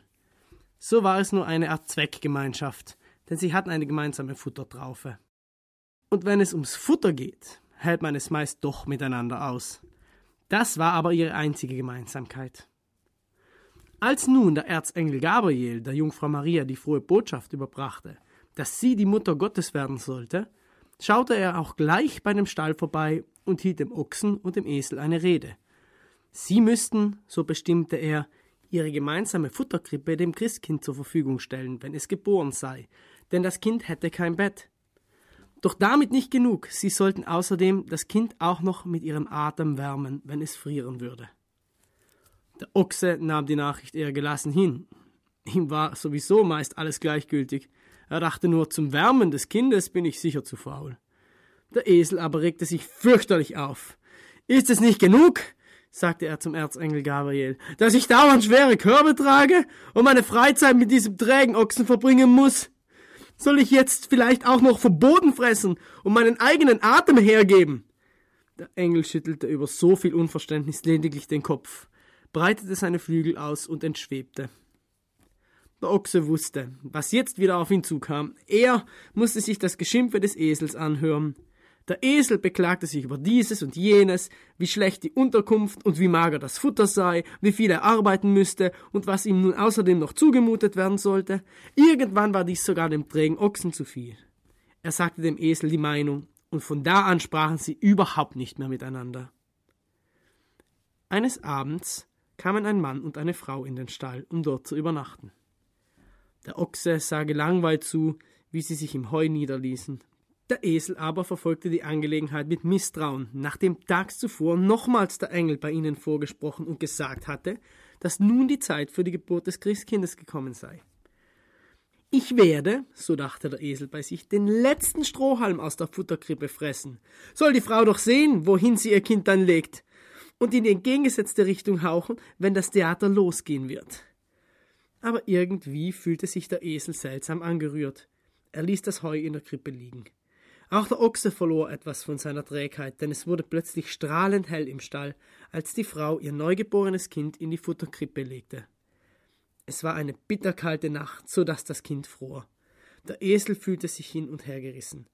So war es nur eine Art Zweckgemeinschaft, denn sie hatten eine gemeinsame Futtertraufe. Und wenn es ums Futter geht, hält man es meist doch miteinander aus. Das war aber ihre einzige Gemeinsamkeit. Als nun der Erzengel Gabriel der Jungfrau Maria die frohe Botschaft überbrachte, dass sie die Mutter Gottes werden sollte, schaute er auch gleich bei dem Stall vorbei und hielt dem Ochsen und dem Esel eine Rede. Sie müssten, so bestimmte er, ihre gemeinsame Futterkrippe dem Christkind zur Verfügung stellen, wenn es geboren sei, denn das Kind hätte kein Bett. Doch damit nicht genug, sie sollten außerdem das Kind auch noch mit ihrem Atem wärmen, wenn es frieren würde. Der Ochse nahm die Nachricht eher gelassen hin. Ihm war sowieso meist alles gleichgültig. Er dachte nur, zum Wärmen des Kindes bin ich sicher zu faul. Der Esel aber regte sich fürchterlich auf. Ist es nicht genug, sagte er zum Erzengel Gabriel, dass ich dauernd schwere Körbe trage und meine Freizeit mit diesem trägen Ochsen verbringen muss? Soll ich jetzt vielleicht auch noch vom Boden fressen und meinen eigenen Atem hergeben? Der Engel schüttelte über so viel Unverständnis lediglich den Kopf, breitete seine Flügel aus und entschwebte. Der Ochse wusste, was jetzt wieder auf ihn zukam. Er musste sich das Geschimpfe des Esels anhören. Der Esel beklagte sich über dieses und jenes, wie schlecht die Unterkunft und wie mager das Futter sei, wie viel er arbeiten müsste und was ihm nun außerdem noch zugemutet werden sollte. Irgendwann war dies sogar dem trägen Ochsen zu viel. Er sagte dem Esel die Meinung, und von da an sprachen sie überhaupt nicht mehr miteinander. Eines Abends kamen ein Mann und eine Frau in den Stall, um dort zu übernachten. Der Ochse sah gelangweilt zu, wie sie sich im Heu niederließen. Der Esel aber verfolgte die Angelegenheit mit Misstrauen, nachdem tags zuvor nochmals der Engel bei ihnen vorgesprochen und gesagt hatte, dass nun die Zeit für die Geburt des Christkindes gekommen sei. Ich werde, so dachte der Esel bei sich, den letzten Strohhalm aus der Futterkrippe fressen. Soll die Frau doch sehen, wohin sie ihr Kind dann legt, und in die entgegengesetzte Richtung hauchen, wenn das Theater losgehen wird. Aber irgendwie fühlte sich der Esel seltsam angerührt. Er ließ das Heu in der Krippe liegen. Auch der Ochse verlor etwas von seiner Trägheit, denn es wurde plötzlich strahlend hell im Stall, als die Frau ihr neugeborenes Kind in die Futterkrippe legte. Es war eine bitterkalte Nacht, so dass das Kind fror. Der Esel fühlte sich hin und her gerissen.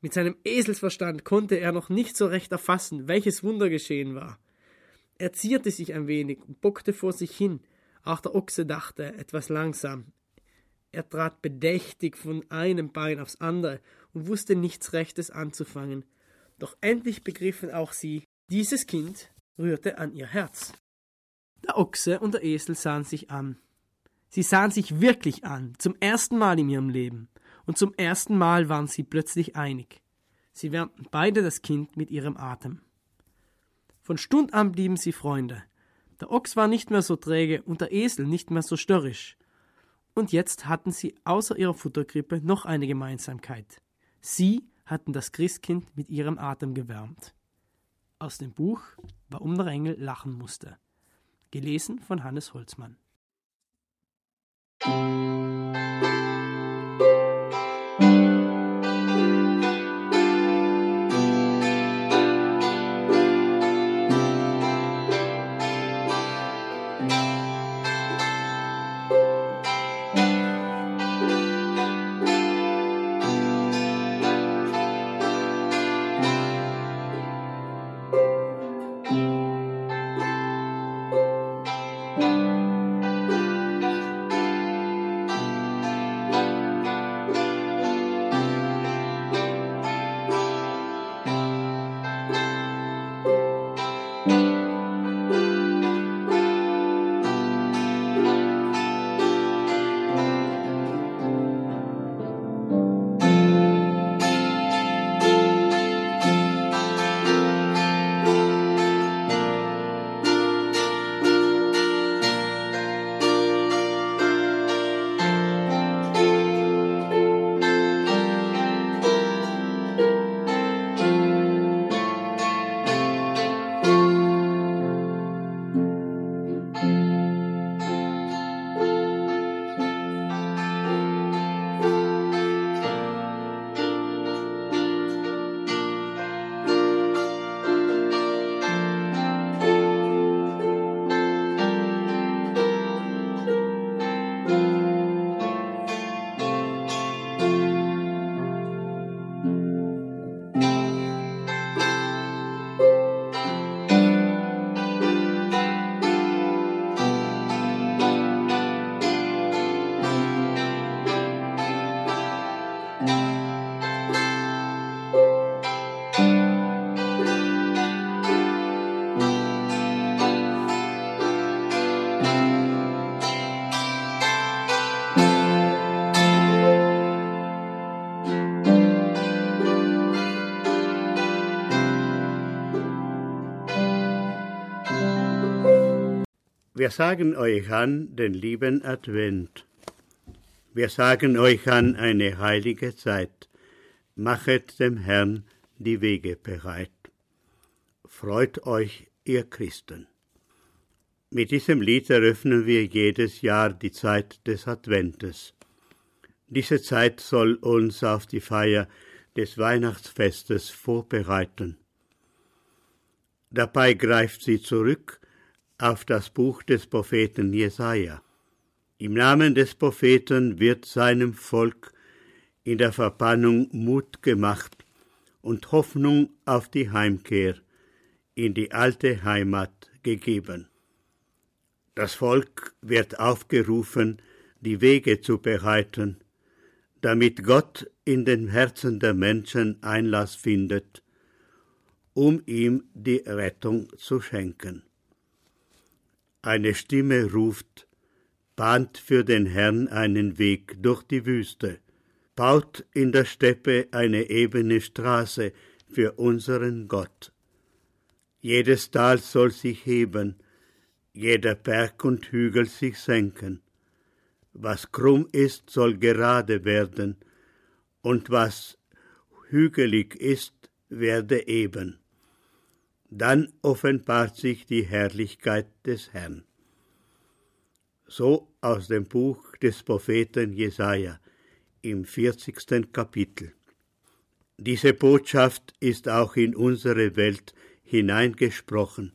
Mit seinem Eselsverstand konnte er noch nicht so recht erfassen, welches Wunder geschehen war. Er zierte sich ein wenig und bockte vor sich hin. Auch der Ochse dachte etwas langsam. Er trat bedächtig von einem Bein aufs andere und wusste nichts Rechtes anzufangen. Doch endlich begriffen auch sie, dieses Kind rührte an ihr Herz. Der Ochse und der Esel sahen sich an. Sie sahen sich wirklich an, zum ersten Mal in ihrem Leben, und zum ersten Mal waren sie plötzlich einig. Sie wärmten beide das Kind mit ihrem Atem. Von Stund an blieben sie Freunde. Der Ochs war nicht mehr so träge und der Esel nicht mehr so störrisch. Und jetzt hatten sie außer ihrer Futterkrippe noch eine Gemeinsamkeit. Sie hatten das Christkind mit ihrem Atem gewärmt. Aus dem Buch Warum der Engel lachen musste. Gelesen von Hannes Holzmann. Wir sagen euch an den lieben Advent. Wir sagen euch an eine heilige Zeit. Machet dem Herrn die Wege bereit. Freut euch, ihr Christen. Mit diesem Lied eröffnen wir jedes Jahr die Zeit des Adventes. Diese Zeit soll uns auf die Feier des Weihnachtsfestes vorbereiten. Dabei greift sie zurück auf das Buch des Propheten Jesaja. Im Namen des Propheten wird seinem Volk in der Verbannung Mut gemacht und Hoffnung auf die Heimkehr in die alte Heimat gegeben. Das Volk wird aufgerufen, die Wege zu bereiten, damit Gott in den Herzen der Menschen Einlass findet, um ihm die Rettung zu schenken. Eine Stimme ruft, bahnt für den Herrn einen Weg durch die Wüste, baut in der Steppe eine ebene Straße für unseren Gott. Jedes Tal soll sich heben, jeder Berg und Hügel sich senken. Was krumm ist, soll gerade werden, und was hügelig ist, werde eben. Dann offenbart sich die Herrlichkeit des Herrn. So aus dem Buch des Propheten Jesaja im 40. Kapitel. Diese Botschaft ist auch in unsere Welt hineingesprochen.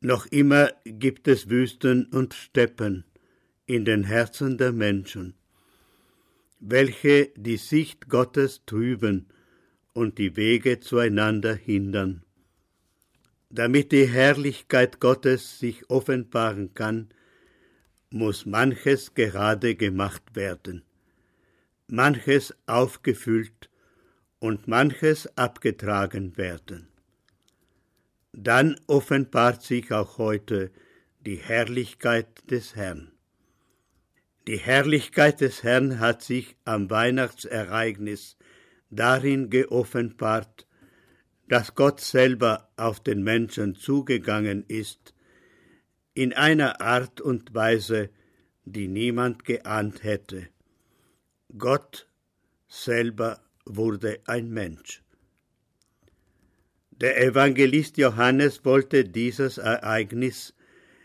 Noch immer gibt es Wüsten und Steppen in den Herzen der Menschen, welche die Sicht Gottes trüben und die Wege zueinander hindern. Damit die Herrlichkeit Gottes sich offenbaren kann, muss manches gerade gemacht werden, manches aufgefüllt und manches abgetragen werden dann offenbart sich auch heute die Herrlichkeit des Herrn. Die Herrlichkeit des Herrn hat sich am Weihnachtsereignis darin geoffenbart, dass Gott selber auf den Menschen zugegangen ist, in einer Art und Weise, die niemand geahnt hätte. Gott selber wurde ein Mensch. Der Evangelist Johannes wollte dieses Ereignis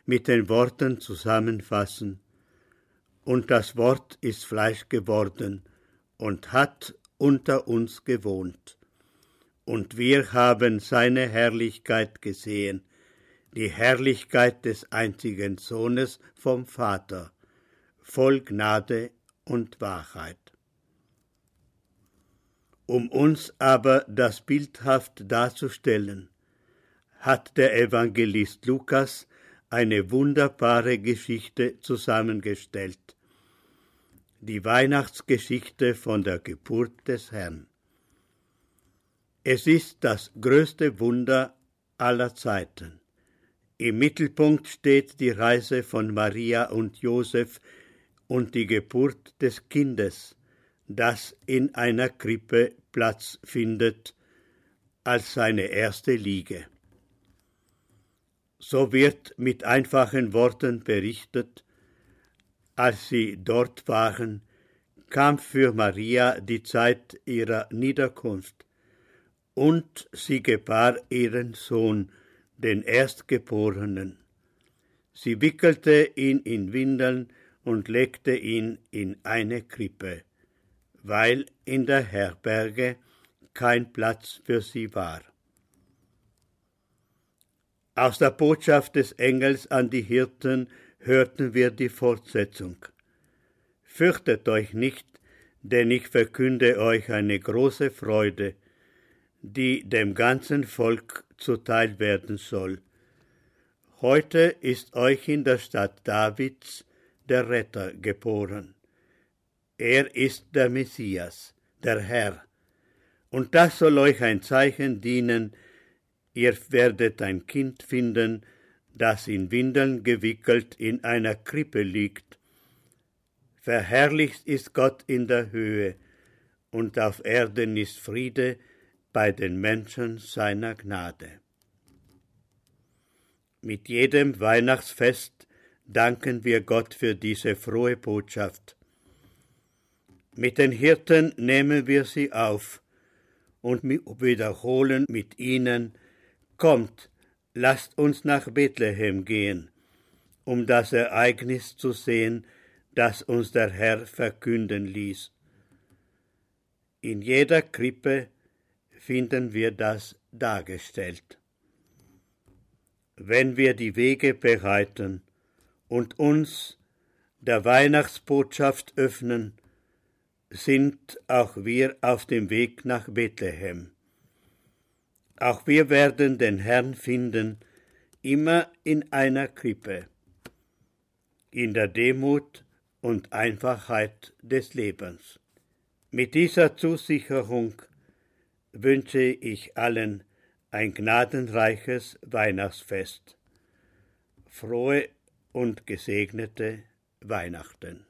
mit den Worten zusammenfassen. Und das Wort ist Fleisch geworden und hat unter uns gewohnt. Und wir haben seine Herrlichkeit gesehen, die Herrlichkeit des einzigen Sohnes vom Vater, voll Gnade und Wahrheit. Um uns aber das bildhaft darzustellen, hat der Evangelist Lukas eine wunderbare Geschichte zusammengestellt, die Weihnachtsgeschichte von der Geburt des Herrn. Es ist das größte Wunder aller Zeiten. Im Mittelpunkt steht die Reise von Maria und Josef und die Geburt des Kindes, das in einer Krippe Platz findet als seine erste Liege. So wird mit einfachen Worten berichtet, als sie dort waren, kam für Maria die Zeit ihrer Niederkunft, und sie gebar ihren Sohn, den Erstgeborenen. Sie wickelte ihn in Windeln und legte ihn in eine Krippe weil in der Herberge kein Platz für sie war. Aus der Botschaft des Engels an die Hirten hörten wir die Fortsetzung. Fürchtet euch nicht, denn ich verkünde euch eine große Freude, die dem ganzen Volk zuteil werden soll. Heute ist euch in der Stadt Davids der Retter geboren. Er ist der Messias, der Herr. Und das soll euch ein Zeichen dienen, ihr werdet ein Kind finden, das in Windeln gewickelt in einer Krippe liegt. Verherrlicht ist Gott in der Höhe, und auf Erden ist Friede bei den Menschen seiner Gnade. Mit jedem Weihnachtsfest danken wir Gott für diese frohe Botschaft. Mit den Hirten nehmen wir sie auf und wiederholen mit ihnen, Kommt, lasst uns nach Bethlehem gehen, um das Ereignis zu sehen, das uns der Herr verkünden ließ. In jeder Krippe finden wir das dargestellt. Wenn wir die Wege bereiten und uns der Weihnachtsbotschaft öffnen, sind auch wir auf dem Weg nach Bethlehem. Auch wir werden den Herrn finden, immer in einer Krippe, in der Demut und Einfachheit des Lebens. Mit dieser Zusicherung wünsche ich allen ein gnadenreiches Weihnachtsfest. Frohe und gesegnete Weihnachten.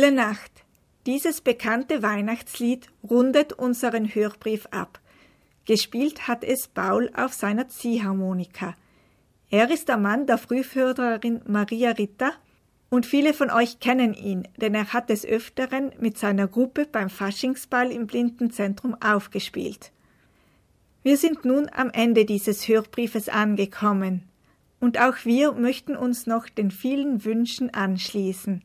Stille Nacht. Dieses bekannte Weihnachtslied rundet unseren Hörbrief ab. Gespielt hat es Paul auf seiner Ziehharmonika. Er ist der Mann der Frühförderin Maria Ritter und viele von euch kennen ihn, denn er hat des Öfteren mit seiner Gruppe beim Faschingsball im Blindenzentrum aufgespielt. Wir sind nun am Ende dieses Hörbriefes angekommen und auch wir möchten uns noch den vielen Wünschen anschließen.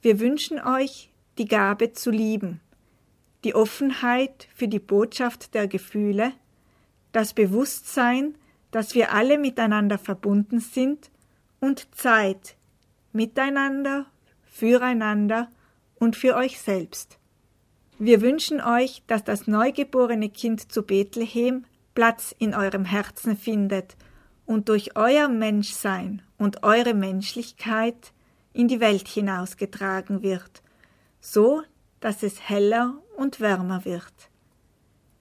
Wir wünschen euch die Gabe zu lieben, die Offenheit für die Botschaft der Gefühle, das Bewusstsein, dass wir alle miteinander verbunden sind und Zeit miteinander, füreinander und für euch selbst. Wir wünschen euch, dass das neugeborene Kind zu Bethlehem Platz in eurem Herzen findet und durch euer Menschsein und eure Menschlichkeit in die Welt hinausgetragen wird, so dass es heller und wärmer wird.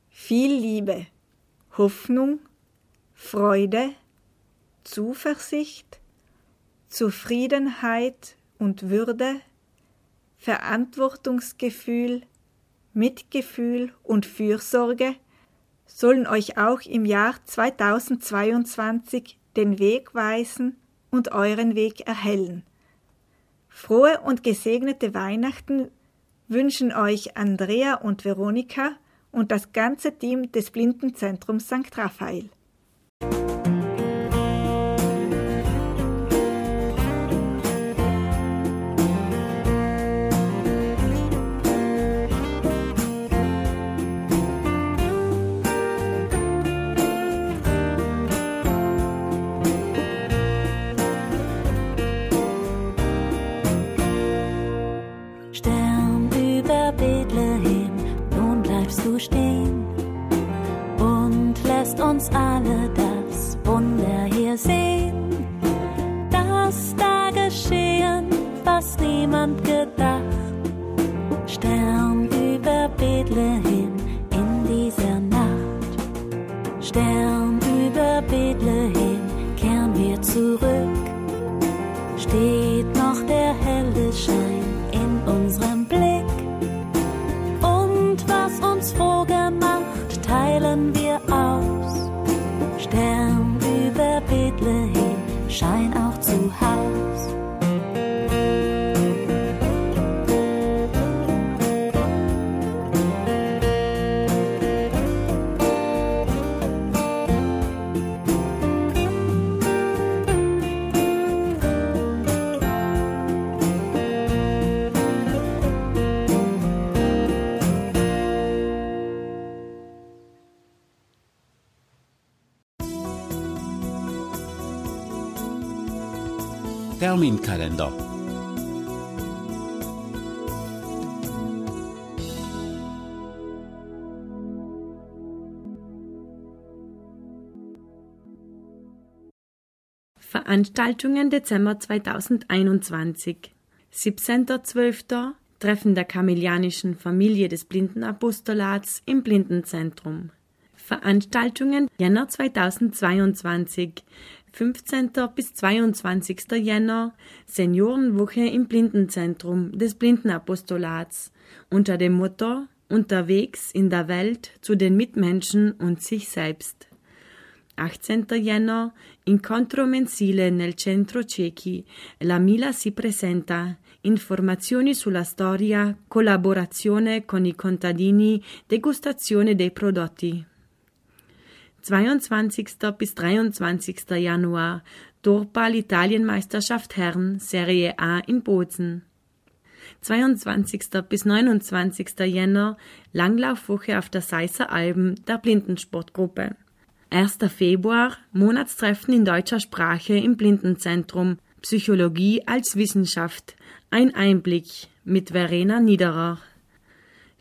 Viel Liebe, Hoffnung, Freude, Zuversicht, Zufriedenheit und Würde, Verantwortungsgefühl, Mitgefühl und Fürsorge sollen euch auch im Jahr 2022 den Weg weisen und euren Weg erhellen. Frohe und gesegnete Weihnachten wünschen euch Andrea und Veronika und das ganze Team des Blindenzentrums St. Raphael. Lässt uns alle Terminkalender. Veranstaltungen Dezember 2021. 17.12. Treffen der Kamelianischen Familie des Blindenapostolats im Blindenzentrum. Veranstaltungen Jänner 2022. 15. bis 22. Jänner Seniorenwoche im Blindenzentrum des Blindenapostolats unter dem Motto Unterwegs in der Welt zu den Mitmenschen und sich selbst. 18. Jänner Incontro mensile nel centro ciechi. La Mila si presenta. Informazioni sulla storia, collaborazione con i contadini, degustazione dei prodotti. 22. bis 23. Januar Dorpal Italienmeisterschaft Herren Serie A in Bozen. 22. bis 29. Jänner Langlaufwoche auf der Seisser Alben der Blindensportgruppe. 1. Februar Monatstreffen in deutscher Sprache im Blindenzentrum Psychologie als Wissenschaft. Ein Einblick mit Verena Niederer.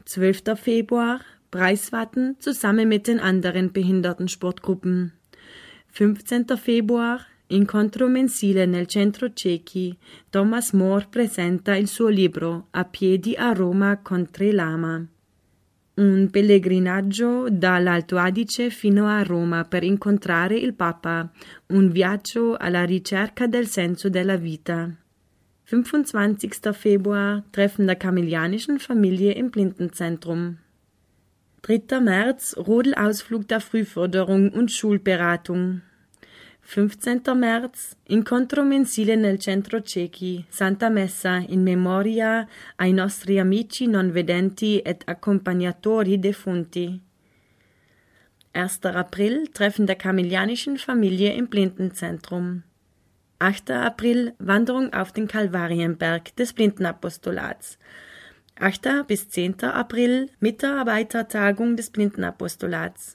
12. Februar Preiswatten zusammen mit den anderen Behindertensportgruppen. 15. Februar Incontro mensile nel centro ciechi. Thomas More presenta il suo libro A piedi a Roma con tre lama. Un pellegrinaggio dall'Alto Adige fino a Roma per incontrare il Papa, un viaggio alla ricerca del senso della vita. 25. Februar Treffen der kamelianischen Familie im Blindenzentrum. 3. März Rodelausflug der Frühförderung und Schulberatung. 15. März Incontro mensile nel centro ciechi, Santa Messa in memoria ai nostri amici non vedenti et accompagnatori defunti. 1. April Treffen der kamelianischen Familie im Blindenzentrum. 8. April Wanderung auf den Kalvarienberg des Blindenapostolats. 8. bis 10. April Mitarbeitertagung des Blindenapostolats.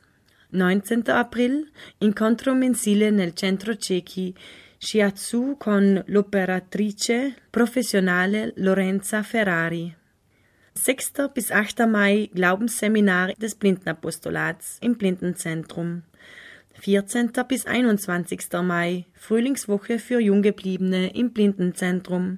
19. April Incontro mensile nel centro ciechi Shiatsu con l'operatrice professionale Lorenza Ferrari. 6. bis 8. Mai Glaubensseminar des Blindenapostolats im Blindenzentrum. 14. bis 21. Mai Frühlingswoche für Junggebliebene im Blindenzentrum.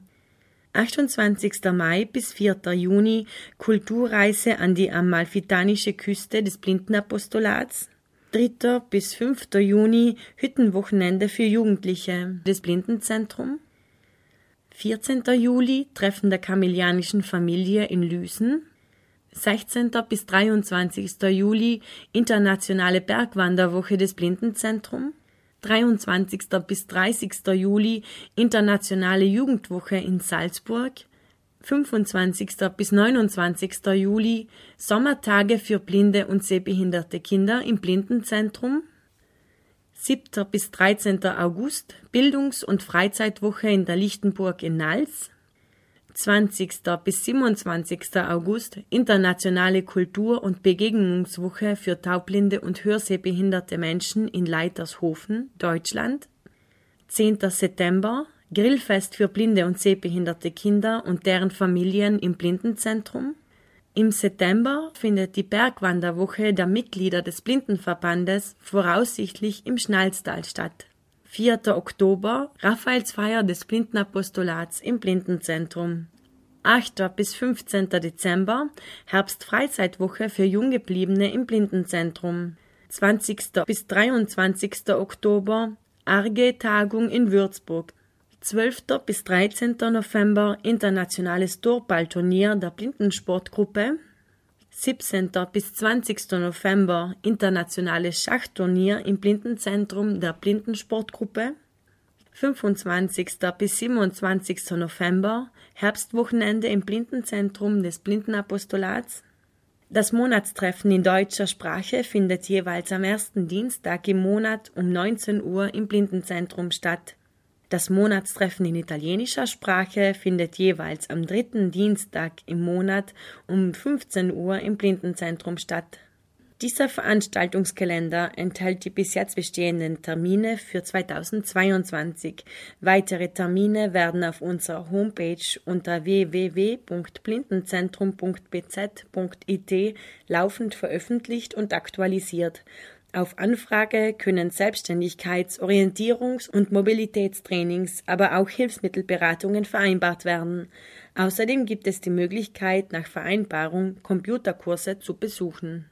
28. Mai bis 4. Juni Kulturreise an die amalfitanische Küste des Blindenapostolats. 3. bis 5. Juni Hüttenwochenende für Jugendliche des Blindenzentrum. 14. Juli Treffen der kamelianischen Familie in Lüsen. 16. bis 23. Juli Internationale Bergwanderwoche des Blindenzentrum. 23. bis 30. Juli Internationale Jugendwoche in Salzburg. 25. bis 29. Juli Sommertage für blinde und sehbehinderte Kinder im Blindenzentrum. 7. bis 13. August Bildungs- und Freizeitwoche in der Lichtenburg in Nals. 20. bis 27. August Internationale Kultur- und Begegnungswoche für taubblinde und hörsehbehinderte Menschen in Leitershofen, Deutschland. 10. September Grillfest für blinde und sehbehinderte Kinder und deren Familien im Blindenzentrum. Im September findet die Bergwanderwoche der Mitglieder des Blindenverbandes voraussichtlich im Schnalztal statt. 4. Oktober Raphaelsfeier des Blindenapostolats im Blindenzentrum. 8. bis 15. Dezember Herbstfreizeitwoche für Junggebliebene im Blindenzentrum. 20. bis 23. Oktober Arge-Tagung in Würzburg. 12. bis 13. November Internationales Torballturnier der Blindensportgruppe. 17. bis 20. November Internationales Schachturnier im Blindenzentrum der Blindensportgruppe. 25. bis 27. November Herbstwochenende im Blindenzentrum des Blindenapostolats. Das Monatstreffen in deutscher Sprache findet jeweils am ersten Dienstag im Monat um 19 Uhr im Blindenzentrum statt. Das Monatstreffen in italienischer Sprache findet jeweils am dritten Dienstag im Monat um 15 Uhr im Blindenzentrum statt. Dieser Veranstaltungskalender enthält die bis jetzt bestehenden Termine für 2022. Weitere Termine werden auf unserer Homepage unter www.blindenzentrum.bz.it laufend veröffentlicht und aktualisiert. Auf Anfrage können Selbstständigkeits-, Orientierungs- und Mobilitätstrainings, aber auch Hilfsmittelberatungen vereinbart werden. Außerdem gibt es die Möglichkeit, nach Vereinbarung Computerkurse zu besuchen.